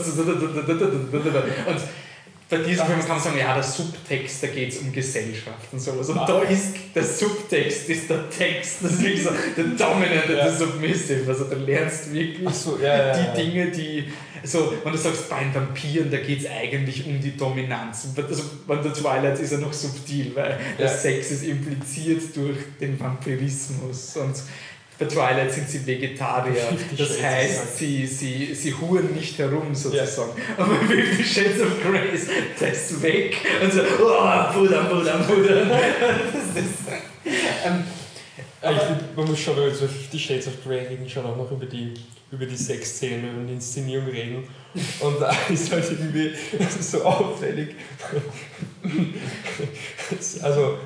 bei diesem Film kann man sagen, ja, der Subtext, da geht es um Gesellschaft und sowas. Und da ist der Subtext, ist der Text, das ist wirklich so der Dominant ja. der Submissive. Also da lernst du wirklich so, ja, die ja, Dinge, die, so, wenn du sagst, bei den Vampiren, da geht es eigentlich um die Dominanz. Also bei der Twilight ist er noch subtil, weil der Sex ist impliziert durch den Vampirismus. Und bei Twilight sind sie Vegetarier. Das heißt, sie, sie, sie huren nicht herum sozusagen. Ja. Aber Fifty Shades of Grey ist das weg. Und so, oh, Buddha, Buddha, Buddha. Das ist, ähm, ich man muss schon, über Fifty Shades of Grey reden, schon auch noch über die, über die Sexszene und die Inszenierung reden. Und da ist halt irgendwie so auffällig. also,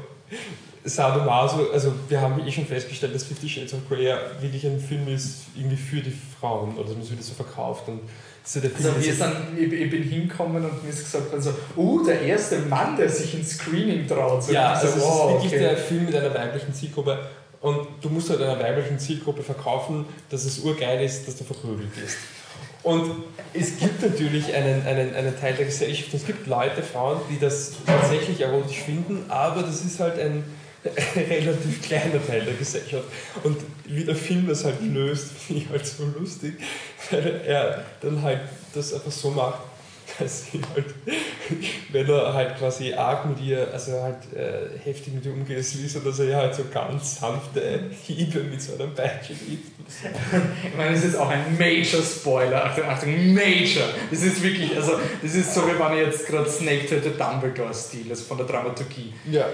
Sadomaso, also wir haben eh schon festgestellt, dass Fifty Shades of Grey wirklich ein Film ist, irgendwie für die Frauen, oder es wird so verkauft. Und so der Film also wir sind, ich, ich, bin hingekommen und mir ist gesagt, also, uh, der erste Mann, der sich ins Screening traut. So ja, also so, wow, es ist wirklich okay. der Film mit einer weiblichen Zielgruppe und du musst halt einer weiblichen Zielgruppe verkaufen, dass es urgeil ist, dass du verprügelt wirst. Und es gibt natürlich einen, einen, einen Teil der Gesellschaft, es gibt Leute, Frauen, die das tatsächlich erotisch finden, aber das ist halt ein, relativ kleiner Teil der Gesellschaft. Und wie der Film das halt löst, finde ich halt so lustig, weil er dann halt das einfach so macht, dass sie halt, wenn er halt quasi arg mit ihr, also halt äh, heftig mit ihr umgeht, ist so, dass er ja halt so ganz sanfte Hiebe mit so einem Peitsche gibt. Ich meine, das ist auch ein Major Spoiler. Achtung, Achtung, Major! Das ist wirklich, also, das ist so, wie wenn ich jetzt gerade Snake tötet Dumbledore-Stil, also von der Dramaturgie. Ja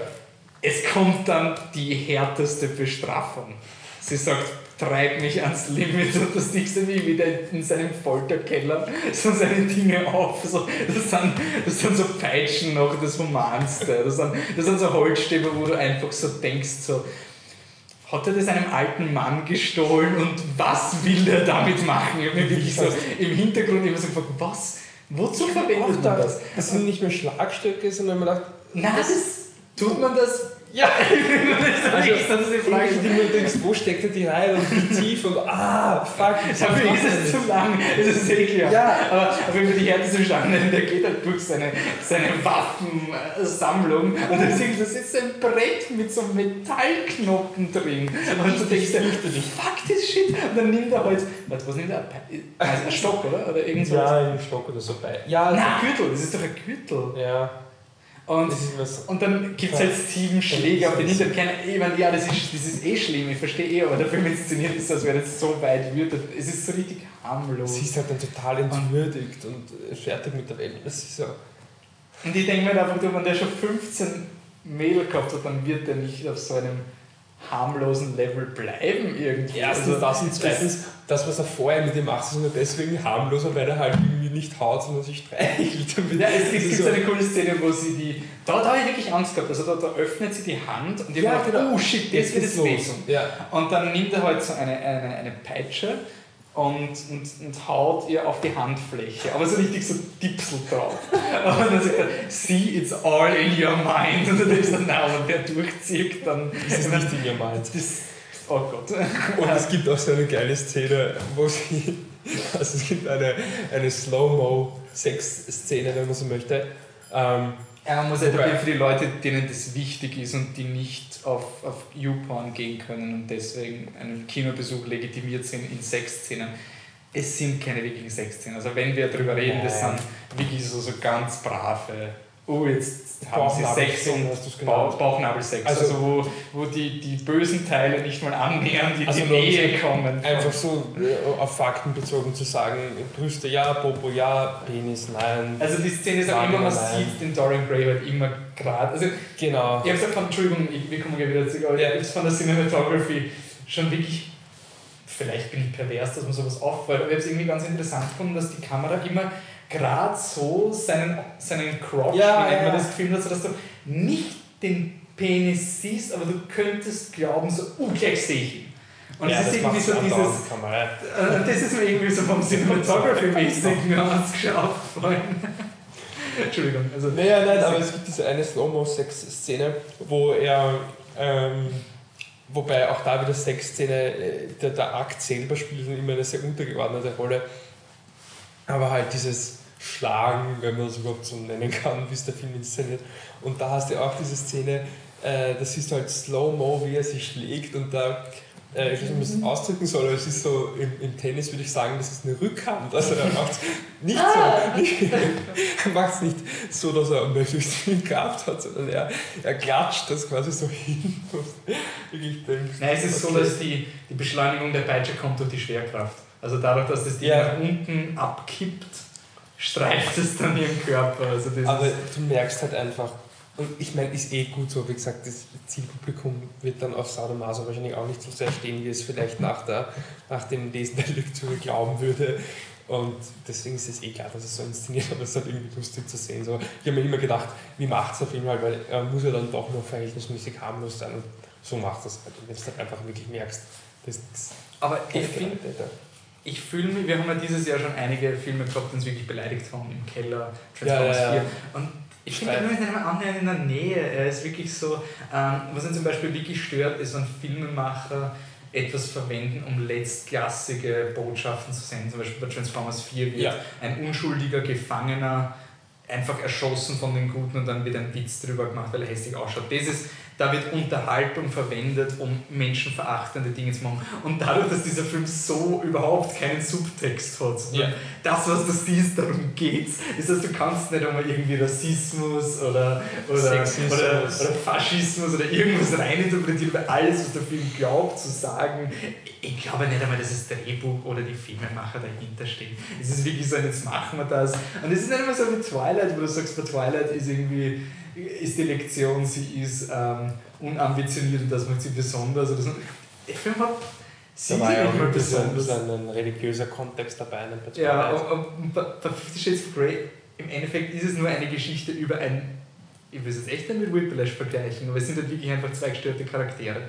es kommt dann die härteste Bestrafung. Sie sagt, treib mich ans Limit und das nächste wie wieder in seinem Folterkeller so seine Dinge auf. So, das, sind, das sind so Peitschen noch das Humanste. Das sind, das sind so Holzstäbe, wo du einfach so denkst, so, hat er das einem alten Mann gestohlen und was will er damit machen? Ich habe mir wirklich so im Hintergrund immer so gefragt, was? Wozu verwendet man das? Das sind nicht mehr Schlagstöcke, sondern man dachte, Nein, das, tut man das ja, also, das ist die Frage, die du denkst, wo steckt er die rein und wie tief und ah, fuck. Dafür ist es zu lang, das ist eh klar. Ja. Aber, aber wenn wir die härteste Schlange der geht halt durch seine, seine Waffensammlung und da siehst das ist ein Brett mit so Metallknoten drin. Und du denkst dir, fuck this shit. Und dann nimmt er halt, was nimmt er? Also ein Stock, oder? Oder Ja, ein Stock oder so bei. Ja, ein Gürtel, das ist doch ein Gürtel. Ja. Und, und dann gibt es halt sieben Schläge auf den Hintern. Ich meine, ja, das ist, das ist eh schlimm, ich verstehe eh, aber der Film inszeniert ist, als wäre das so weit wird. Es ist so richtig harmlos. Sie ist halt dann total entwürdigt und, und fertig mit der Welt. Das ist so. Und ich denke mir einfach, wenn der schon 15 Mädel gehabt hat, dann wird der nicht auf so einem harmlosen Level bleiben irgendwie. Erstens also, das und zweitens, das, was er vorher mit ihm macht, ist nur deswegen harmloser, weil er halt irgendwie nicht haut, sondern sich streichelt. Ja, es, gibt so eine coole Szene, wo sie die. Da, da habe ich wirklich Angst gehabt. Also da, da öffnet sie die Hand und ich ja, gedacht, genau. oh shit, jetzt wird es wehtun. Ja. Und dann nimmt er halt so eine, eine, eine Peitsche und, und, und haut ihr auf die Handfläche, aber so richtig so Dipsel drauf. Und dann sagt er, see, it's all in your mind. Und dann denkst du, nein, wenn der durchzieht, dann... Das ist nicht in your mind. Das, oh Gott. Und es gibt auch so eine geile Szene, wo sie... Also es gibt eine, eine Slow-Mo-Sex-Szene, wenn man so möchte. Ähm, ja, man muss halt für die Leute, denen das wichtig ist und die nicht auf, auf YouPorn gehen können und deswegen einen Kinobesuch legitimiert sind in Sexszenen. Es sind keine wirklichen Sexszenen. Also wenn wir darüber reden, das sind wirklich so, so ganz brave oh, jetzt haben sie Sex und Bauch, Bauchnabelsex. Also, also, wo, wo die, die bösen Teile nicht mal annähern, die also die Nähe kommen. Einfach so äh, auf Fakten bezogen zu sagen, Brüste ja, Popo ja, Penis nein. Also die Szene ist auch immer, man sieht den Dorian Gray halt immer gerade. Also, genau. Ich habe gesagt, Entschuldigung, ich, wir kommen gleich wieder zurück, aber ja. ich von der Cinematography schon wirklich vielleicht bin ich pervers, dass man sowas auffällt, aber ich habe es irgendwie ganz interessant gefunden, dass die Kamera immer gerade so seinen, seinen Crotch, ja, wie nennt man das Gefühl hat, dass du nicht den Penis siehst, aber du könntest glauben, so, oh, gleich sehe ich ihn. Und ja, das, ist irgendwie so dieses. Kamera. Und das ist mir irgendwie so vom Cinematography-mäßig mir ausgeschaut Entschuldigung. Also, naja, nein, aber es gibt diese eine Slow-Mo-Sex-Szene, wo er. Ähm, wobei auch da wieder Sexszene, äh, der, der Akt selber spielt immer eine sehr untergeordnete Rolle aber halt dieses Schlagen, wenn man es überhaupt so nennen kann, wie es der Film inszeniert. Und da hast du auch diese Szene, äh, da siehst du halt Slow-Mo, wie er sich schlägt und da, äh, ich weiß nicht, wie man es ausdrücken soll, aber es ist so, im, im Tennis würde ich sagen, das ist eine Rückhand. Also er macht es nicht so, nicht, er macht nicht so, dass er möglichst viel Kraft hat, sondern er, er klatscht das quasi so hin. ich denke, Nein, es ist so, dass die, die Beschleunigung der Peitsche kommt durch die Schwerkraft. Also dadurch, dass das Ding ja. nach unten abkippt, streift es dann ihren Körper. Also das Aber du merkst halt einfach, und ich meine, ist eh gut so, wie gesagt, das Zielpublikum wird dann auf Sadomaso wahrscheinlich auch nicht so sehr stehen, wie es vielleicht nach, der, nach dem Lesen der Lektüre glauben würde. Und deswegen ist es eh klar, dass es so inszeniert, aber es ist halt irgendwie lustig zu sehen. So, ich habe mir immer gedacht, wie macht es auf jeden Fall, weil er muss ja dann doch noch verhältnismäßig harmlos sein und so macht es halt. Und wenn du halt einfach wirklich merkst, das ist Aber ich finde, ich fühle mich, wir haben ja dieses Jahr schon einige Filme gehabt, die uns wirklich beleidigt haben, im Keller, Transformers ja, ja, ja. 4. Und ich finde, er ist nicht einmal annähernd in der Nähe. Er ist wirklich so, ähm, was ihn zum Beispiel wirklich stört, ist, wenn Filmemacher etwas verwenden, um letztklassige Botschaften zu senden. Zum Beispiel bei Transformers 4 wird ein unschuldiger Gefangener einfach erschossen von den Guten und dann wird ein Witz drüber gemacht, weil er hässlich ausschaut. Das ist da wird Unterhaltung verwendet, um menschenverachtende Dinge zu machen. Und dadurch, dass dieser Film so überhaupt keinen Subtext hat, ja. das, was du siehst, darum geht's. Das heißt, du kannst nicht einmal irgendwie Rassismus oder, oder, oder, oder, Faschismus oder irgendwas reininterpretieren, weil alles, was der Film glaubt zu sagen, ich glaube nicht einmal, dass das Drehbuch oder die Filmemacher dahinter stehen. Es ist wirklich so, jetzt machen wir das. Und es ist nicht einmal so wie Twilight, wo du sagst, bei Twilight ist irgendwie ist die Lektion, sie ist ähm, unambitioniert und das macht sie besonders. Oder so. Der Film hat sie da war ja mal besonders. ein, ein religiöser Kontext dabei. Ja, und bei Fifty Shades of Grey, im Endeffekt ist es nur eine Geschichte über ein, ich will es jetzt echt nicht mit Whiplash vergleichen, aber es sind halt wirklich einfach zwei gestörte Charaktere.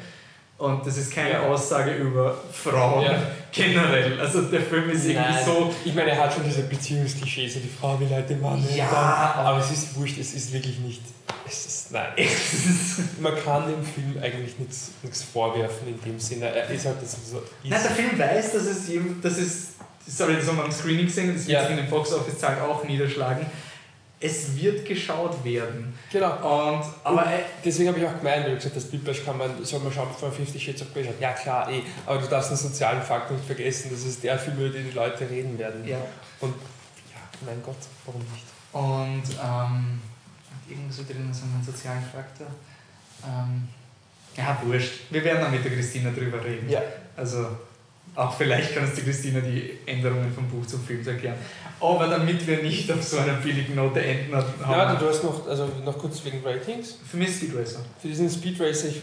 Und das ist keine ja. Aussage über Frauen ja. generell. Also der Film ist irgendwie Nein. so. Ich meine, er hat schon diese Beziehungsklischees, die Frau will halt den Mann. Ja, dann, aber es ist wurscht, es ist wirklich nicht. Es ist, nein. Man kann dem Film eigentlich nichts, nichts vorwerfen in dem Sinne. Er ist halt das so. Nein, der Film weiß, dass es, dass es sorry, das haben wir am Screening gesehen, das wird ja. sich in den Box Office Zahlen auch niederschlagen es wird geschaut werden. Genau. Und, aber und deswegen habe ich auch gemeint, weil ich gesagt das Bildbash kann man, soll man schauen von 50 Shades of Grey. Ja klar, eh, aber du darfst den sozialen Faktor nicht vergessen, das ist der Film, über den die Leute reden werden. Ja. Und ja, mein Gott, warum nicht? Und ähm, irgendwas drin, so einen sozialen Faktor. Ähm, ja, wurscht. Wir werden dann mit der Christina drüber reden. Ja. Also Auch vielleicht kann es die Christina die Änderungen vom Buch zum Film erklären. Aber damit wir nicht auf so einer billigen Note enden haben. Ja, du hast noch, also noch kurz wegen Ratings. Für mich Speed Racer. Für diesen Speed Racer, ich,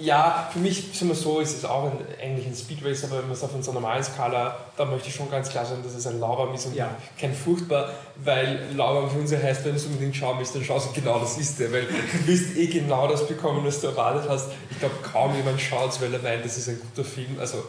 ja, für mich, sagen wir so, ist es auch ein, eigentlich ein Speed Racer, aber wenn man es auf einer normalen Skala, da möchte ich schon ganz klar sagen, dass es ein Laubarm ist und Ja. kein furchtbar, weil Laubarm für uns ja heißt, wenn du es unbedingt schauen willst, dann schaust du genau das ist der, weil du wirst eh genau das bekommen, was du erwartet hast. Ich glaube, kaum jemand schaut es, weil er meint, das ist ein guter Film, also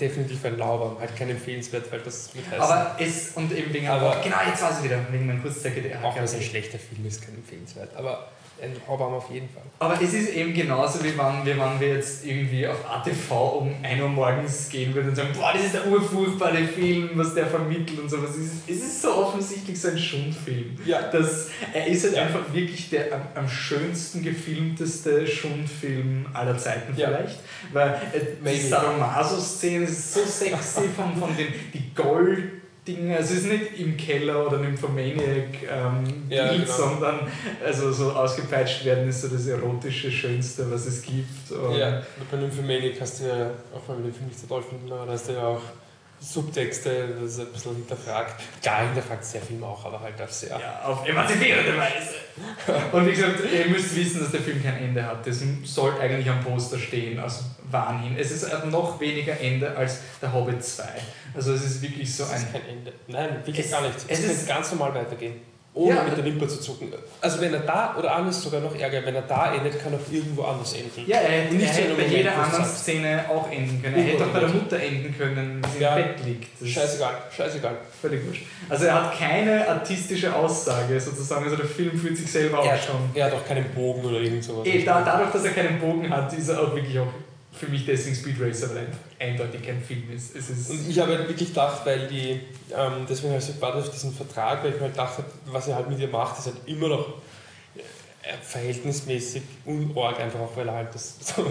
definitiv ein Laubarm, halt kein empfehlenswert, weil das wird heißen. Aber es, und eben wegen Aber- genau, jetzt weiß ich wieder, wegen meinem Kurzzeichen der auch wenn es ein schlechter Film ist, kein empfehlenswert, aber ein Laubarm auf jeden Fall. Aber es ist eben genauso, wie wenn, wie wenn wir jetzt irgendwie auf ATV um 1 Uhr morgens gehen würden und sagen, boah, das ist der urfurchtbare Film, was der vermittelt und sowas. Es ist, es ist so offensichtlich so ein Schundfilm. Ja. Das, er ist halt Ja. einfach wirklich der am, am schönsten gefilmteste Schundfilm aller Zeiten Ja. vielleicht. Weil äh, die. Sadomaso-Szene ist so sexy von, von den die Gold- Dinge, also es ist nicht im Keller oder im Nymphomaniac ähm, Ja, Bild, genau. sondern also so ausgepeitscht werden ist so das erotische Schönste, was es gibt. Und Ja, bei Nymphomaniac hast du ja, auch wenn wir den Film nicht so toll finden, aber da hast du ja auch Subtexte, das ist ein bisschen hinterfragt. Klar, hinterfragt der Film auch, aber halt auf sehr. Ja, auf emanzipierende Weise. Und wie gesagt, ihr müsst wissen, dass der Film kein Ende hat. Das soll eigentlich am Poster stehen, aus Wahn hin. Es ist noch weniger Ende als der Hobbit 2. Also es ist wirklich so Das ein... ist kein Ende. Nein, wirklich Es- gar nicht. es Es ist- kann ganz normal weitergehen. Ohne Ja. mit der Wimper zu zucken. Also wenn er da, oder anders sogar noch ärger, wenn er da endet, kann er auch irgendwo anders enden. Ja, er hätte, Und nicht er hätte in bei jeder Moment, wo anderen Szene auch enden können. Er hätte auch bei der Mutter enden können, sie Ja. im Bett liegt. Das Scheißegal, scheißegal. Völlig wurscht. Also er hat keine artistische Aussage sozusagen. Also der Film fühlt sich selber Er auch hat, schon... er hat auch keinen Bogen oder irgend sowas. Eh, da, dadurch, dass er keinen Bogen hat, ist er auch wirklich auch für mich deswegen Speed Racer, weil eindeutig kein Film ist. Ist Und ich habe halt wirklich gedacht, weil die, ähm, deswegen habe ich so gewartet auf diesen Vertrag, weil ich mir halt gedacht habe, was er halt mit ihr macht, ist halt immer noch äh, verhältnismäßig unorg, einfach auch weil er halt das so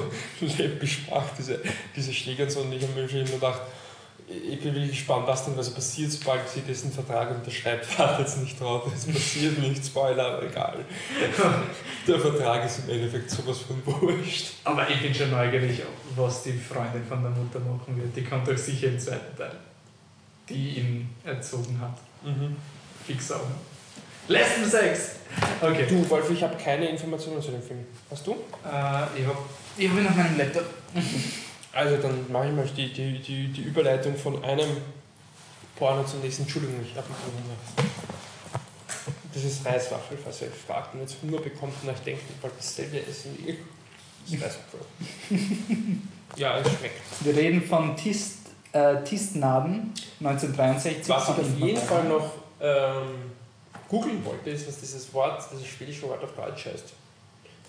läppisch macht, diese, diese Schläge und so. Und ich habe mir schon immer gedacht, ich bin wirklich gespannt, was denn was passiert, sobald sie diesen Vertrag unterschreibt. Warte jetzt nicht drauf, es passiert nicht, Spoiler, aber egal. Der Vertrag ist im Endeffekt sowas von wurscht. Aber ich bin schon neugierig, was die Freundin von der Mutter machen wird. Die kommt doch sicher im zweiten Teil. Die ihn erzogen hat. Mhm. Fix auch. Lesbensex! Okay. Du, Wolf, ich habe keine Informationen zu dem Film. Hast du? Äh, ich habe ich hab ihn auf meinem Laptop. Also dann mache ich mal die, die, die, die Überleitung von einem Porno zum nächsten. Entschuldigung, ich habe einen Hunger. Das ist Reiswaffel, falls ihr euch fragt und jetzt Hunger bekommt und euch denkt, ich wollte dasselbe essen wie ich. Das ist Reiswaffel. ja, es schmeckt. Wir reden von Tist, äh, Tistnaden 1963. Was ich auf jeden. Fall noch ähm, googeln wollte, ist, was dieses Wort, dieses schwedische Wort auf Deutsch heißt.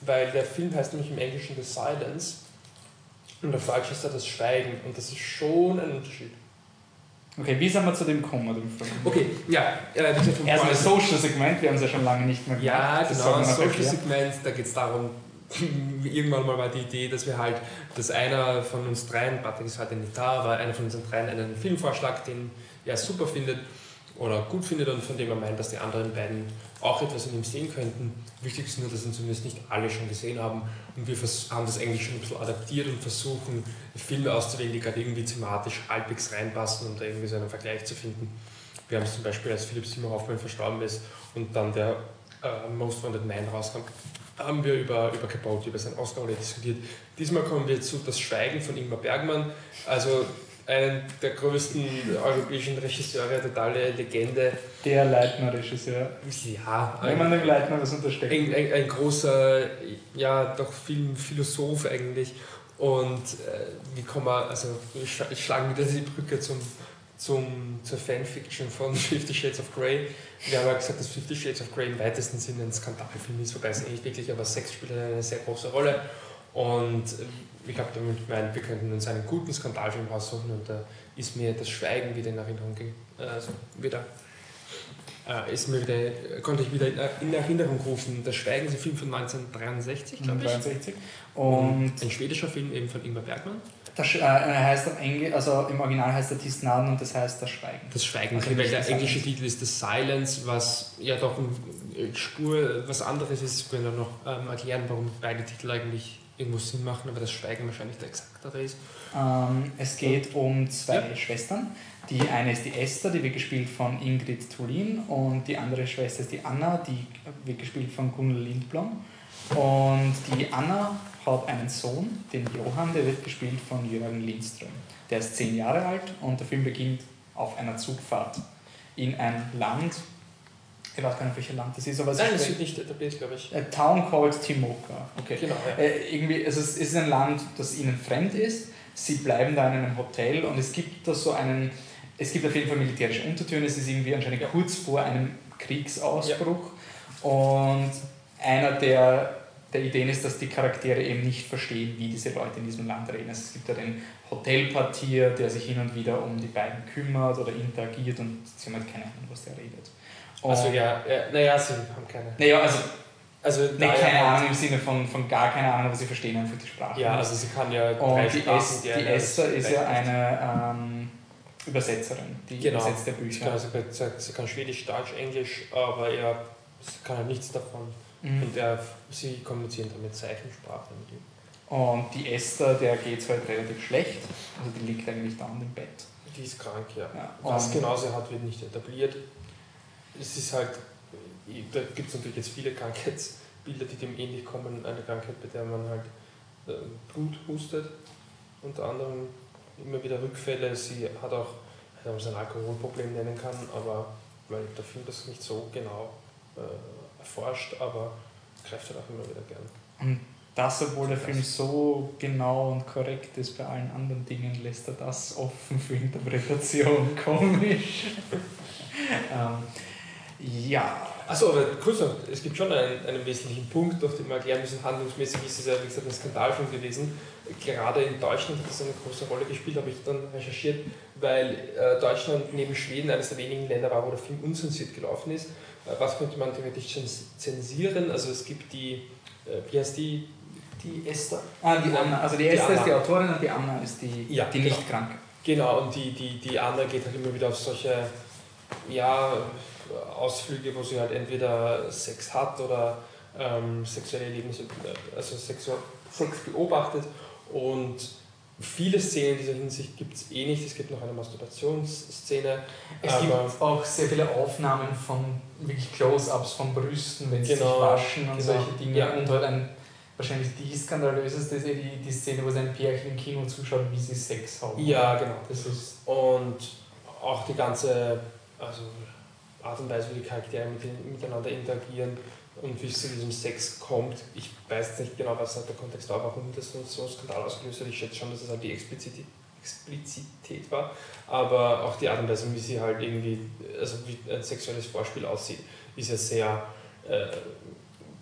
Weil der Film heißt nämlich im Englischen The Silence und auf Deutsch ist er das Schweigen und das ist schon ein Unterschied. Okay, wie sind wir zu dem gekommen? Dem Film? Okay, ja, äh, das Porno- Social-Segment, wir haben es ja schon lange nicht mehr Ja, Das genau, soll man das noch Social erklären. Segment, da geht es darum, irgendwann mal war die Idee, dass wir halt, dass einer von uns dreien, Patrick ist heute nicht da, aber einer von unseren dreien einen Filmvorschlag, den er super findet oder gut findet und von dem er meint, dass die anderen beiden auch etwas in ihm sehen könnten. Wichtig ist nur, dass ihn zumindest nicht alle schon gesehen haben und wir haben das eigentlich schon ein bisschen adaptiert und versuchen, Filme auszuwählen, die gerade irgendwie thematisch halbwegs reinpassen und da irgendwie so einen Vergleich zu finden. Wir haben es zum Beispiel, als Philipp Simon Hoffmann verstorben ist und dann der äh, Most Wanted Man rauskam, haben wir über, über Capote, über sein Oscar diskutiert. Diesmal kommen wir zu Das Schweigen von Ingmar Bergmann, also einen der größten europäischen Regisseure, totale Legende. Der Leitner-Regisseur. Ja, Wenn man dem Leitner was untersteckt. ein, ein, ein großer, ja, doch Filmphilosoph eigentlich. Und äh, wie kann man, also ich, ich schlage wieder die Brücke zum, zum, zur Fanfiction von Fifty Shades of Grey. Wir haben ja gesagt, dass Fifty Shades of Grey im weitesten Sinne ein Skandalfilm ist, wobei es nicht wirklich, aber Sex spielt eine sehr große Rolle. Und äh, ich habe damit gemeint, wir könnten uns einen guten Skandalfilm raussuchen und da ist mir das Schweigen wieder in Erinnerung, äh, also wieder äh, ist mir wieder, konnte ich wieder in, in Erinnerung rufen. Das Schweigen ist ein Film von 1963, glaube ich. 63. Und Ein schwedischer Film eben von Ingmar Bergmann. das äh, heißt auf Englisch, also im Original heißt er Tistnaden und das heißt das Schweigen. Das Schweigen, Also weil der englische. Titel ist The Silence, was ja doch eine Spur was anderes ist. Können dann noch ähm, erklären, warum beide Titel eigentlich irgendwo Sinn machen, aber das Schweigen wahrscheinlich der exaktere ist. Ähm, es geht um zwei ja. Schwestern. Die eine ist die Esther, die wird gespielt von Ingrid Tulin und die andere Schwester ist die Anna, die wird gespielt von Gunnar Lindblom. Und die Anna hat einen Sohn, den Johann, der wird gespielt von Jürgen Lindström. Der ist zehn Jahre alt und der Film beginnt auf einer Zugfahrt in ein Land, ich weiß gar nicht, welches Land das ist, aber es Nein, es wird nicht etabliert, glaube ich. A town called Timoka. Okay. Genau, ja. äh, irgendwie, also es ist ein Land, das ihnen fremd ist. Sie bleiben da in einem Hotel und es gibt da so einen, es gibt auf jeden Fall militärische Untertöne. Es ist irgendwie anscheinend ja. kurz vor einem Kriegsausbruch. Ja. Und einer der, der Ideen ist, dass die Charaktere eben nicht verstehen, wie diese Leute in diesem Land reden. Also es gibt da den Hotelpartier, der sich hin und wieder um die beiden kümmert oder interagiert und sie haben halt keine Ahnung, was der redet. Also ja, ja, naja, sie haben keine. Naja, also, also nee, keine Ahnung im Sinne von, von gar keine Ahnung, aber sie verstehen einfach die Sprache. Ja, also sie kann ja Und die, es, die, die Esther ist ja eine ähm, Übersetzerin, die genau. übersetzt der Bücher. Kann, also, sie kann Schwedisch, Deutsch, Englisch, aber er sie kann ja nichts davon. Mhm. Und er, sie kommunizieren dann mit Zeichensprache mit ihm. Und die Esther, der geht es halt relativ schlecht. Also die liegt eigentlich da im Bett. Die ist krank, ja. ja. Was genau sie hat, wird nicht etabliert es ist halt, da gibt es natürlich jetzt viele Krankheitsbilder, die dem ähnlich kommen. Eine Krankheit, bei der man halt äh, Blut hustet, unter anderem immer wieder Rückfälle. Sie hat auch, wenn man es ein Alkoholproblem nennen kann, aber weil der Film das nicht so genau äh, erforscht, aber greift halt auch immer wieder gern. Und das, obwohl der Film so genau und korrekt ist bei allen anderen Dingen, lässt er das offen für Interpretation komisch. ähm, ja. Achso, aber kurz noch, es gibt schon einen, einen wesentlichen Punkt, auf den wir erklären müssen. Handlungsmäßig ist es ja, wie gesagt, ein Skandalfilm gewesen. Gerade in Deutschland hat das eine große Rolle gespielt, habe ich dann recherchiert, weil äh, Deutschland neben Schweden eines der wenigen Länder war, wo der Film unzensiert gelaufen ist. Äh, was könnte man theoretisch zensieren? Also es gibt die, äh, wie heißt die? Die Esther. Ah, die Anna. Also die, die Esther Anna. ist die Autorin und die Anna ist die, ja, die genau. nicht krank. Genau, und die, die, die Anna geht halt immer wieder auf solche, ja, Ausflüge, wo sie halt entweder Sex hat oder ähm, sexuelle Lebens also Sex, Sex beobachtet und viele Szenen in dieser Hinsicht gibt es eh nicht. Es gibt noch eine Masturbationsszene. Es gibt auch sehr viele Aufnahmen von wirklich Close-Ups von Brüsten, wenn sie genau, sich waschen und genau. solche Dinge. Ja. Und halt ein, wahrscheinlich die skandalöseste ist eh die, die Szene, wo sein Pärchen im Kino zuschaut, wie sie Sex haben. Ja, genau. Das ist und auch die ganze, also Art und Weise, wie die Charaktere mit, miteinander interagieren und wie es zu diesem Sex kommt. Ich weiß nicht genau, was halt der Kontext war, warum das so ein Skandal ausgelöst hat. Ich schätze schon, dass es halt die Explizität, Explizität war, aber auch die Art und Weise, wie sie halt irgendwie, also wie ein sexuelles Vorspiel aussieht, ist ja sehr, äh,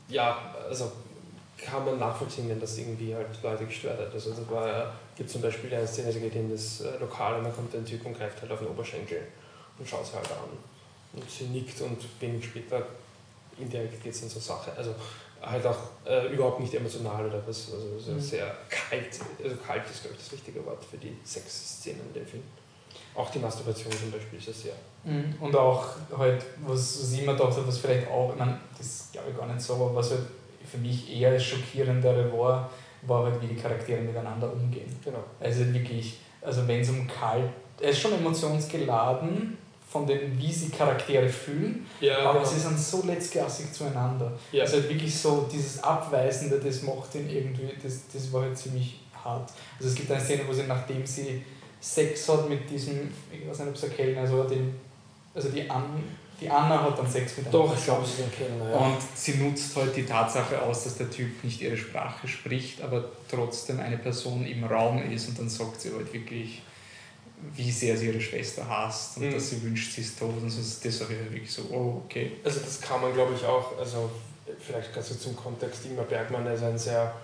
ja, also kann man nachvollziehen, wenn das irgendwie halt Leute gestört hat. Also da war, gibt zum Beispiel eine Szene, sie geht in das äh, Lokal und dann kommt ein Typ und greift halt auf den Oberschenkel und schaut sie halt an. Und sie nickt und wenig später indirekt geht es in so Sache. Also halt auch äh, überhaupt nicht emotional oder was. Also, also mhm. sehr kalt. Also kalt ist, glaube ich, das richtige Wort für die Sexszenen in dem Film. Auch die Masturbation zum Beispiel ist ja sehr. Mhm. Und auch halt, was, was ich dachte, was vielleicht auch, ich meine, das glaube ich gar nicht so, aber was halt für mich eher das Schockierendere war, war halt, wie die Charaktere miteinander umgehen. Genau. Also wirklich, also wenn es um kalt, er ist schon emotionsgeladen, von den, wie sie Charaktere fühlen, ja, aber genau. sie sind so letztklassig zueinander. Ja. Also halt wirklich so dieses Abweisende, das macht ihn irgendwie, das, das war halt ziemlich hart. Also es gibt eine Szene, wo sie, nachdem sie Sex hat mit diesem, ich weiß nicht, ob es ein Kellner, also, den, also die, An, die Anna hat dann Sex mit einem Doch, ich glaube, es ist ein Kellner, ja. Und sie nutzt halt die Tatsache aus, dass der Typ nicht ihre Sprache spricht, aber trotzdem eine Person im Raum ist und dann sagt sie halt wirklich, wie sehr sie ihre Schwester hasst und mhm. dass sie wünscht, sie ist tot und so. Das war wirklich so, oh, okay. Also das kann man, glaube ich, auch, also vielleicht kannst du zum Kontext, Ingmar Bergmann ist ein sehr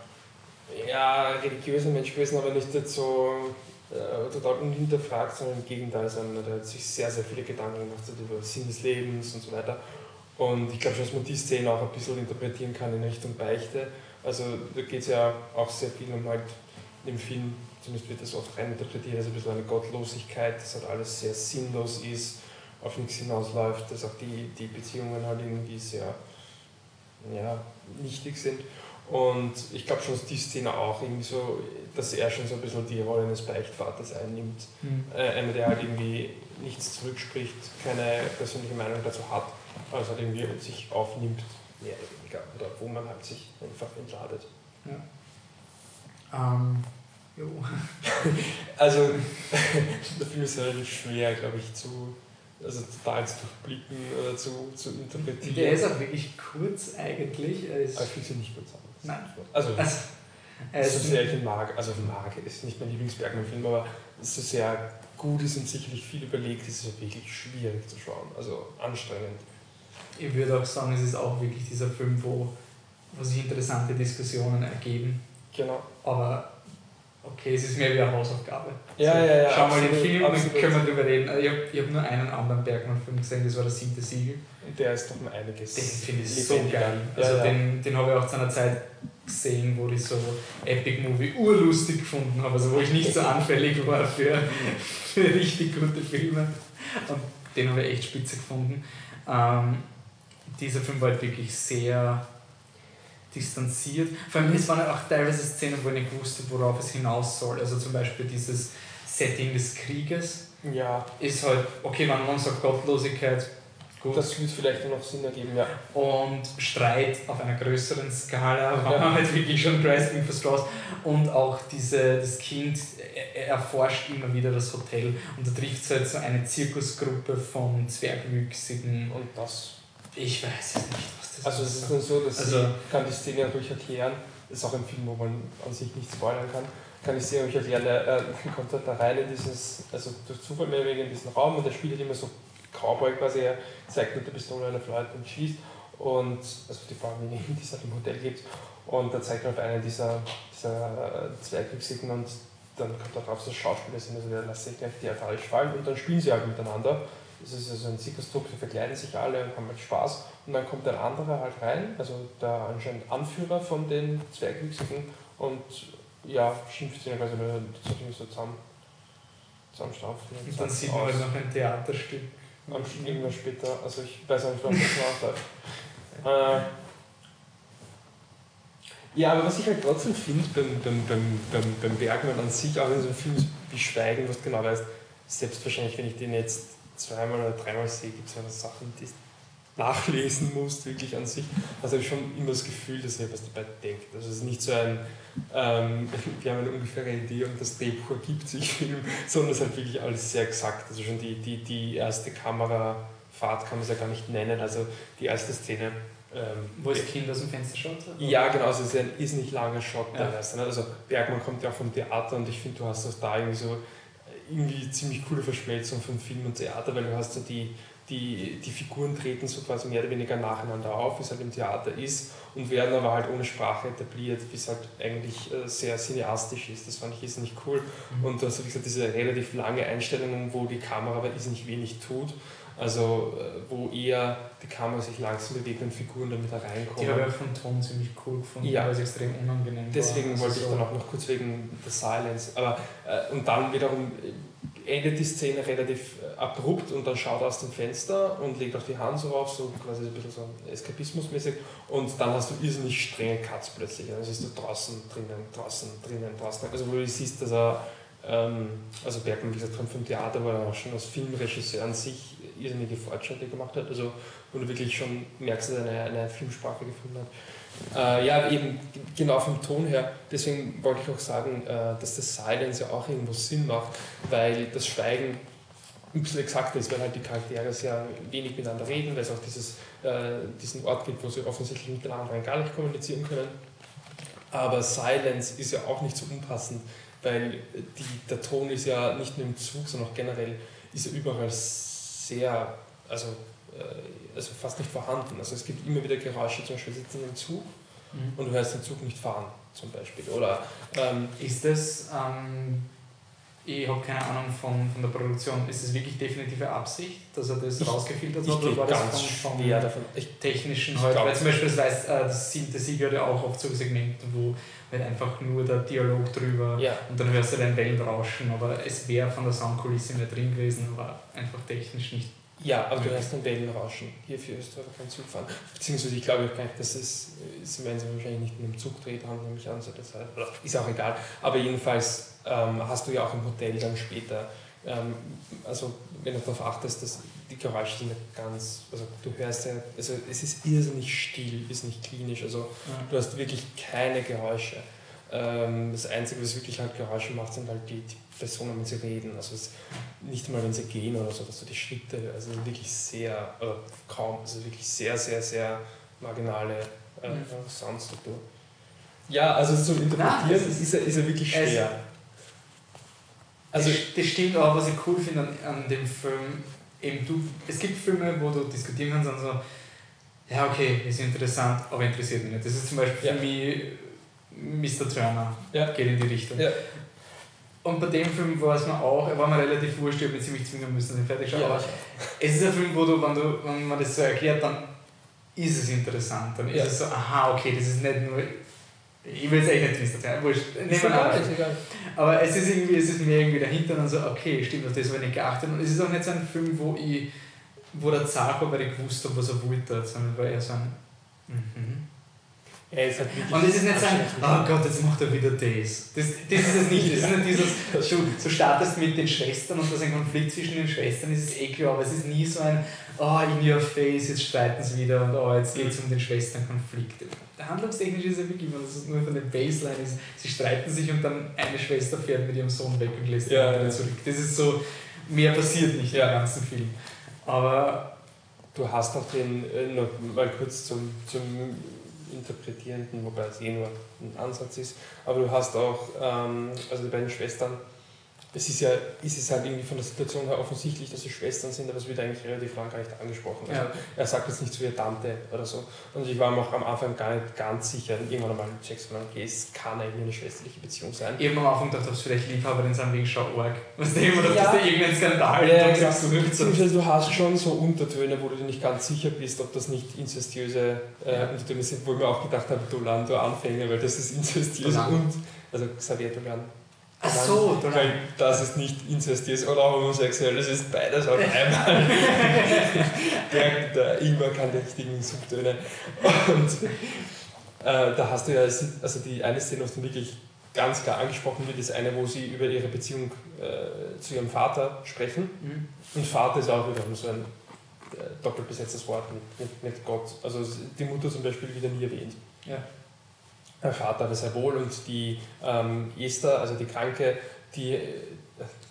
ja, religiöser Mensch gewesen, aber nicht so äh, total unhinterfragt, sondern im Gegenteil, sondern er hat sich sehr, sehr viele Gedanken gemacht über Sinn des Lebens und so weiter. Und ich glaube schon, dass man die Szene auch ein bisschen interpretieren kann in Richtung Beichte. Also da geht es ja auch sehr viel um halt im Film zumindest wird das oft reininterpretiert, als ein bisschen eine Gottlosigkeit, dass halt alles sehr sinnlos ist, auf nichts hinausläuft, dass auch die, die Beziehungen halt irgendwie sehr ja, nichtig sind. Und ich glaube schon, dass die Szene auch irgendwie so, dass er schon so ein bisschen die Rolle eines Beichtvaters einnimmt. Mhm. Äh, einer, der halt irgendwie nichts zurückspricht, keine persönliche Meinung dazu hat, also halt irgendwie sich aufnimmt, mehr oder weniger, oder wo man halt sich einfach entladet. Ja. Ähm, jo. also, der Film ist relativ schwer, glaube ich, zu also total zu durchblicken oder zu, zu interpretieren. Der ist auch wirklich kurz eigentlich. Er ist Aber ich finde sie nicht kurz an. Nein. Also, also so sehr ich ihn mag, also mag, ist nicht mein Lieblingsbergmann-Film, aber so sehr gut ist und sicherlich viel überlegt ist, ist wirklich schwierig zu schauen, also anstrengend. Ich würde auch sagen, es ist auch wirklich dieser Film, wo, wo sich interessante Diskussionen ergeben. Genau. Aber okay, es ist mehr wie eine Hausaufgabe. Ja, so, ja, ja. Schau mal den Film und dann können wir darüber reden. Ich habe hab nur einen anderen Bergmann-Film gesehen, das war der siebte Siegel. Der ist doch mal einiges. Den finde ich so geil. Also ja, den, den habe ich auch zu einer Zeit gesehen, wo ich so Epic Movie urlustig gefunden habe, also wo ich nicht so anfällig war für, für richtig gute Filme. Und den habe ich echt spitze gefunden. Ähm, dieser Film war halt wirklich sehr distanziert. Vor allem, es waren auch teilweise Szenen, wo ich nicht wusste, worauf es hinaus soll. Also zum Beispiel dieses Setting des Krieges. Ja. Ist halt, okay, wenn man sagt Gottlosigkeit, gut. Das würde vielleicht noch Sinn ergeben, ja. Und Streit auf einer größeren Skala, ja. man halt wirklich schon Grasping for Straws. Und auch diese, das Kind er erforscht immer wieder das Hotel und da trifft es halt so eine Zirkusgruppe von Zwergwüchsigen. Und das? Ich weiß es nicht. Also es ist nur so, dass also, ich kann die Szene dadurch erklären, das ist auch ein Film, wo man an sich nicht spoilern kann, kann ich Szene euch erklären, er äh, kommt halt da rein in dieses, also durch Zufall mehr wegen in diesen Raum und er spielt halt immer so Cowboy quasi, er zeigt mit der Pistole eine Leute und schießt. Und, also die wie die es halt im Hotel gibt. Und da zeigt er auf einen dieser, dieser Zweigwüchsigen und dann kommt er drauf, dass Schauspieler sind, also der lässt sich gleich theatralisch fallen und dann spielen sie halt miteinander. Das ist also ein Zirkustrupp, die verkleiden sich alle und haben halt Spaß. Und dann kommt ein anderer halt rein, also der anscheinend Anführer von den Zwergwüchsigen und ja, schimpft sich quasi so zusammen, zusammenstampfen. Und, und dann sieht man halt noch ein Theaterstück. Am irgendwann später, also ich weiß auch nicht, warum das nachläuft. äh, ja, aber was ich halt trotzdem finde beim, beim, beim, beim, beim Bergmann an sich, auch in so einem Film wie Schweigen, was genau weißt, selbstverständlich, wenn ich den jetzt zweimal oder dreimal sehe, gibt es ja Sachen, die nachlesen musst, wirklich an sich, also habe ich schon immer das Gefühl, dass er was dabei denkt. Also es ist nicht so ein, ähm, wir haben eine ungefähre Idee und das Drehbuch ergibt sich sondern es ist halt wirklich alles sehr exakt. Also schon die, die, die erste Kamerafahrt kann man es ja gar nicht nennen, also die erste Szene. Ähm, Wo das Kind aus dem Fenster schaut? Ja, genau, also es ist ein irrsinnig langer Shot ja. teilweise. Ne? Also Bergmann kommt ja auch vom Theater und ich finde, du hast das da irgendwie so irgendwie ziemlich coole Verschmelzung von Film und Theater, weil du hast so die, die, die Figuren treten so quasi mehr oder weniger nacheinander auf, wie es halt im Theater ist, und werden aber halt ohne Sprache etabliert, wie es halt eigentlich äh, sehr cineastisch ist. Das fand ich nicht cool. Mhm. Und du hast, wie gesagt, diese relativ lange Einstellung, wo die Kamera aber nicht wenig tut. Also äh, wo eher die Kamera sich langsam bewegt und Figuren damit reinkommen. Die habe ich auch vom Ton ziemlich cool gefunden, ja. weil es extrem unangenehm Deswegen war. wollte also ich dann auch noch kurz wegen der Silence. Aber, äh, und dann wiederum endet die Szene relativ äh, abrupt und dann schaut er aus dem Fenster und legt auch die Hand so auf, so quasi ein bisschen so Eskapismusmäßig und dann hast du irrsinnig strenge Cuts plötzlich. Also siehst du draußen, drinnen, draußen, drinnen, draußen. Also wo du siehst, dass er, ähm, also Bergmann, wie gesagt, vom Theater, wo er auch schon als Filmregisseur an sich irrsinnige Fortschritte gemacht hat, also wo du wirklich schon merkst, dass er eine, eine Filmsprache gefunden hat. Äh, ja, eben genau vom Ton her. Deswegen wollte ich auch sagen, äh, dass das Silence ja auch irgendwo Sinn macht, weil das Schweigen ein bisschen exakter ist, weil halt die Charaktere sehr wenig miteinander reden, weil es auch dieses, äh, diesen Ort gibt, wo sie offensichtlich miteinander gar nicht kommunizieren können. Aber Silence ist ja auch nicht so unpassend, weil die, der Ton ist ja nicht nur im Zug, sondern auch generell ist er überall sehr, also äh, also fast nicht vorhanden. Also es gibt immer wieder Geräusche, zum Beispiel sitzen im Zug mhm. und du hörst den Zug nicht fahren, zum Beispiel. Oder, ähm, ist das, ähm, ich habe keine Ahnung von, von der Produktion, ist das wirklich definitive Absicht, dass er das ich, rausgefiltert hat? Oder war das von, von davon. Ich, technischen halt? Weil zum Beispiel das, weiß, äh, das siebte Sieg ja auch oft so Segmente, wo halt einfach nur der Dialog drüber ja. und dann hörst du den Wellenrauschen, aber es wäre von der Soundkulisse mehr drin gewesen, aber einfach technisch nicht Ja, aber du hörst dann Wellenrauschen. Hierfür ist du aber kein Zug fahren. Beziehungsweise ich glaube auch gar nicht, dass es, es werden sie wahrscheinlich nicht mit einem Zugdreh haben, nehme ich an, so das heißt, ist auch egal. Aber jedenfalls ähm, hast du ja auch im Hotel dann später, ähm, also wenn du darauf achtest, dass die Geräusche sind nicht ganz, also du hörst ja, also es ist irrsinnig still, ist nicht klinisch, also ja. du hast wirklich keine Geräusche. Ähm, das Einzige, was wirklich halt Geräusche macht, sind halt die, die Personen, wenn sie reden. Also es, nicht mal, wenn sie gehen oder so, dass du die Schritte, also wirklich sehr, oder kaum, also wirklich sehr, sehr, sehr marginale äh, mhm. Soundstruktur. Ja, also zu interpretieren ist, ist, ist ja wirklich schwer. Also, das stimmt auch, was ich cool finde an, an dem Film. Eben du, es gibt Filme, wo du diskutieren kannst und so, ja, okay, ist interessant, aber interessiert mich nicht. Das ist zum Beispiel ja. für mich Mr. Turner, ja. geht in die Richtung. Ja. Und bei dem Film war es mir auch, er war mir relativ wurscht, ich habe mich ziemlich zwingen müssen, den fertig schauen. Ja, es ist ein Film, wo du, wenn, du, wenn man das so erklärt, dann ist es interessant. Dann ist es so, aha, okay, das ist nicht nur. Ich will es echt nicht wissen, ja, wurscht. Ist egal, ist egal. Aber es ist irgendwie, es ist mir irgendwie dahinter dann so, okay, stimmt, auf das habe ich nicht geachtet. Und es ist auch nicht so ein Film, wo ich, wo der Zart war, weil ich gewusst habe, was er wollte, sondern war eher so ein, mhm. Er ist halt und es ist nicht so ein, oh Gott, jetzt macht er wieder das. Das, das ist es nicht. Das ist nicht dieses, du, du startest mit den Schwestern und da ist ein Konflikt zwischen den Schwestern, ist es eh klar, aber es ist nie so ein, oh, in your face, jetzt streiten sie wieder und oh, jetzt geht es um den Schwesternkonflikt. Handlungstechnisch ist es ja wirklich immer, dass es nur von der Baseline ist, sie streiten sich und dann eine Schwester fährt mit ihrem Sohn weg und lässt ja, ihn ja. zurück. Das ist so, mehr passiert nicht ja. im ganzen Film. Aber du hast auch den, äh, noch mal kurz zum, zum Interpretierenden, wobei es eh nur ein Ansatz ist. Aber du hast auch, ähm, also die beiden Schwestern, es ist ja, ist es halt irgendwie von der Situation her offensichtlich, dass sie Schwestern sind, aber es wird eigentlich relativ lang gar nicht angesprochen. Also ja. Er sagt jetzt nicht zu ihr Tante oder so. Und ich war mir auch am Anfang gar nicht ganz sicher, irgendwann einmal checkst du okay, es kann eigentlich eine schwesterliche Beziehung sein. Eben am Anfang dachte ich, vielleicht Liebhaberin sein wegen Schau-Org. Was du immer, dass ja. das irgendein Skandal ja, ja, ja. Du hast schon so Untertöne, wo du dir nicht ganz sicher bist, ob das nicht inzestiöse äh, ja. Untertöne sind, wo ich mir auch gedacht habe, Dolan, du Anfänger, weil das ist inzestiös und, also Xavier Dolan Ach so, Weil das ist nicht inzestiös oder homosexuell, das ist beides auf einmal. der, der Ingwer kann die richtigen Subtöne. Und äh, da hast du ja, also die eine Szene, dann wirklich ganz klar angesprochen wird, ist eine, wo sie über ihre Beziehung äh, zu ihrem Vater sprechen. Mhm. Und Vater ist auch wieder so ein äh, doppelt besetztes Wort mit, mit, mit Gott. Also die Mutter zum Beispiel wieder nie erwähnt. Ja. Vater aber sehr wohl und die ähm, Esther, also die Kranke, die äh,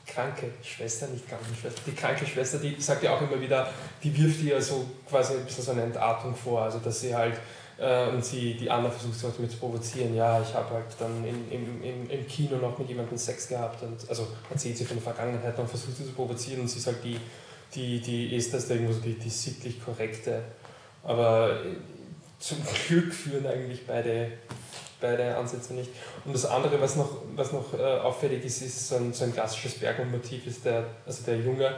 kranke Schwester, nicht Krankenschwester, die kranke Schwester, die sagt ja auch immer wieder, die wirft ihr so quasi ein bisschen so eine Entartung vor, also dass sie halt äh, und sie, die Anna versucht sie damit zu provozieren, ja, ich habe halt dann in, im, im, im Kino noch mit jemandem Sex gehabt und also erzählt sie von der Vergangenheit und versucht sie zu provozieren und sie ist halt die, die, die Esther ist da irgendwo so die, die sittlich korrekte, aber äh, zum Glück führen eigentlich beide beide Ansätze nicht. Und das andere, was noch, was noch äh, auffällig ist, ist so ein, so ein klassisches Bergmann-Motiv, ist der, also der Junge,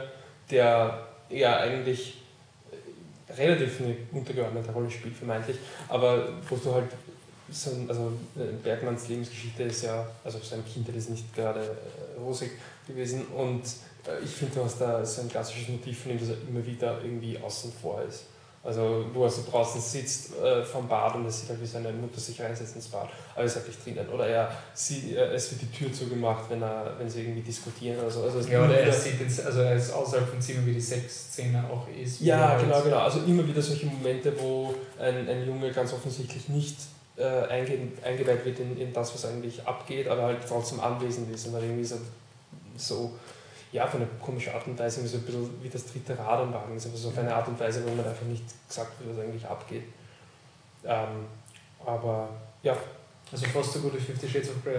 der ja eigentlich relativ eine untergeordnete Rolle spielt, vermeintlich, aber wo du halt so ein, also äh, Bergmanns Lebensgeschichte ist ja, also sein Kindheit ist nicht gerade äh, rosig gewesen und äh, ich finde, du hast da so ein klassisches Motiv von ihm, dass er immer wieder irgendwie außen vor ist. Also wo er so draußen sitzt äh, vom Bad und es sieht halt, wie seine Mutter sich reinsetzt ins Bad, aber er ist halt nicht drinnen. Oder er, sie, äh, es wird die Tür zugemacht, wenn, er, wenn sie irgendwie diskutieren oder so. Also ja, oder er, sieht den, also er ist außerhalb von Zimmer, wie die Sexszene auch ist. Ja, genau, genau. Also immer wieder solche Momente, wo ein, ein Junge ganz offensichtlich nicht äh, einge, eingeweiht wird in, in das, was eigentlich abgeht, aber halt trotzdem anwesend ist und dann irgendwie so, so ja, auf eine komische Art und Weise, so ein bisschen wie das dritte Rad am Wagen ist, aber so auf eine Art und Weise, wo man einfach nicht gesagt wird, was eigentlich abgeht. Ähm, aber ja. Also fast so gut wie Fifty Shades of Grey,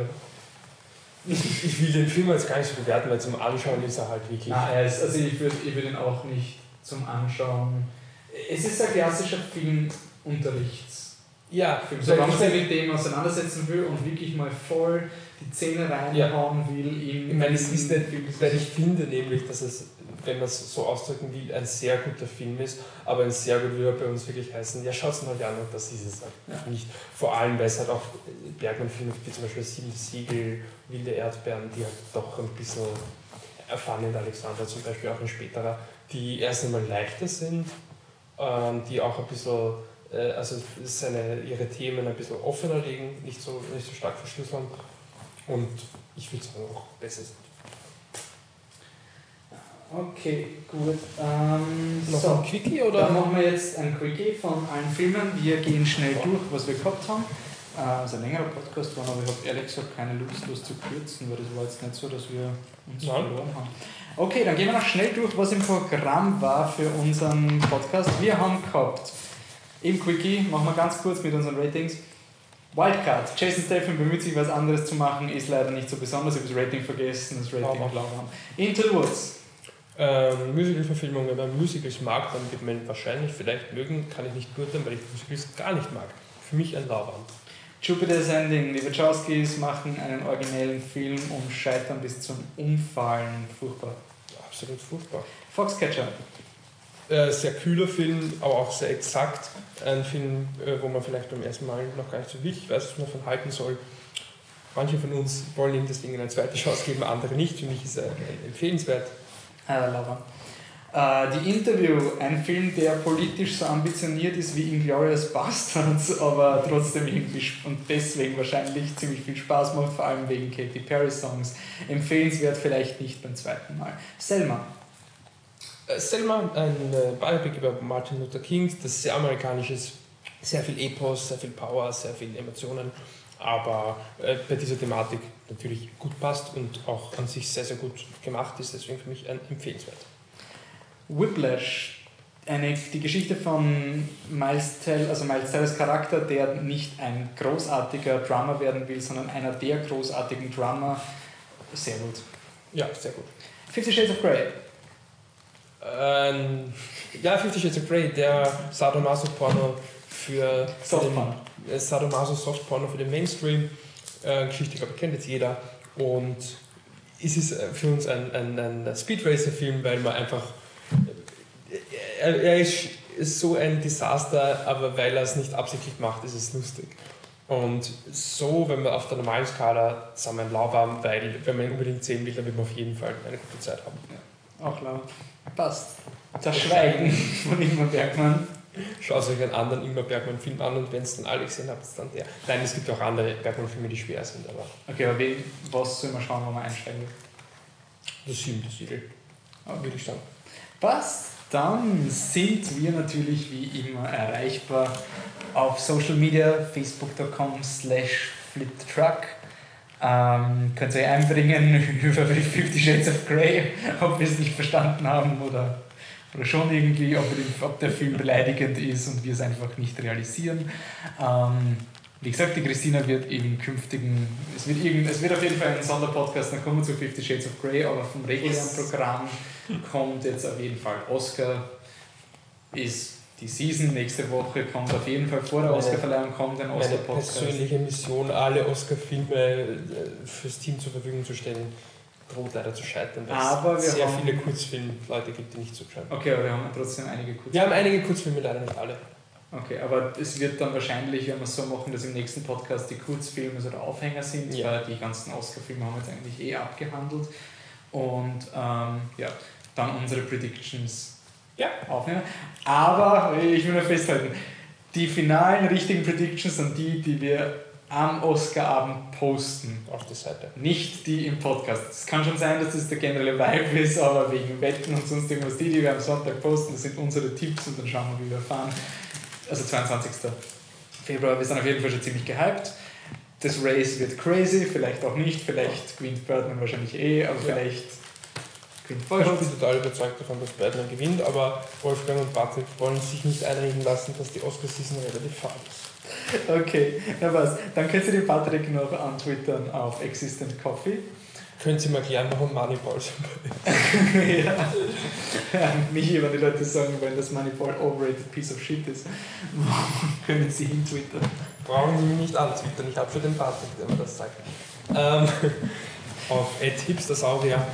ich, ich will den Film jetzt gar nicht so bewerten, weil zum Anschauen ist er halt wirklich. Nein, er ist, also ich würde ich würd ihn auch nicht zum Anschauen. Es ist ein klassischer Filmunterrichts. Ja, Film. So, wenn man sich mit dem auseinandersetzen will und wirklich mal voll die Zähne reinhauen ja. will. In, ich meine, es ist nicht, weil ich finde nämlich, dass es, wenn man es so ausdrücken will, ein sehr guter Film ist, aber ein sehr gut würde bei uns wirklich heißen, ja, schaut es mal an und das ist es halt ja. nicht. Vor allem, weil es halt auch Bergmann-Filme wie zum Beispiel Sieben Siegel, Wilde Erdbeeren, die halt doch ein bisschen erfahren in Alexander zum Beispiel auch ein späterer, die erst einmal leichter sind, ähm, die auch ein bisschen, äh, also seine, ihre Themen ein bisschen offener legen, nicht so, nicht so stark verschlüsseln und ich würde sagen auch besser sind. Okay, gut. Ähm, Noch so, ein Quickie dann oder? machen wir jetzt ein Quickie von allen Filmen. Wir gehen schnell durch, was wir gehabt haben. Äh, also ein längerer Podcast war, aber ich habe ehrlich gesagt keine Lust, das zu kürzen, weil das war jetzt nicht so, dass wir uns Nein. verloren haben. Okay, dann gehen wir noch schnell durch, was im Programm war für unseren Podcast. Wir haben gehabt, im Quickie, machen wir ganz kurz mit unseren Ratings. Wildcard. Jason Statham bemüht sich, was anderes zu machen, ist leider nicht so besonders. Ich habe das Rating vergessen, das Rating blau haben. Into the Woods. Ähm, Musical-Verfilmung, wenn man Musicals mag, dann wird man wahrscheinlich vielleicht mögen, kann ich nicht beurteilen, weil ich Musicals gar nicht mag. Für mich ein Lauwarm. Jupiter's Ending. Die Wachowskis machen einen originellen Film und scheitern bis zum Umfallen. Furchtbar. Absolut furchtbar. Foxcatcher. Äh, sehr kühler Film, aber auch sehr exakt. Ein Film, äh, wo man vielleicht beim ersten Mal noch gar nicht so wirklich weiß, was man davon halten soll. Manche von uns wollen ihm deswegen eine zweite Chance geben, andere nicht. Für mich ist er empfehlenswert. Äh, Laura. Äh, die Interview, ein Film, der politisch so ambitioniert ist wie Inglourious Bastards, aber trotzdem irgendwie und deswegen wahrscheinlich ziemlich viel Spaß macht, vor allem wegen Katy Perry Songs. Empfehlenswert vielleicht nicht beim zweiten Mal. Selma. Äh, Selma, ein äh, Biopic über Martin Luther King, das sehr amerikanisch ist, sehr viel Epos, sehr viel Power, sehr viel Emotionen, aber äh, bei dieser Thematik natürlich gut passt und auch an sich sehr, sehr gut gemacht ist, deswegen für mich ein empfehlenswert. Whiplash, eine, die Geschichte von Miles Tell, also Miles Tellers Charakter, der nicht ein großartiger Drummer werden will, sondern einer der großartigen Drummer. Sehr gut. Ja, sehr gut. Fifty Shades of Grey. Ähm, ja, Fifty Shades of Grey, der Sadomaso-Porno für Softporno. den, äh, Sadomaso-Softporno für den Mainstream. Äh, Geschichte, glaube ich, kennt jetzt jeder. Und es ist äh, für uns ein, ein, ein Speed Racer-Film, weil man einfach. äh, Er, er ist, ist so ein Desaster, aber weil er es nicht absichtlich macht, ist es lustig. Und so, wenn man auf der normalen Skala, sagen wir ein Lauwarm, weil wenn man ihn unbedingt sehen will, dann wird man auf jeden Fall eine gute Zeit haben. Auch laut. Passt. Das Schweigen von Ingmar Bergmann. Schaut euch einen anderen Ingmar Bergmann-Film an und wenn es dann alle gesehen habt, ist dann der. Nein, es gibt auch andere Bergmann-Filme, die schwer sind, aber Okay, aber wen, was soll man schauen, wo man einsteigen? das siebte Siegel, würde ich sagen. Passt. Dann sind wir natürlich wie immer erreichbar auf Social Media, facebook.com slash fliptruck. Ähm, könnt ihr euch einbringen über Fifty Shades of Grey, ob wir es nicht verstanden haben oder, oder schon irgendwie, ob, ob der Film beleidigend ist und wir es einfach nicht realisieren. Ähm, wie gesagt, die Christina wird im künftigen, es wird, irgend, es wird auf jeden Fall einen Sonderpodcast, dann kommen wir zu Fifty Shades of Grey, aber vom regulären. Programm kommt jetzt auf jeden Fall Oscar, ist die Season, nächste Woche kommt auf jeden Fall vor der Meine- Oscarverleihung kommt ein Meine Oscar-Podcast. persönliche Mission, alle Oscar-Filme äh, fürs Team zur Verfügung zu stellen, droht leider zu scheitern, weil Aber es wir sehr haben- viele Kurzfilmleute gibt, die nicht zuschauen. Okay, aber wir haben trotzdem einige kurze. Wir haben einige Kurzfilme, leider nicht alle. Okay, aber es wird dann wahrscheinlich, wenn wir es so machen, dass im nächsten Podcast die Kurzfilme so der Aufhänger sind, Ja. weil die ganzen Oscar-Filme haben wir jetzt eigentlich eh abgehandelt. Und ähm, ja, dann unsere Predictions Ja. aufnehmen. Aber ich will nur festhalten, die finalen richtigen Predictions sind die, die wir am Oscarabend posten. Auf der Seite. Nicht die im Podcast. Es kann schon sein, dass das der generelle Vibe ist, aber wegen Wetten und sonst irgendwas, die, die wir am Sonntag posten, das sind unsere Tipps und dann schauen wir, wie wir fahren. Also 22. Februar, wir sind auf jeden Fall schon ziemlich gehypt. Das Race wird crazy, vielleicht auch nicht, vielleicht gewinnt Birdman wahrscheinlich eh, aber Ja. vielleicht gewinnt Ich bin total überzeugt davon, dass Batman gewinnt, aber Wolfgang und Patrick wollen sich nicht einreden lassen, dass die Oscar-Season relativ fad ist. Okay, na was, dann könnt ihr den Patrick noch antwittern auf Existent Coffee. Können Sie mir erklären, warum Moneyball so ja. ja. Michi, wenn die Leute sagen wollen, dass Moneyball overrated piece of shit ist, können sie ihn twittern. Brauchen Sie mich nicht antwittern, ich habe schon den Patrick, der mir das sagt. Ähm, auf hipstersaurier.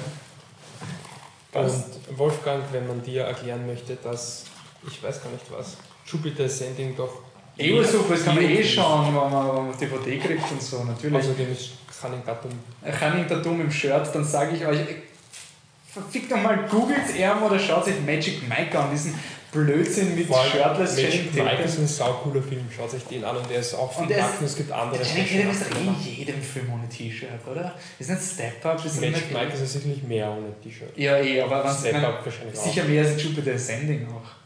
Passt. Und Wolfgang, wenn man dir erklären möchte, dass, ich weiß gar nicht was, Jupiter Sending doch... Eh, super, das kann man eh schauen, wenn man, wenn man DVD kriegt und so, natürlich. Außerdem ist Channing Tatum Channing Tatum im Shirt, dann sage ich euch, verfickt nochmal, googelt er oder schaut sich Magic Mike an, diesen Blödsinn mit Shirtless Magic Mike ist ein saucooler Film, schaut euch den an und der ist auch von Marken, es gibt andere. Channing Tatum ist doch eh in jedem Film ohne T-Shirt, oder? Ist nicht Step Up? Ist Magic nicht Mike ist ja sicherlich mehr ohne T-Shirt. Ja, eh, aber was Step Up wahrscheinlich auch. Sicher mehr als Jupiter Ascending auch.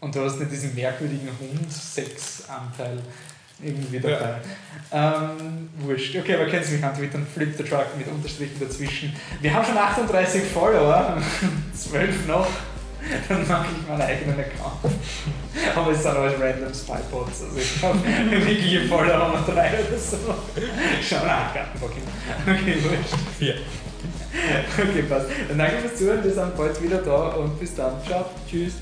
Und du hast nicht diesen merkwürdigen Hund-Sex-Anteil irgendwie dabei. Ähm, wurscht. Okay, aber kennst du mich an Twitter? Flip the Truck mit Unterstrichen dazwischen. Wir haben schon 38 Follower, 12 noch. Dann mache ich meinen eigenen Account. Aber es sind alles random Spybots. Also ich glaube, wirkliche Follower haben wir drei oder so. Schau nach, Gartenbocken. Okay, wurscht. Vier. Okay, passt. Dann danke fürs Zuhören. Wir sind bald wieder da und bis dann. Ciao. Tschüss.